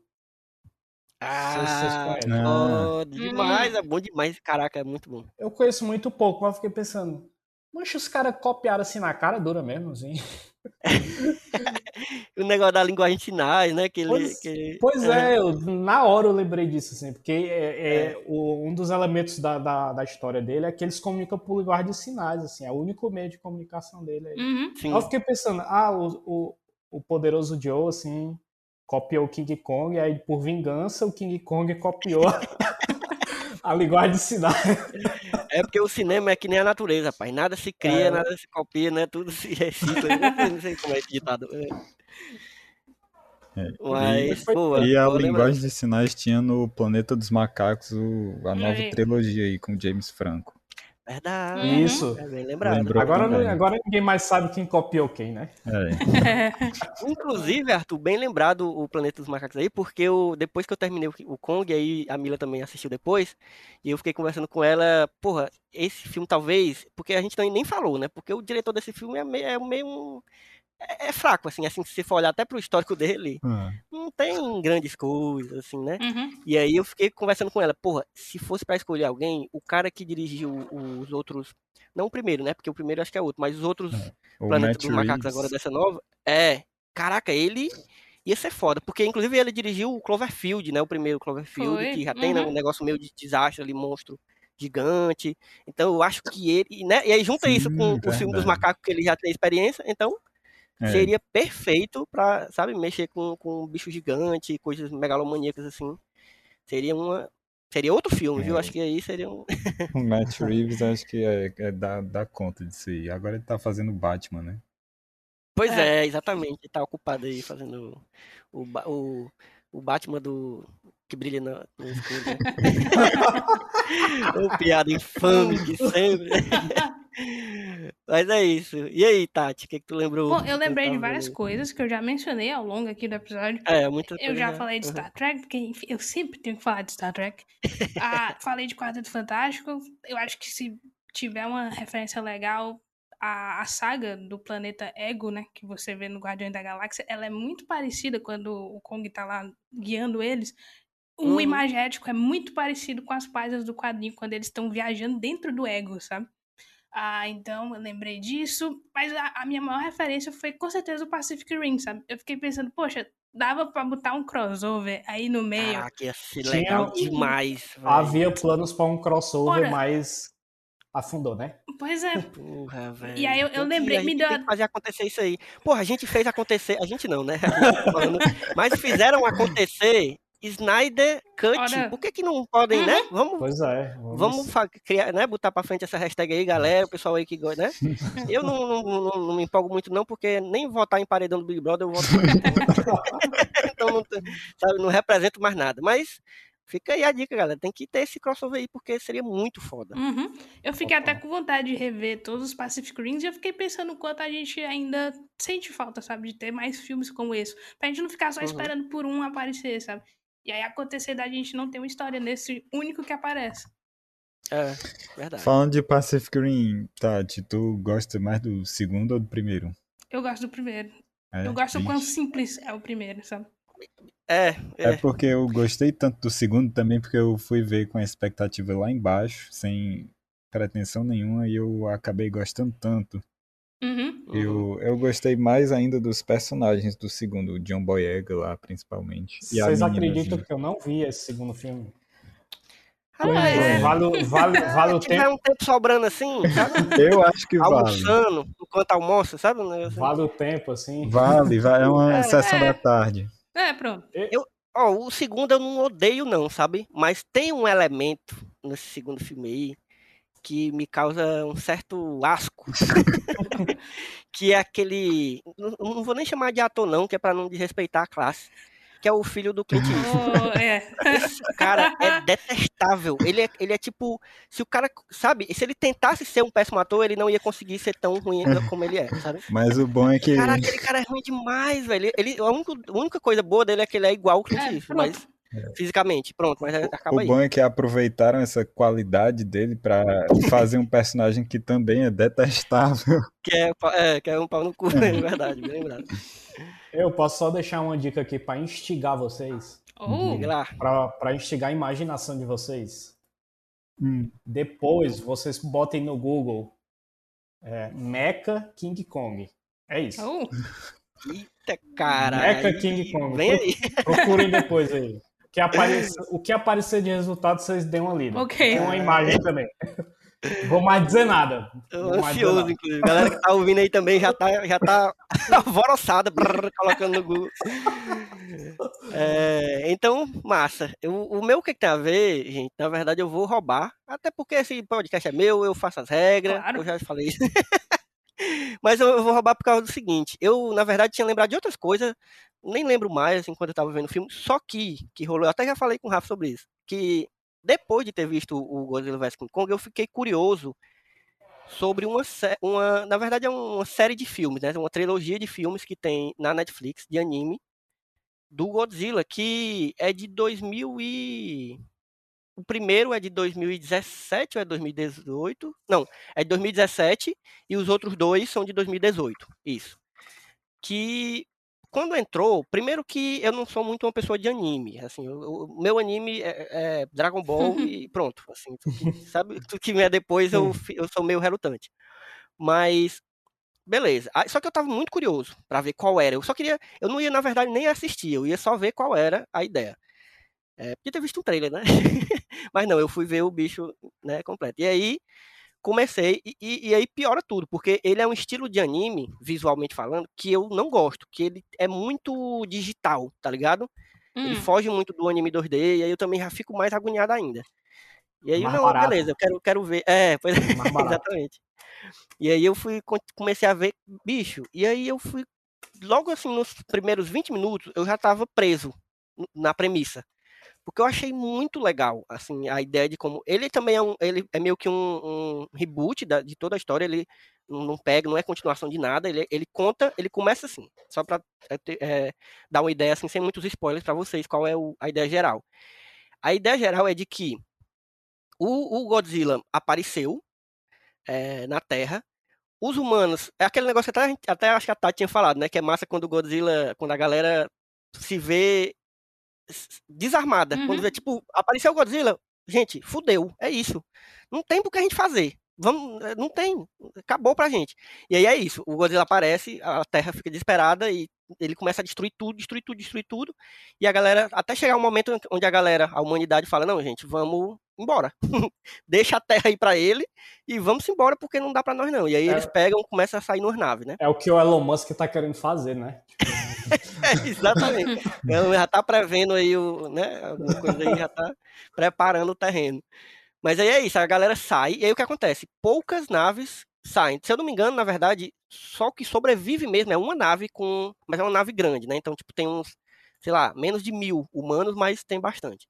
S4: Se
S1: Ah, foda demais, é bom demais. Caraca, é muito bom.
S4: Eu conheço muito pouco, mas eu fiquei pensando, mancha, os caras copiaram assim na cara dura mesmo, assim.
S1: O negócio da linguagem de sinais, né? Que ele,
S4: Pois-
S1: que ele-
S4: Pois é, eu- na hora eu lembrei disso, assim, porque é, é o- um dos elementos da, da, da história dele é que eles comunicam por linguagem de sinais, assim, é o único meio de comunicação dele. aí.
S2: Uhum.
S1: Sim.
S4: Eu fiquei pensando, ah, o, o, o poderoso Joe, assim, copiou o King Kong, e aí por vingança o King Kong copiou a linguagem de sinais.
S1: É porque o cinema é que nem a natureza, rapaz. Nada se cria,
S4: É.
S1: nada se copia, né? Tudo se recicla. Eu não sei- não sei como é esse ditado. É.
S3: É.
S1: Mas,
S4: E-
S1: boa.
S3: E a
S1: boa
S3: linguagem de sinais tinha no Planeta dos Macacos o- a nova
S2: aí.
S3: trilogia aí com James Franco.
S1: Verdade.
S2: Uhum.
S4: Isso.
S1: É bem lembrado.
S3: Lembrou
S4: Agora,
S3: também.
S4: agora ninguém mais sabe quem copiou quem, né?
S3: É.
S1: Inclusive, Arthur, bem lembrado o Planeta dos Macacos aí, porque eu, depois que eu terminei o, o Kong, aí a Mila também assistiu depois, e eu fiquei conversando com ela, porra, esse filme talvez, porque a gente também nem falou, né? Porque o diretor desse filme é meio, é meio um- é, é fraco, assim, assim, se você for olhar até pro histórico dele,
S3: Ah,
S1: não tem grandes coisas, assim, né?
S2: Uhum.
S1: E aí eu fiquei conversando com ela, porra, se fosse pra escolher alguém, o cara que dirigiu os outros, não o primeiro, né? Porque o primeiro acho que é outro, mas os outros
S3: o
S1: Planeta
S3: Matt
S1: dos Macacos
S3: Reeves.
S1: agora dessa nova, é, caraca, ele ia ser foda, porque inclusive ele dirigiu o Cloverfield, né? O primeiro Cloverfield,
S2: Foi,
S1: que já tem né,
S2: uhum.
S1: um negócio meio de desastre ali, monstro gigante. Então eu acho que ele, né? E aí junta isso
S3: Sim,
S1: com o filme dos
S3: verdade.
S1: macacos que ele já tem experiência, então
S3: É.
S1: seria perfeito pra, sabe, mexer com, com bicho gigante, coisas megalomaníacas assim. Seria uma. Seria outro filme, viu?
S3: É.
S1: Acho que aí seria um.
S3: O Matt Reeves acho que é, é dá, dá conta disso aí. Agora ele tá fazendo Batman, né?
S1: Pois
S2: É.
S1: é, exatamente. Ele tá ocupado aí fazendo o, o, o Batman do. Que brilha no, escuro. Né? Ô, piada infame de sempre. Mas é isso. E aí, Tati, o que, que tu lembrou?
S2: Bom, eu lembrei de várias
S1: vendo?
S2: coisas que eu já mencionei ao longo aqui do episódio.
S1: É, muita
S2: Eu
S1: coisa
S2: já falei de
S1: Uhum.
S2: Star Trek, porque enfim, eu sempre tenho que falar de Star Trek. Ah, falei de Quarteto Fantástico. Eu acho que se tiver uma referência legal, a, a saga do planeta Ego, né, que você vê no Guardiões da Galáxia, ela é muito parecida quando o Kong tá lá guiando eles. O
S1: Uhum.
S2: imagético é muito parecido com as páginas do quadrinho, quando eles estão viajando dentro do ego, sabe? Ah, então eu lembrei disso. Mas a, a minha maior referência foi com certeza o Pacific Rim, sabe? Eu fiquei pensando, poxa, dava pra botar um crossover aí no meio.
S1: Caraca, ia ser
S4: Tinha-
S1: legal demais. velho.
S4: Havia planos para um crossover,
S2: Ora.
S4: mas afundou, né?
S2: Pois é.
S1: Porra, velho.
S2: E aí eu- eu
S1: que-
S2: lembrei,
S1: a
S2: me deu
S1: tem
S2: a-
S1: que fazer acontecer isso aí. Porra, a gente fez acontecer. A gente não, né? Gente tá Mas fizeram acontecer Snyder Cut.
S2: Ora.
S1: Por que, que não podem, né? Vamos,
S4: Pois é.
S1: vamos fa- criar, né? Botar pra frente essa hashtag aí, galera. O pessoal aí que gosta, né? Eu não, não, não- não me empolgo muito, não, porque nem votar em paredão do Big Brother eu voto. então não, sabe, não represento mais nada. Mas fica aí a dica, galera. Tem que ter esse crossover aí, porque seria muito foda.
S2: Uhum. Eu fiquei até com vontade de rever todos os Pacific Rims e eu fiquei pensando o quanto a gente ainda sente falta, sabe? De ter mais filmes como esse. Pra gente não ficar só
S1: Uhum.
S2: esperando por um aparecer, sabe? E aí acontecer da gente não ter uma história nesse único que aparece.
S1: É, verdade.
S3: Falando de Pacific Rim, Tati, tu gosta mais do segundo ou do primeiro?
S2: Eu gosto do primeiro.
S3: É,
S2: eu gosto do quão simples é o primeiro, sabe?
S1: É,
S3: É
S1: é.
S3: porque eu gostei tanto do segundo também, porque eu fui ver com a expectativa lá embaixo, sem pretensão nenhuma, e eu acabei gostando tanto.
S2: Uhum.
S3: Eu, eu gostei mais ainda dos personagens do segundo, o John Boyega lá, principalmente. E
S4: Vocês acreditam que eu não vi esse segundo filme?
S1: Rapaz,
S2: é.
S4: Vale, vale, vale o
S1: Se tiver
S4: tempo.
S1: um tempo sobrando assim, sabe?
S3: Eu acho que vale.
S1: Almoçando, enquanto almoça, sabe? Assim.
S4: Vale o tempo, assim.
S3: Vale, vai, é uma
S1: É,
S3: sessão
S2: é.
S3: da tarde.
S2: É, pronto.
S1: Ó, o segundo eu não odeio, não, sabe? Mas tem um elemento nesse segundo filme aí que me causa um certo asco. que é aquele. Não, não vou nem chamar de ator, não, que é pra não desrespeitar a classe. Que é o filho do Clint Eastwood.
S2: Oh, é.
S1: Esse cara é detestável. Ele é, ele é tipo. Se o cara. Sabe? Se ele tentasse ser um péssimo ator, ele não ia conseguir ser tão ruim como ele é, sabe?
S3: Mas o bom é que.
S1: Cara, aquele cara é ruim demais, velho. Ele, a, única, a única coisa boa dele é que ele é igual o Clint
S2: É,
S1: Eastwood, mas fisicamente, pronto, mas acaba
S3: O
S1: aí.
S3: bom é que aproveitaram essa qualidade dele pra fazer um personagem que também é detestável.
S1: Que é, é, que é um pau no cu, é verdade, bem lembrado.
S4: Eu posso só deixar uma dica aqui pra instigar vocês.
S2: Oh.
S4: Pra, pra instigar a imaginação de vocês.
S3: Hum.
S4: Depois vocês botem no Google é, Mecha King Kong. É isso.
S2: oh.
S1: Eita, cara.
S4: Mecha King Kong.
S1: Vem aí.
S4: Procurem depois aí. O que aparecer, o que aparecer de resultado, vocês dêem uma lida.
S2: Ok.
S4: Tem uma imagem também. Vou mais dizer nada. Vou mais dizer
S1: ansioso,
S4: nada.
S1: inclusive. Galera que tá ouvindo aí também já tá, já tá alvoroçada, brrr, colocando no Google. É, então, massa. Eu, o meu o que, que tem a ver, gente? Na verdade, eu vou roubar. Até porque esse podcast é meu, eu faço as regras.
S2: Claro.
S1: Eu já falei isso. Mas eu, eu vou roubar por causa do seguinte. Eu, na verdade, tinha lembrado de outras coisas. Nem lembro mais, enquanto eu tava vendo o filme. Só que, que rolou. Eu até já falei com o Rafa sobre isso. Que depois de ter visto o Godzilla vs King Kong, eu fiquei curioso sobre uma, uma na verdade é uma série de filmes, né? Uma trilogia de filmes que tem na Netflix de anime do Godzilla, que é de 2000 e o primeiro é de 2017 ou é 2018? Não, é de 2017 e os outros dois são de 2018. Isso. Que quando entrou, primeiro que eu não sou muito uma pessoa de anime, assim, o meu anime é, é Dragon Ball e pronto, assim, sabe, tudo que vier depois eu, eu sou meio relutante. Mas beleza. Só que eu tava muito curioso pra ver qual era. Eu só queria, eu não ia na verdade nem assistir, eu ia só ver qual era a ideia. É, podia ter visto um trailer, né? Mas não, eu fui ver o bicho, né, completo. E aí comecei e, e- aí piora tudo, porque ele é um estilo de anime, visualmente falando, que eu não gosto, que ele é muito digital, tá ligado? Ele
S2: Hum.
S1: foge muito do anime 2D, e aí eu também já fico mais agoniado ainda. E aí,
S4: Mais
S1: não,
S4: barato.
S1: beleza, eu quero, quero ver. É, pois é, exatamente. E aí eu fui, comecei a ver bicho, e aí eu fui, logo assim, nos primeiros 20 minutos, eu já tava preso na premissa. Porque eu achei muito legal, assim, a ideia de como. Ele também é um. Ele é meio que um, um reboot da- de toda a história. Ele não pega, não é continuação de nada. Ele, ele conta, ele começa assim. Só pra é, ter- é, dar uma ideia, assim, sem muitos spoilers pra vocês, qual é o- a ideia geral. A ideia geral é de que o, o Godzilla apareceu é, na Terra. Os humanos. É aquele negócio que até, até acho que a Tati tinha falado, né? Que é massa quando o Godzilla. Quando a galera se vê desarmada.
S2: Uhum.
S1: Quando vê, tipo, apareceu o Godzilla, gente, fudeu, é isso. Não tem por que a gente fazer. Vamos, eh, não tem, acabou pra gente. E aí é isso, o Godzilla aparece, a Terra fica desesperada e ele começa a destruir tudo, destruir tudo, destruir tudo. E a galera, até chegar um momento onde a galera, a humanidade fala, não, gente, vamos embora. Deixa a Terra aí pra ele e vamos embora porque não dá pra nós não. E aí
S4: É.
S1: eles pegam, começam a sair nas naves, né?
S4: É o que o Elon Musk tá querendo fazer, né?
S1: É, exatamente. Ela já tá prevendo aí o, né, alguma coisa aí, já tá preparando o terreno. Mas aí é isso, a galera sai, e aí o que acontece? Poucas naves saem. Se eu não me engano, na verdade, só o que sobrevive mesmo é uma nave com. Mas é uma nave grande, né? Então, tipo, tem uns, sei lá, menos de mil humanos, mas tem bastante.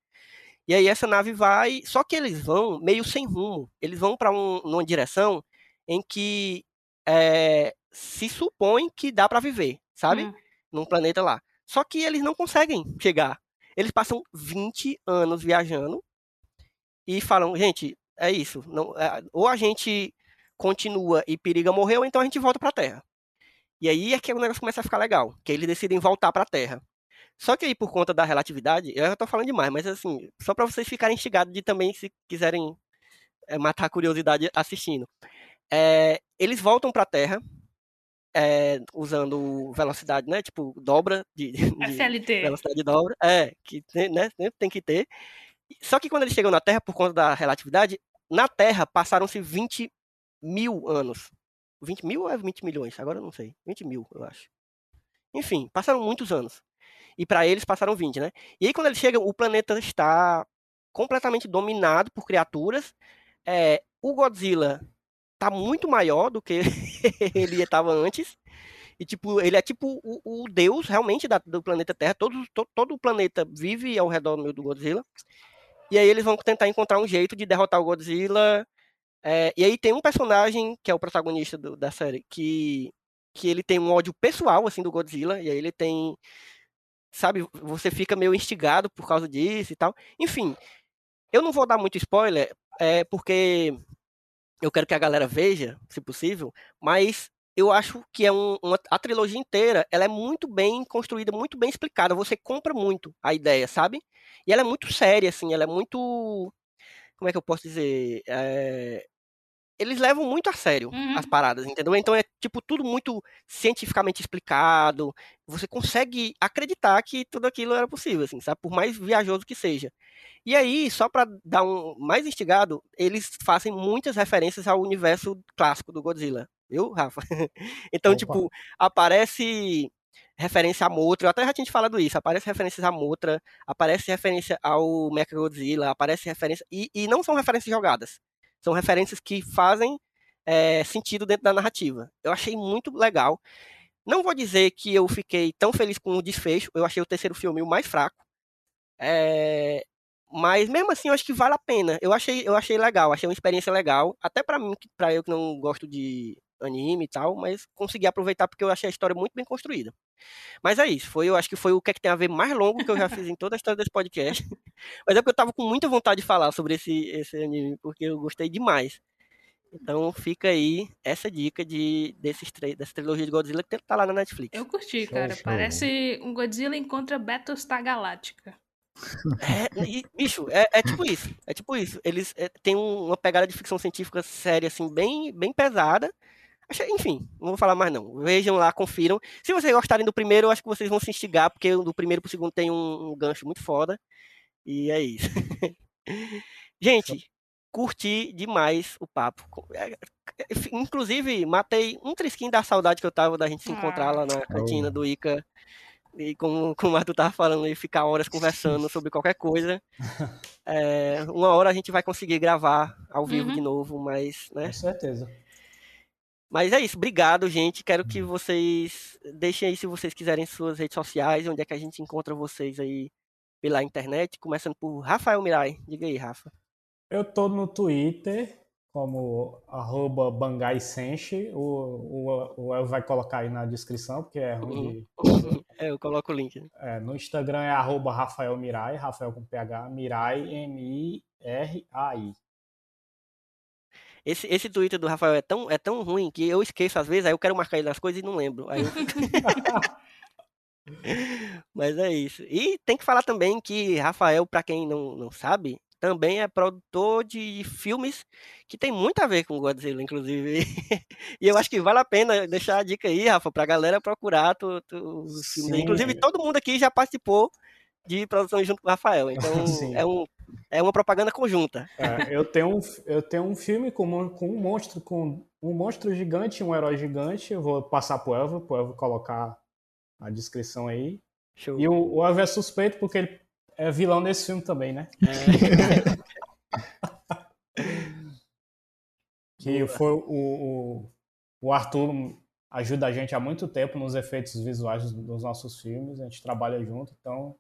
S1: E aí essa nave vai. Só que eles vão meio sem rumo. Eles vão para um, numa direção em que é, se supõe que dá para viver, sabe?
S2: Hum.
S1: Num planeta lá. Só que eles não conseguem chegar. Eles passam 20 anos viajando e falam, gente, é isso. Não, é, ou a gente continua e periga morrer, ou então a gente volta pra Terra. E aí é que o negócio começa a ficar legal, que eles decidem voltar pra Terra. Só que aí, por conta da relatividade, eu já tô falando demais, mas assim, só pra vocês ficarem instigados de também, se quiserem é, matar a curiosidade assistindo. É, eles voltam pra Terra, é, usando velocidade, né? Tipo, dobra de, de velocidade de dobra. É, que né, sempre tem que ter. Só que quando eles chegam na Terra, por conta da relatividade, na Terra passaram-se 20 mil anos. 20 mil ou é 20 milhões? Agora eu não sei. 20 mil, eu acho. Enfim, passaram muitos anos. E para eles passaram 20, né? E aí quando eles chegam, o planeta está completamente dominado por criaturas. É, o Godzilla tá muito maior do que ele estava antes. E, tipo, ele é tipo o, o deus realmente da- do planeta Terra. Todo, to- todo o planeta vive ao redor do Godzilla. E aí eles vão tentar encontrar um jeito de derrotar o Godzilla. É, e aí tem um personagem que é o protagonista do- da série que, que ele tem um ódio pessoal, assim, do Godzilla. E aí ele tem... Sabe, você fica meio instigado por causa disso e tal. Enfim, eu não vou dar muito spoiler, é, porque eu quero que a galera veja, se possível, mas eu acho que é um, uma, a trilogia inteira, ela é muito bem construída, muito bem explicada, você compra muito a ideia, sabe? E ela é muito séria, assim, ela é muito, como é que eu posso dizer, É, eles levam muito a sério
S2: Uhum.
S1: as paradas, entendeu? Então é tipo tudo muito cientificamente explicado, você consegue acreditar que tudo aquilo era possível, assim, sabe? Por mais viajoso que seja. E aí, só pra dar um mais instigado, eles fazem muitas referências ao universo clássico do Godzilla, viu, Rafa? Então,
S4: Opa.
S1: tipo, aparece referência a Mothra, eu até já tinha te falado isso, aparece referências a Mothra, aparece referência ao Mechagodzilla, aparece referência, e, e não são referências jogadas, são referências que fazem é, sentido dentro da narrativa. Eu achei muito legal. Não vou dizer que eu fiquei tão feliz com o desfecho, eu achei o terceiro filme o mais fraco, é, mas mesmo assim eu acho que vale a pena. Eu achei, eu achei legal, achei uma experiência legal, até pra mim, pra eu que não gosto de anime e tal, mas consegui aproveitar porque eu achei a história muito bem construída. Mas é isso, foi, eu acho que foi o que é que tem a ver mais longo que eu já fiz em toda a história desse podcast. Mas é porque eu tava com muita vontade de falar sobre esse, esse anime, porque eu gostei demais. Então fica aí essa dica de desses dessa trilogia de Godzilla que tá lá na Netflix.
S2: Eu curti,
S4: Show,
S2: cara.
S4: show.
S2: Parece um Godzilla encontra Battlestar Galáctica.
S1: É, e, bicho, é, é tipo isso. É tipo isso. Eles é, têm um- uma pegada de ficção científica séria, assim, bem, bem pesada. Enfim, não vou falar mais não. Vejam lá, confiram. Se vocês gostarem do primeiro, eu acho que vocês vão se instigar, porque do primeiro pro segundo tem um, um gancho muito foda. E é isso. Gente, curti demais o papo. É, Inclusive, matei um trisquinho da saudade que eu tava da gente se encontrar
S2: Ah.
S1: lá na cantina do Ica. E como, como o Arthur tava falando, e ficar horas conversando sobre qualquer coisa. É, uma hora a gente vai conseguir gravar ao vivo
S2: Uhum.
S1: de novo, mas, né?
S4: Com certeza.
S1: Mas é isso, obrigado, gente. Quero que vocês deixem aí se vocês quiserem suas redes sociais, onde é que a gente encontra vocês aí pela internet, começando por Rafael Mirai. Diga aí, Rafa.
S4: Eu tô no Twitter como arroba Bangai Senshi. O, o, o El vai colocar aí na descrição, porque é ruim de...
S1: É, eu coloco o link. né?
S4: É, no Instagram é arroba Rafael Mirai, Rafael com PH, Mirai, M-I-R-A-I.
S1: Esse, esse Twitter do Rafael é tão, é tão ruim que eu esqueço às vezes, aí eu quero marcar ele nas coisas e não lembro. Aí eu Mas é isso. E tem que falar também que Rafael, pra quem não, não sabe, também é produtor de filmes que tem muito a ver com Godzilla, inclusive. E eu acho que vale a pena deixar a dica aí, Rafa, pra galera procurar tu, tu- os filmes. Inclusive, todo mundo aqui já participou de produção junto com o Rafael. Então,
S4: Sim.
S1: é, um, é uma propaganda conjunta.
S4: É, eu, tenho um, eu tenho um filme com, mon- com um monstro, com um monstro gigante e um herói gigante. Eu vou passar pro Elvio, pro Elvio colocar a descrição aí.
S1: Show.
S4: E o, o Elvio é suspeito porque ele é vilão nesse filme também, né? Que foi o, o, o Arthur ajuda a gente há muito tempo nos efeitos visuais dos, dos nossos filmes, a gente trabalha junto, então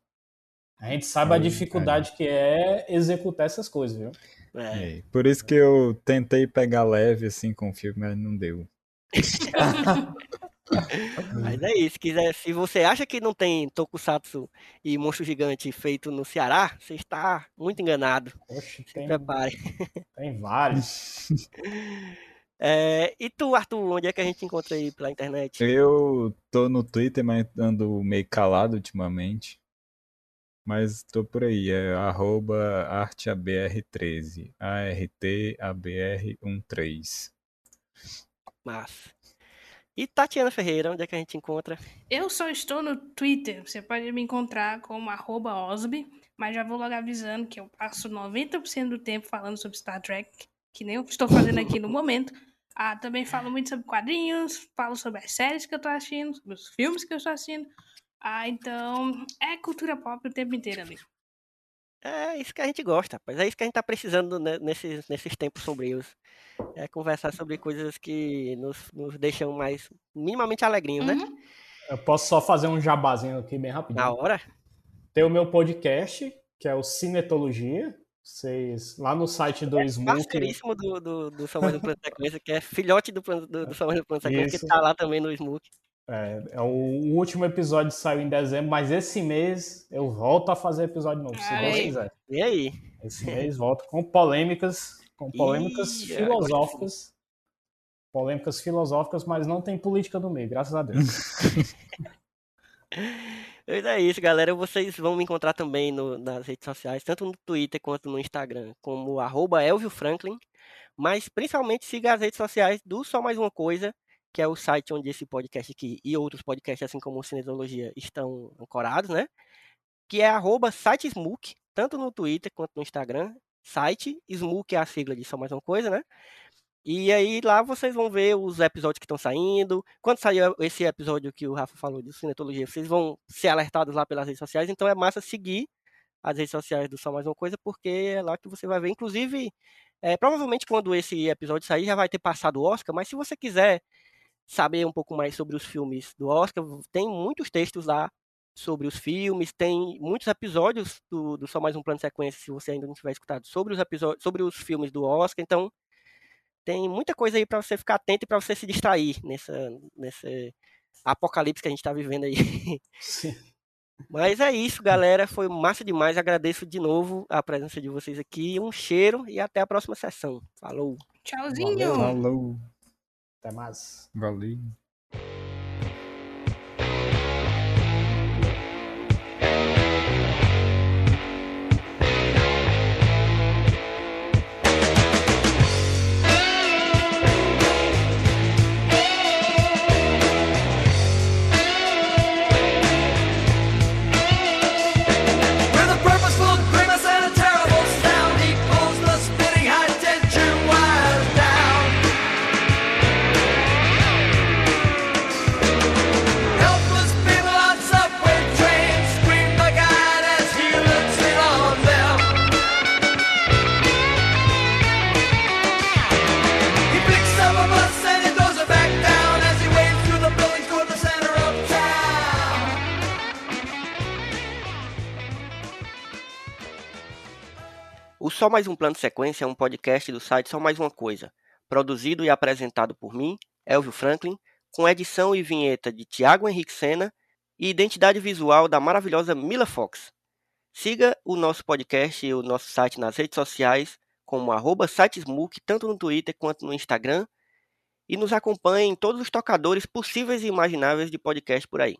S4: a gente sabe a dificuldade que é executar essas coisas, viu?
S1: É.
S3: É, por isso que eu tentei pegar leve assim com o filme, mas não deu.
S1: Mas é isso. Quiser, se você acha que não tem Tokusatsu e Monstro Gigante feito no Ceará, você está muito enganado.
S4: Poxa,
S1: Se
S4: tem,
S1: prepare.
S4: tem vários.
S1: É, e tu, Arthur, onde é que a gente encontra aí pela internet?
S3: Eu tô no Twitter, mas ando meio calado ultimamente. Mas tô por aí, é arroba arteabr13, A-R-T-A-B-R-13.
S1: Massa. E Tatiana Ferreira, onde é que a gente encontra?
S2: Eu só estou no Twitter. Você pode me encontrar como Osby, mas já vou logo avisando que eu passo 90% do tempo falando sobre Star Trek, que nem eu estou fazendo aqui no momento. Ah, também falo muito sobre quadrinhos, falo sobre as séries que eu tô assistindo, sobre os filmes que eu estou assistindo. Ah, então é cultura pop o tempo inteiro ali.
S1: É isso que a gente gosta, rapaz. É isso que a gente tá precisando né, nesses, nesses tempos sombrios. É conversar sobre coisas que nos, nos deixam mais minimamente alegrinhos, né?
S2: Uhum.
S4: Eu posso só fazer um jabazinho aqui bem rapidinho.
S1: Na hora.
S4: Tem o meu podcast, que é o Cinetologia. Vocês, lá no site do Smoke.
S1: Parceiríssimo do, do, do Um Plano de Sequência, que é filhote do, do, do Plano de Sequência,
S4: Isso.
S1: que tá lá também no Smook.
S4: É, é o, último episódio saiu em dezembro, mas esse mês eu volto a fazer episódio novo, se Deus
S2: aí.
S4: quiser.
S1: E aí?
S4: Esse mês volto com polêmicas, com polêmicas
S1: Ih,
S4: filosóficas. Polêmicas filosóficas, mas não tem política no meio, graças a Deus.
S1: Pois é isso, galera. Vocês vão me encontrar também no- nas redes sociais, tanto no Twitter quanto no Instagram, como arroba Elvio Franklin. Mas principalmente siga as redes sociais do Só Mais Uma Coisa, que é o site onde esse podcast aqui e outros podcasts, assim como o Cinesiologia, estão ancorados, né? Que é arroba site Smook, tanto no Twitter quanto no Instagram. Site, Smook é a sigla de Só Mais Uma Coisa, né? E aí lá vocês vão ver os episódios que estão saindo. Quando sair esse episódio que o Rafa falou de cinetologia, vocês vão ser alertados lá pelas redes sociais. Então é massa seguir as redes sociais do Só Mais Uma Coisa, porque é lá que você vai ver. Inclusive, é, provavelmente quando esse episódio sair já vai ter passado o Oscar, mas se você quiser saber um pouco mais sobre os filmes do Oscar, tem muitos textos lá sobre os filmes, tem muitos episódios do, do Só Mais Um Plano de Sequência, se você ainda não tiver escutado, sobre os episódios, sobre os filmes do Oscar. Então, tem muita coisa aí para você ficar atento e para você se distrair nessa, nesse apocalipse que a gente está vivendo aí.
S4: Sim.
S1: Mas é isso, galera. Foi massa demais. Agradeço de novo a presença de vocês aqui. Um cheiro e até a próxima sessão. Falou!
S2: Tchauzinho!
S3: Falou,
S4: Até mais.
S3: valeu.
S1: Só Mais Um Plano Sequência é um podcast do site Só Mais Uma Coisa, produzido e apresentado por mim, Elvio Franklin, com edição e vinheta de Tiago Henrique Sena e identidade visual da maravilhosa Mila Fox. Siga o nosso podcast e o nosso site nas redes sociais, como arroba sitesmook, tanto no Twitter quanto no Instagram, e nos acompanhe em todos os tocadores possíveis e imagináveis de podcast por aí.